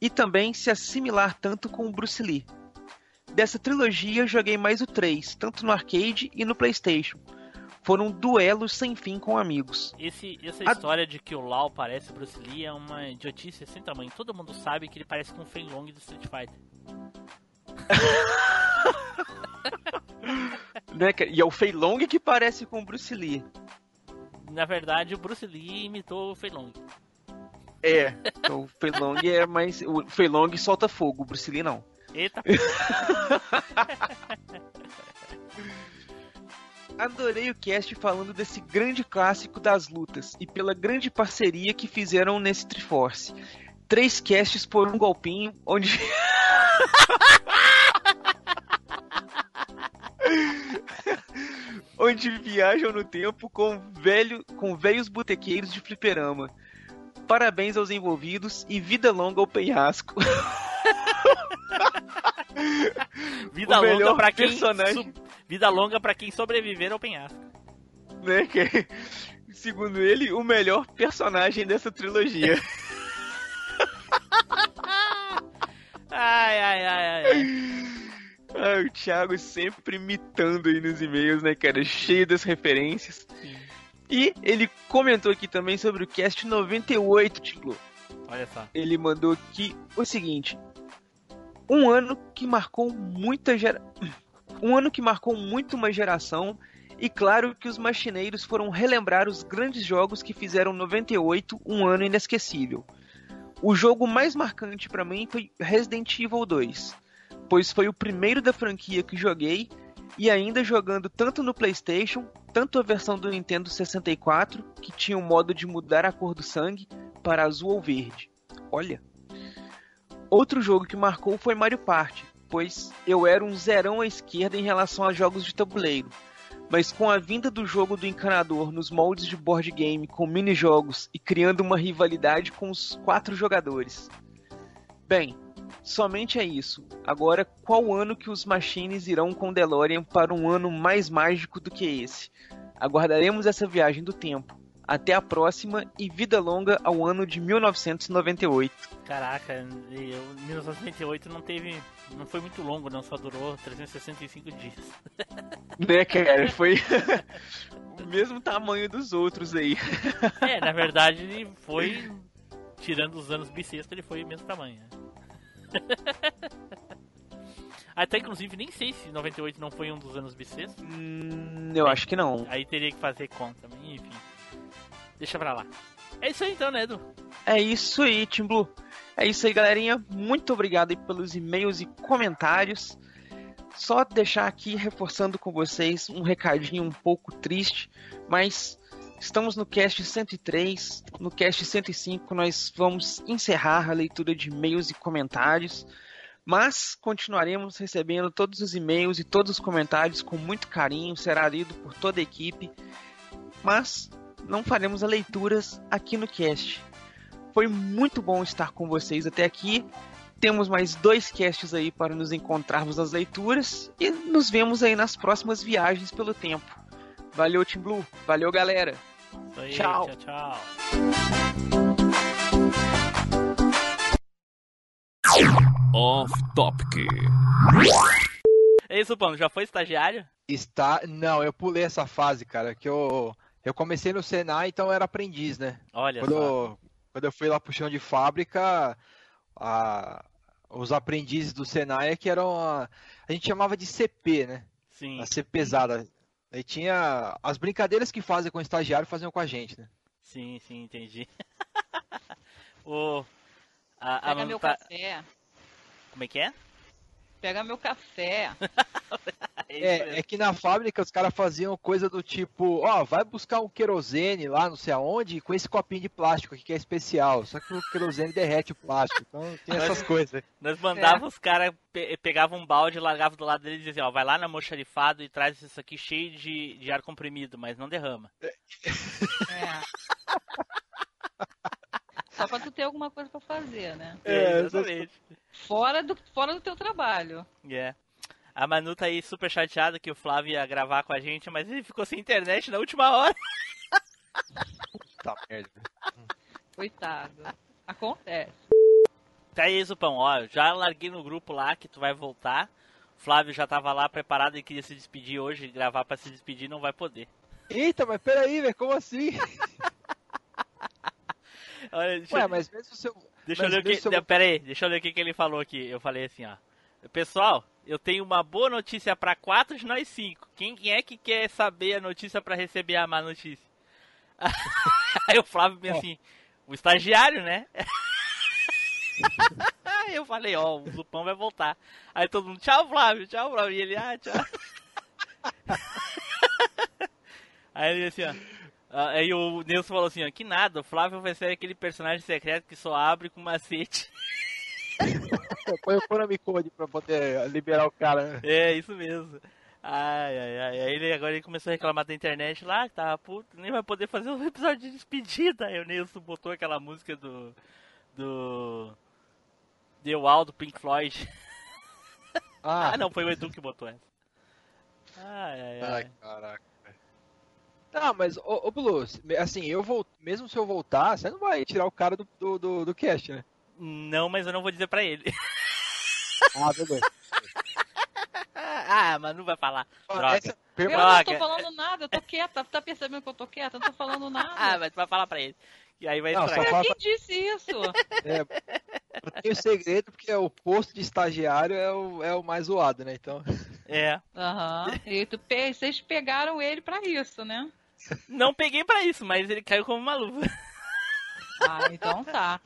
e também se assimilar tanto com o Bruce Lee. Dessa trilogia, joguei mais o 3, tanto no arcade e no PlayStation. Foram duelos sem fim com amigos. Esse, essa a... história de que o Lau parece Bruce Lee é uma idiotice sem tamanho. Todo mundo sabe que ele parece com o Fei Long do Street Fighter. né, e é o Fei Long que parece com o Bruce Lee. Na verdade, o Bruce Lee imitou o Fei Long. É, então o Fei Long é mais. O Fei Long solta fogo, o Bruce Lee não. Eita. Adorei o cast falando desse grande clássico das lutas e pela grande parceria que fizeram nesse Triforce. Três casts por um golpinho, onde. onde viajam no tempo com, velho, com velhos botequeiros de fliperama. Parabéns aos envolvidos e vida longa ao penhasco. vida longa para quem personagem... vida longa para quem sobreviver ao penhasco. Né, que, segundo ele, o melhor personagem dessa trilogia. ai, ai, ai, ai. Ah, o Thiago sempre imitando aí nos e-mails, né, cara? Cheio das referências. Sim. E ele comentou aqui também sobre o cast 98, Tilo. Olha só. Ele mandou aqui o seguinte: um ano que marcou muita gera... um ano que marcou muito uma geração e claro que os machineiros foram relembrar os grandes jogos que fizeram 98 um ano inesquecível. O jogo mais marcante para mim foi Resident Evil 2, pois foi o primeiro da franquia que joguei e ainda jogando tanto no PlayStation, tanto a versão do Nintendo 64, que tinha o modo de mudar a cor do sangue para azul ou verde. Olha, Outro jogo que marcou foi Mario Party, pois eu era um zerão à esquerda em relação a jogos de tabuleiro. Mas com a vinda do jogo do encanador nos moldes de board game com mini-jogos e criando uma rivalidade com os quatro jogadores. Bem, somente é isso. Agora, qual ano que os Machines irão com DeLorean para um ano mais mágico do que esse? Aguardaremos essa viagem do tempo. Até a próxima e vida longa ao ano de 1998. Caraca, eu, 1998 não teve. não foi muito longo, não, só durou 365 dias. Né, cara? Foi o mesmo tamanho dos outros aí. É, na verdade ele foi. Tirando os anos bissexto, ele foi o mesmo tamanho. Até inclusive nem sei se 98 não foi um dos anos bissextos. Hum, eu acho que não. Aí teria que fazer conta, enfim. Deixa pra lá. É isso aí então, né, Edu? É isso aí, Tim Blue. É isso aí, galerinha. Muito obrigado pelos e-mails e comentários. Só deixar aqui reforçando com vocês um recadinho um pouco triste, mas estamos no cast 103, no cast 105 nós vamos encerrar a leitura de e-mails e comentários, mas continuaremos recebendo todos os e-mails e todos os comentários com muito carinho, será lido por toda a equipe. Mas não faremos as leituras aqui no cast. Foi muito bom estar com vocês até aqui. Temos mais dois casts aí para nos encontrarmos nas leituras e nos vemos aí nas próximas viagens pelo tempo. Valeu, Team Blue. Valeu, galera. Isso aí, Tchau. tchau, tchau. Off Topic. É isso, Pão, já foi estagiário? Está. Não, eu pulei essa fase, cara, que eu. Eu comecei no Senai, então eu era aprendiz, né? Olha quando, só. eu, quando eu fui lá pro chão de fábrica, a- os aprendizes do Senai é que eram. A, a gente chamava de CP, né? Sim. A CP pesada. Aí tinha. As brincadeiras que fazem com o estagiário faziam com a gente, né? Sim, sim, entendi. o. A, a Pega meu tá- café. Como é que é? Pega meu café. É, é que na fábrica os caras faziam coisa do tipo, ó, vai buscar um querosene lá, não sei aonde, com esse copinho de plástico aqui que é especial. Só que o querosene derrete o plástico. Então tem essas coisas. Nós mandava É. os caras, pe pegavam um balde, largavam do lado dele e diziam, ó, vai lá na moxarifado e traz isso aqui cheio de, de ar comprimido, mas não derrama. É. Só pra tu ter alguma coisa pra fazer, né? É, exatamente. Fora do, fora do teu trabalho. É. A Manu tá aí super chateada que o Flávio ia gravar com a gente, mas ele ficou sem internet na última hora. Tá merda. Coitado. Acontece. Tá aí, Zupão, ó, já larguei no grupo lá que tu vai voltar. O Flávio já tava lá preparado e queria se despedir hoje, gravar pra se despedir não vai poder. Eita, mas peraí, velho, como assim? Olha, deixa, Ué, mas mesmo se eu. deixa eu mas ler o que. mesmo se eu- Não, pera aí, deixa eu ler o que, que ele falou aqui. Eu falei assim, ó. Pessoal, eu tenho uma boa notícia pra quatro de nós cinco. Quem, é que quer saber a notícia pra receber a má notícia? Aí o Flávio bem assim, o estagiário, né? Aí eu falei, ó, o Zupão vai voltar. Aí todo mundo, tchau Flávio, tchau Flávio. E ele, ah, tchau. Aí ele assim, ó. Ah, Aí o Nilson falou assim, ó, que nada, o Flávio vai ser aquele personagem secreto que só abre com macete. Põe o Konami Code pra poder liberar o cara. né? É, isso mesmo. Ai, ai, ai. Aí ele agora ele começou a reclamar da internet lá, que tava puto, nem vai poder fazer um episódio de despedida. Aí o Nilson botou aquela música do. do. The Wall do Pink Floyd. Ah, Ah, não, foi o Edu que botou essa. Ai, ai, ai. Ai, caraca. Tá, mas, ô, ô Blue, assim, eu vou. Mesmo se eu voltar, você não vai tirar o cara do, do, do, do cast, né? Não, mas eu não vou dizer pra ele. Ah, beleza. ah, mas não vai falar. Droga. Essa Eu não tô falando nada, eu tô quieta. Tá percebendo que eu tô quieta? Eu não tô falando Ah, nada. mas tu vai falar pra ele. E aí vai Não, estragar. fala- Quem disse isso? É, eu tenho segredo porque o posto de estagiário é o, é o mais zoado, né? Então. É. Aham. E tu pe- vocês pegaram ele pra isso, né? Não peguei pra isso, mas ele caiu como uma luva. Ah, então tá.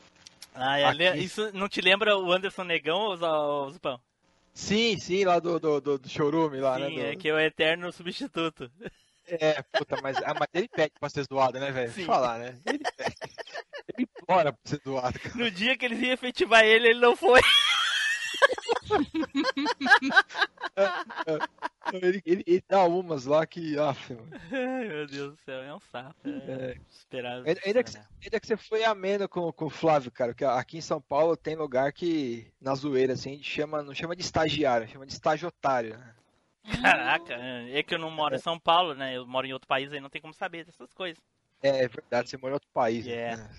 Ah, é, isso não te lembra o Anderson Negão ou o Zupão? Sim, sim, lá do, do, do, do showroom lá, Sim, né? do- é que é o eterno substituto. É, puta, mas, ah, mas ele pede pra ser zoado, né, velho? Sim. Falar, né? Ele pede. Ele implora pra ser zoado, cara. No dia que eles iam efetivar ele, ele não foi. Ele, ele, ele dá umas lá que. Ah, meu Deus do céu, é um sapo. É, É. esperado. Ainda, que, você- ainda que você foi ameno com, com o Flávio, cara, porque aqui em São Paulo tem lugar que, na zoeira, assim, a gente chama, não chama de estagiário, chama de estagiotário. né? Caraca, é que eu não moro em São Paulo, né? Eu moro em outro país aí, não tem como saber dessas coisas. É, é verdade, você mora em outro país. É. né?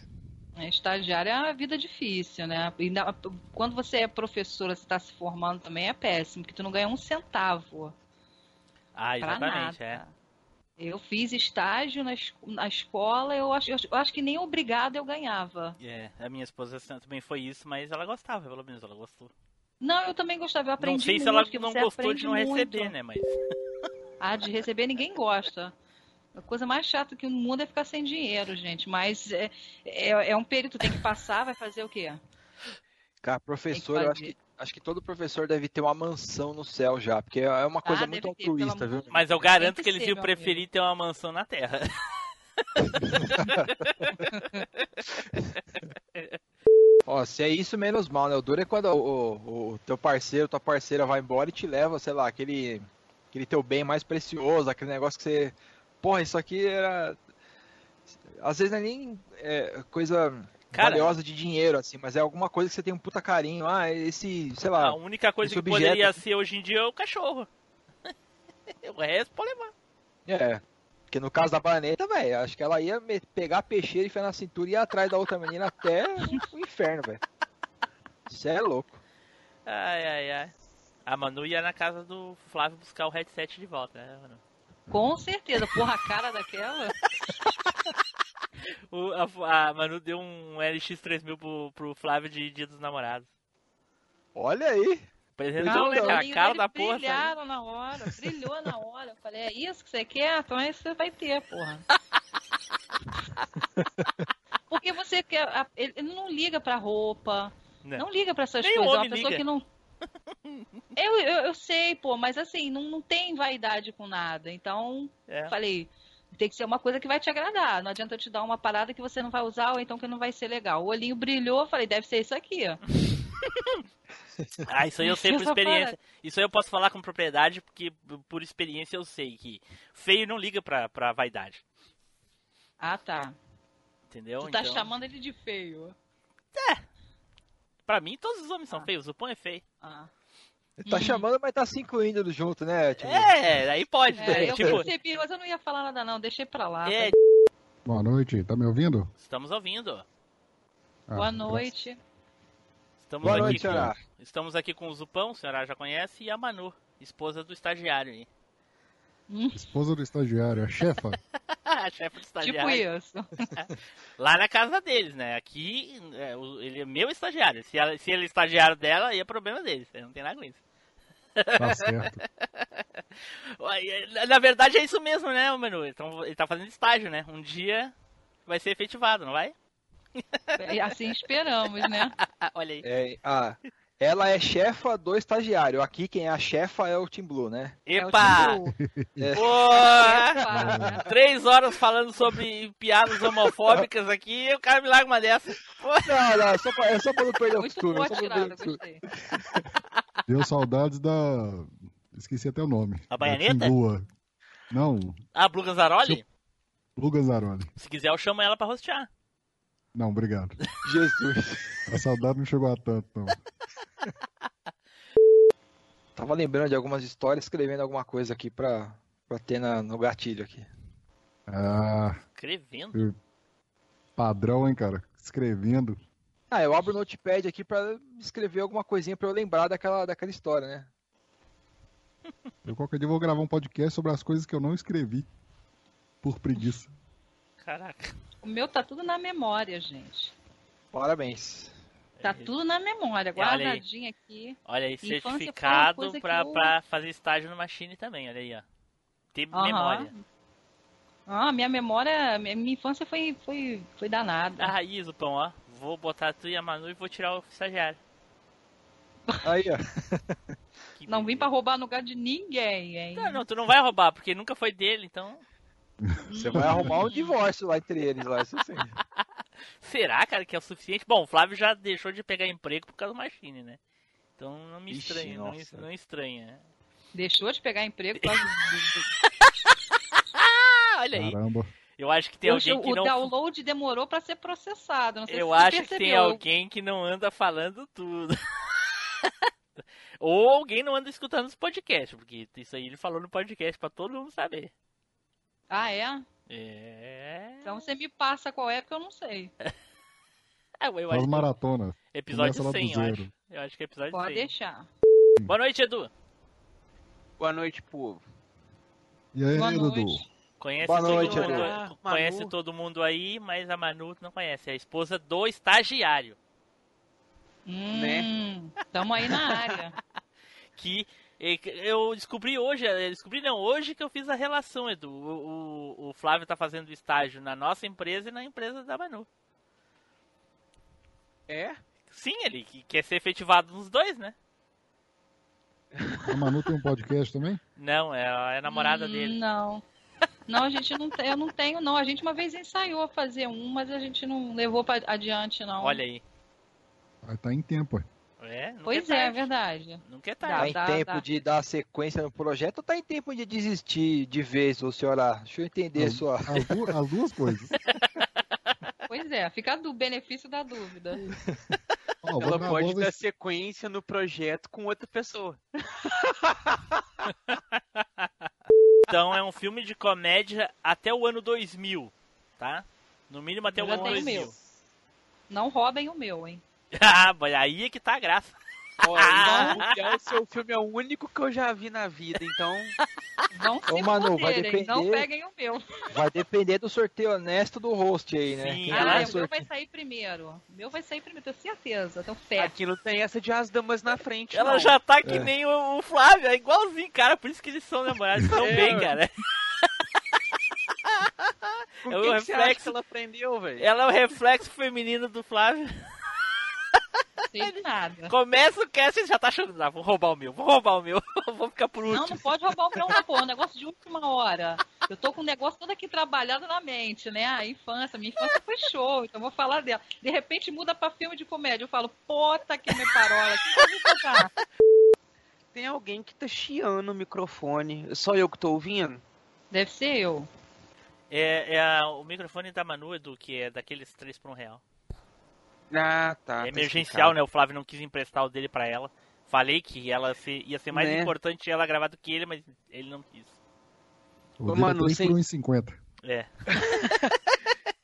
É, Estagiário é uma vida difícil, né? Quando você é professora, você está se formando também, é péssimo, porque tu não ganha um centavo. Ah, exatamente, é. Eu fiz estágio na, es- na escola, eu acho, eu acho que nem obrigada eu ganhava. É, a minha esposa também foi isso, mas ela gostava, pelo menos ela gostou. Não, eu também gostava, eu aprendi não sei se muito, ela porque não gostou de não muito. receber, né? Mas. Ah, de receber ninguém gosta. A coisa mais chata que no mundo é ficar sem dinheiro, gente. Mas é, é, é um período tem que passar, vai fazer o quê? Cara, professor, eu acho que, acho que todo professor deve ter uma mansão no céu já, porque é uma coisa Ah, muito ter, altruísta, viu? Mas eu garanto que que eles iam preferir ter uma mansão na Terra. Ó, se é isso, menos mal, né? O duro é quando o, o- o teu parceiro, tua parceira vai embora e te leva, sei lá, aquele, aquele teu bem mais precioso, aquele negócio que você. Porra, isso aqui era. Às vezes não é nem é, coisa Cara- valiosa de dinheiro, assim, mas é alguma coisa que você tem um puta carinho. Ah, esse, sei lá. A única coisa que objeto- poderia ser hoje em dia é o cachorro. o resto pode levar. É. Porque no caso da Baneta, velho, acho que ela ia pegar a peixeira e enfiar na cintura e ir atrás da outra menina até o inferno, velho. Isso é louco. Ai, ai, ai. A Manu ia na casa do Flávio buscar o headset de volta, né, Manu? Com certeza. Porra, a cara daquela. O, a, a Manu deu um LX3000 pro, pro Flávio de Dia dos Namorados. Olha aí. Apresentou Não, cara? A cara da porra. sabe? brilharam na hora, brilhou na hora. Eu falei, é isso que você quer? Então é isso que você vai ter, porra. Porque você quer. Ele não liga pra roupa, Não. não, liga pra essas Nem coisas. É uma pessoa liga. que não. Eu, eu, eu sei, pô, mas assim, não, não tem vaidade com nada. Então, É. falei, tem que ser uma coisa que vai te agradar. Não adianta eu te dar uma parada que você não vai usar ou então que não vai ser legal. O olhinho brilhou, eu falei, deve ser isso aqui, ó. Ah, isso aí eu sei por experiência. Isso aí eu posso falar com propriedade, porque por experiência eu sei que feio não liga pra, pra vaidade. Ah, tá. Entendeu? Tu tá Então, chamando ele de feio. Pra mim, todos os homens são feios. O pão é feio. Ah. Ele tá chamando, mas tá se incluindo junto, né? Tipo, É, aí pode. né? É, eu tipo, percebi, mas eu não ia falar nada não, deixei pra lá. é, Boa noite, tá me ouvindo? estamos ouvindo. Ah, Boa noite. Estamos Boa aqui noite, com, senhora. Estamos aqui com o Zupão, a senhora já conhece, e a Manu, esposa do estagiário aí. Esposa do estagiário, a chefa. a chefe do Tipo estagiário. isso. Lá na casa deles, né? Aqui, é, ele é meu estagiário. Se, ela- se ele é estagiário dela, aí é problema deles. Não tem nada com isso. Tá certo. É, Na verdade é isso mesmo, né, o Manu? Então, ele tá fazendo estágio, né? Um dia vai ser efetivado, não vai? E assim esperamos, né? Olha aí. É, ah, ela é chefa do estagiário. Aqui quem é a chefa é o Team Blue, né? Epa! É. Pô, Epa! três horas falando sobre piadas homofóbicas aqui e o cara me larga uma dessa. Não, não, só pra, é só pra não perder o costume. boa tirada, gostei. Deu saudades da. Esqueci até o nome. A Da Baianeta? Não, a Blue Ganzaroli? Luga Zaroli. Se quiser eu chamo ela pra rostear. Não, obrigado. Jesus. A saudade não chegou a tanto, não. Tava lembrando de algumas histórias, escrevendo alguma coisa aqui pra, pra ter na- no gatilho aqui. Ah, Escrevendo. padrão, hein, cara? Escrevendo. Ah, eu abro o notepad aqui pra escrever alguma coisinha pra eu lembrar daquela, daquela história, né? Eu qualquer dia vou gravar um podcast sobre as coisas que eu não escrevi. Por preguiça. Caraca. O meu tá tudo na memória, gente. Parabéns. Tá tudo na memória, guardadinho aqui. Olha aí, certificado pra, eu- pra fazer estágio no Machine também, olha aí, ó. Ter Aham. memória. Ah, minha memória, minha infância foi, foi, foi danada. A raiz, o pão, ó. Vou botar tu e a Manu e vou tirar o estagiário. Aí, ó. Que Não vim pra roubar no lugar de ninguém, hein? Não, não, tu não vai roubar, porque nunca foi dele, então. Você vai arrumar um divórcio lá entre eles, lá, isso sim. Será, cara, que é o suficiente? Bom, o Flávio já deixou de pegar emprego por causa do Machine, né? Então não me Ixi, estranha, não, não estranha. Deixou de pegar emprego por causa do- Ah, olha aí. Caramba. Eu acho que tem o, alguém que o não. download demorou pra ser processado. Não sei Eu se você acho que tem alguém que não anda falando tudo. Ou alguém não anda escutando os podcasts, porque isso aí ele falou no podcast pra todo mundo saber. Ah, é? É. Então você me passa qual é, porque eu não sei. É, eu maratona. episódio Começa lá do 100, eu zero. acho. Eu acho que é episódio Pode 100. deixar. Boa noite, Edu. Boa noite, povo. E aí, Boa Dudu? noite. Conhece, Boa todo, noite, mundo, Edu. Ah, conhece Manu. todo mundo aí, mas a Manu não conhece. É a esposa do estagiário. Hum, tamo aí na área. Que eu descobri hoje, eh, descobri não, hoje que eu fiz a relação, Edu. O, o, o Flávio tá fazendo estágio na nossa empresa e na empresa da Manu. É? Sim, ele que- quer ser efetivado nos dois, né? A Manu tem um podcast também? Não, é a, é a namorada Hum, dele. Não. Não, a gente não tem, eu não tenho, não. A gente uma vez ensaiou fazer um, mas a gente não levou pra adiante, não. Olha aí. Vai tá em tempo. É, Pois é, é, é tarde. verdade. Nunca é Dá, Tá tarde. em dá, tempo dá. de dar sequência no projeto ou tá em tempo de desistir de vez, ô senhora? Deixa eu entender As, sua. as du- as duas coisas. Pois é, fica do benefício da dúvida. Ela a pode dar sequência no projeto com outra pessoa. Então é um filme de comédia até o ano 2000, tá? No mínimo até Eu o ano tenho o 2000. meu. Não roubem o meu, hein? ah, mas aí é que tá a graça. Ó, então, o seu filme é o único que eu já vi na vida, então. Vão se Ô, Manu, vai foderem, não depender- peguem o meu. Vai depender do sorteio honesto do host aí, né? Sim, Ah, vai o meu vai sair primeiro. O meu vai sair primeiro, tenho certeza. Tenho fé. Aqui não tem essa de as damas na frente. Ela não. já tá que É. nem o, o Flávio, é igualzinho, cara. Por isso que eles são namorados tão É, bem, cara. Com é o reflexo- que ela aprendeu, velho? Ela é o reflexo feminino do Flávio. De nada. Começa o cast e já tá achando, ah, vou roubar o meu, vou roubar o meu, vou ficar por Não, último. não pode roubar o meu, não, pô. É um negócio de última hora. Eu tô com o negócio todo aqui trabalhado na mente, né? A infância. Minha infância foi show, então vou falar dela. De repente muda pra filme de comédia. Eu falo, puta que me parola. Que que eu vou botar? Tem alguém que tá chiando o microfone. Só eu que tô ouvindo? Deve ser eu. É, é a- o microfone da Manu, Edu, que é daqueles 3 por um real. Ah, tá. é tá emergencial, explicado. né? O Flávio não quis emprestar o dele pra ela. Falei que ela se- ia ser mais Né? importante ela gravar do que ele, mas ele não quis. O Ô, Manu, é 3 sem- por 1,50. É.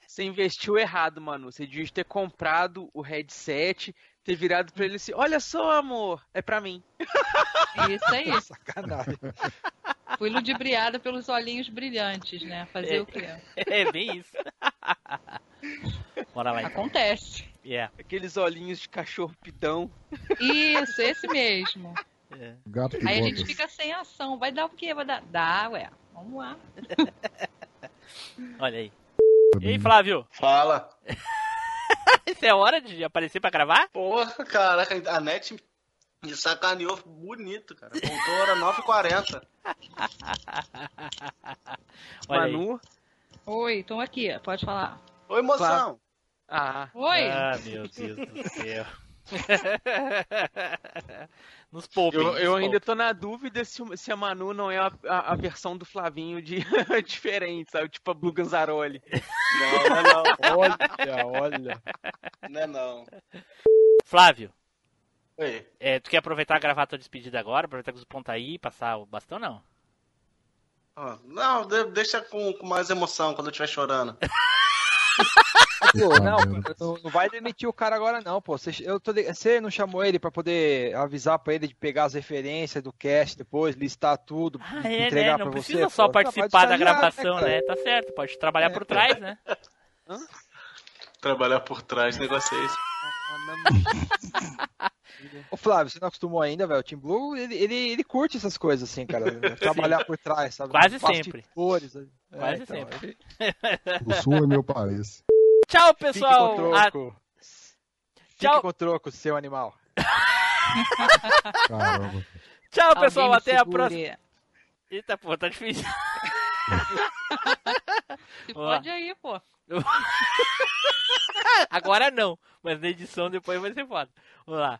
Você investiu errado, mano. Você devia ter comprado o headset, ter virado pra ele assim: Olha só, amor, é pra mim. Isso aí. Sacanagem. Fui ludibriada pelos olhinhos brilhantes, né? Fazer É. o quê? É bem isso. Bora lá então. Acontece. Yeah. Aqueles olhinhos de cachorro pidão. Isso, esse mesmo. É. Aí a gente fica sem ação. Vai dar o quê? Vai dar. Dá, ué. Vamos lá. Olha aí. E aí, Flávio? Fala. Isso é hora de aparecer pra gravar? Porra, caraca, a net me sacaneou bonito, cara. Voltou hora 9h40. Olha aí. Manu. Oi, tô aqui. Pode falar. Oi, moção. Ah, Oi. Ah, meu Deus do céu. Nos poupem. eu, nos eu ainda poupem. tô na dúvida se, o- se a Manu não é a, a- a versão do Flavinho de diferente, sabe? Tipo a Blue Ganzaroli. Não, não é não. Olha, olha. Não é não. Flávio, Oi. é, tu quer aproveitar a gravar tua despedida agora? Aproveitar que os pontos aí, passar o bastão, não? Ah, Não, de- deixa com, com mais emoção quando eu estiver chorando. Pô, não, Caramba. não, não vai demitir o cara agora não, pô. Você, eu tô, você não chamou ele pra poder avisar pra ele de pegar as referências do cast depois, listar tudo, Ah, é, entregar né? pra Não você? precisa só pô. participar da gravação, né? Tá certo, pode trabalhar por trás, né? Trabalhar por trás, negócio é esse. Ô Flávio, você não acostumou ainda, velho? O Team Blue, ele, ele, ele curte essas coisas assim, cara. Trabalhar por trás, sabe? Quase sempre. é, Quase então, sempre. ele- O sul é meu país. Tchau, Fique pessoal. com A- troco. Fique Tchau. com troco, seu animal. Tchau, pessoal. Até a próxima. Eita, pô, tá difícil. Se pode aí, pô. Agora não, mas na edição depois vai ser foda. Vamos lá.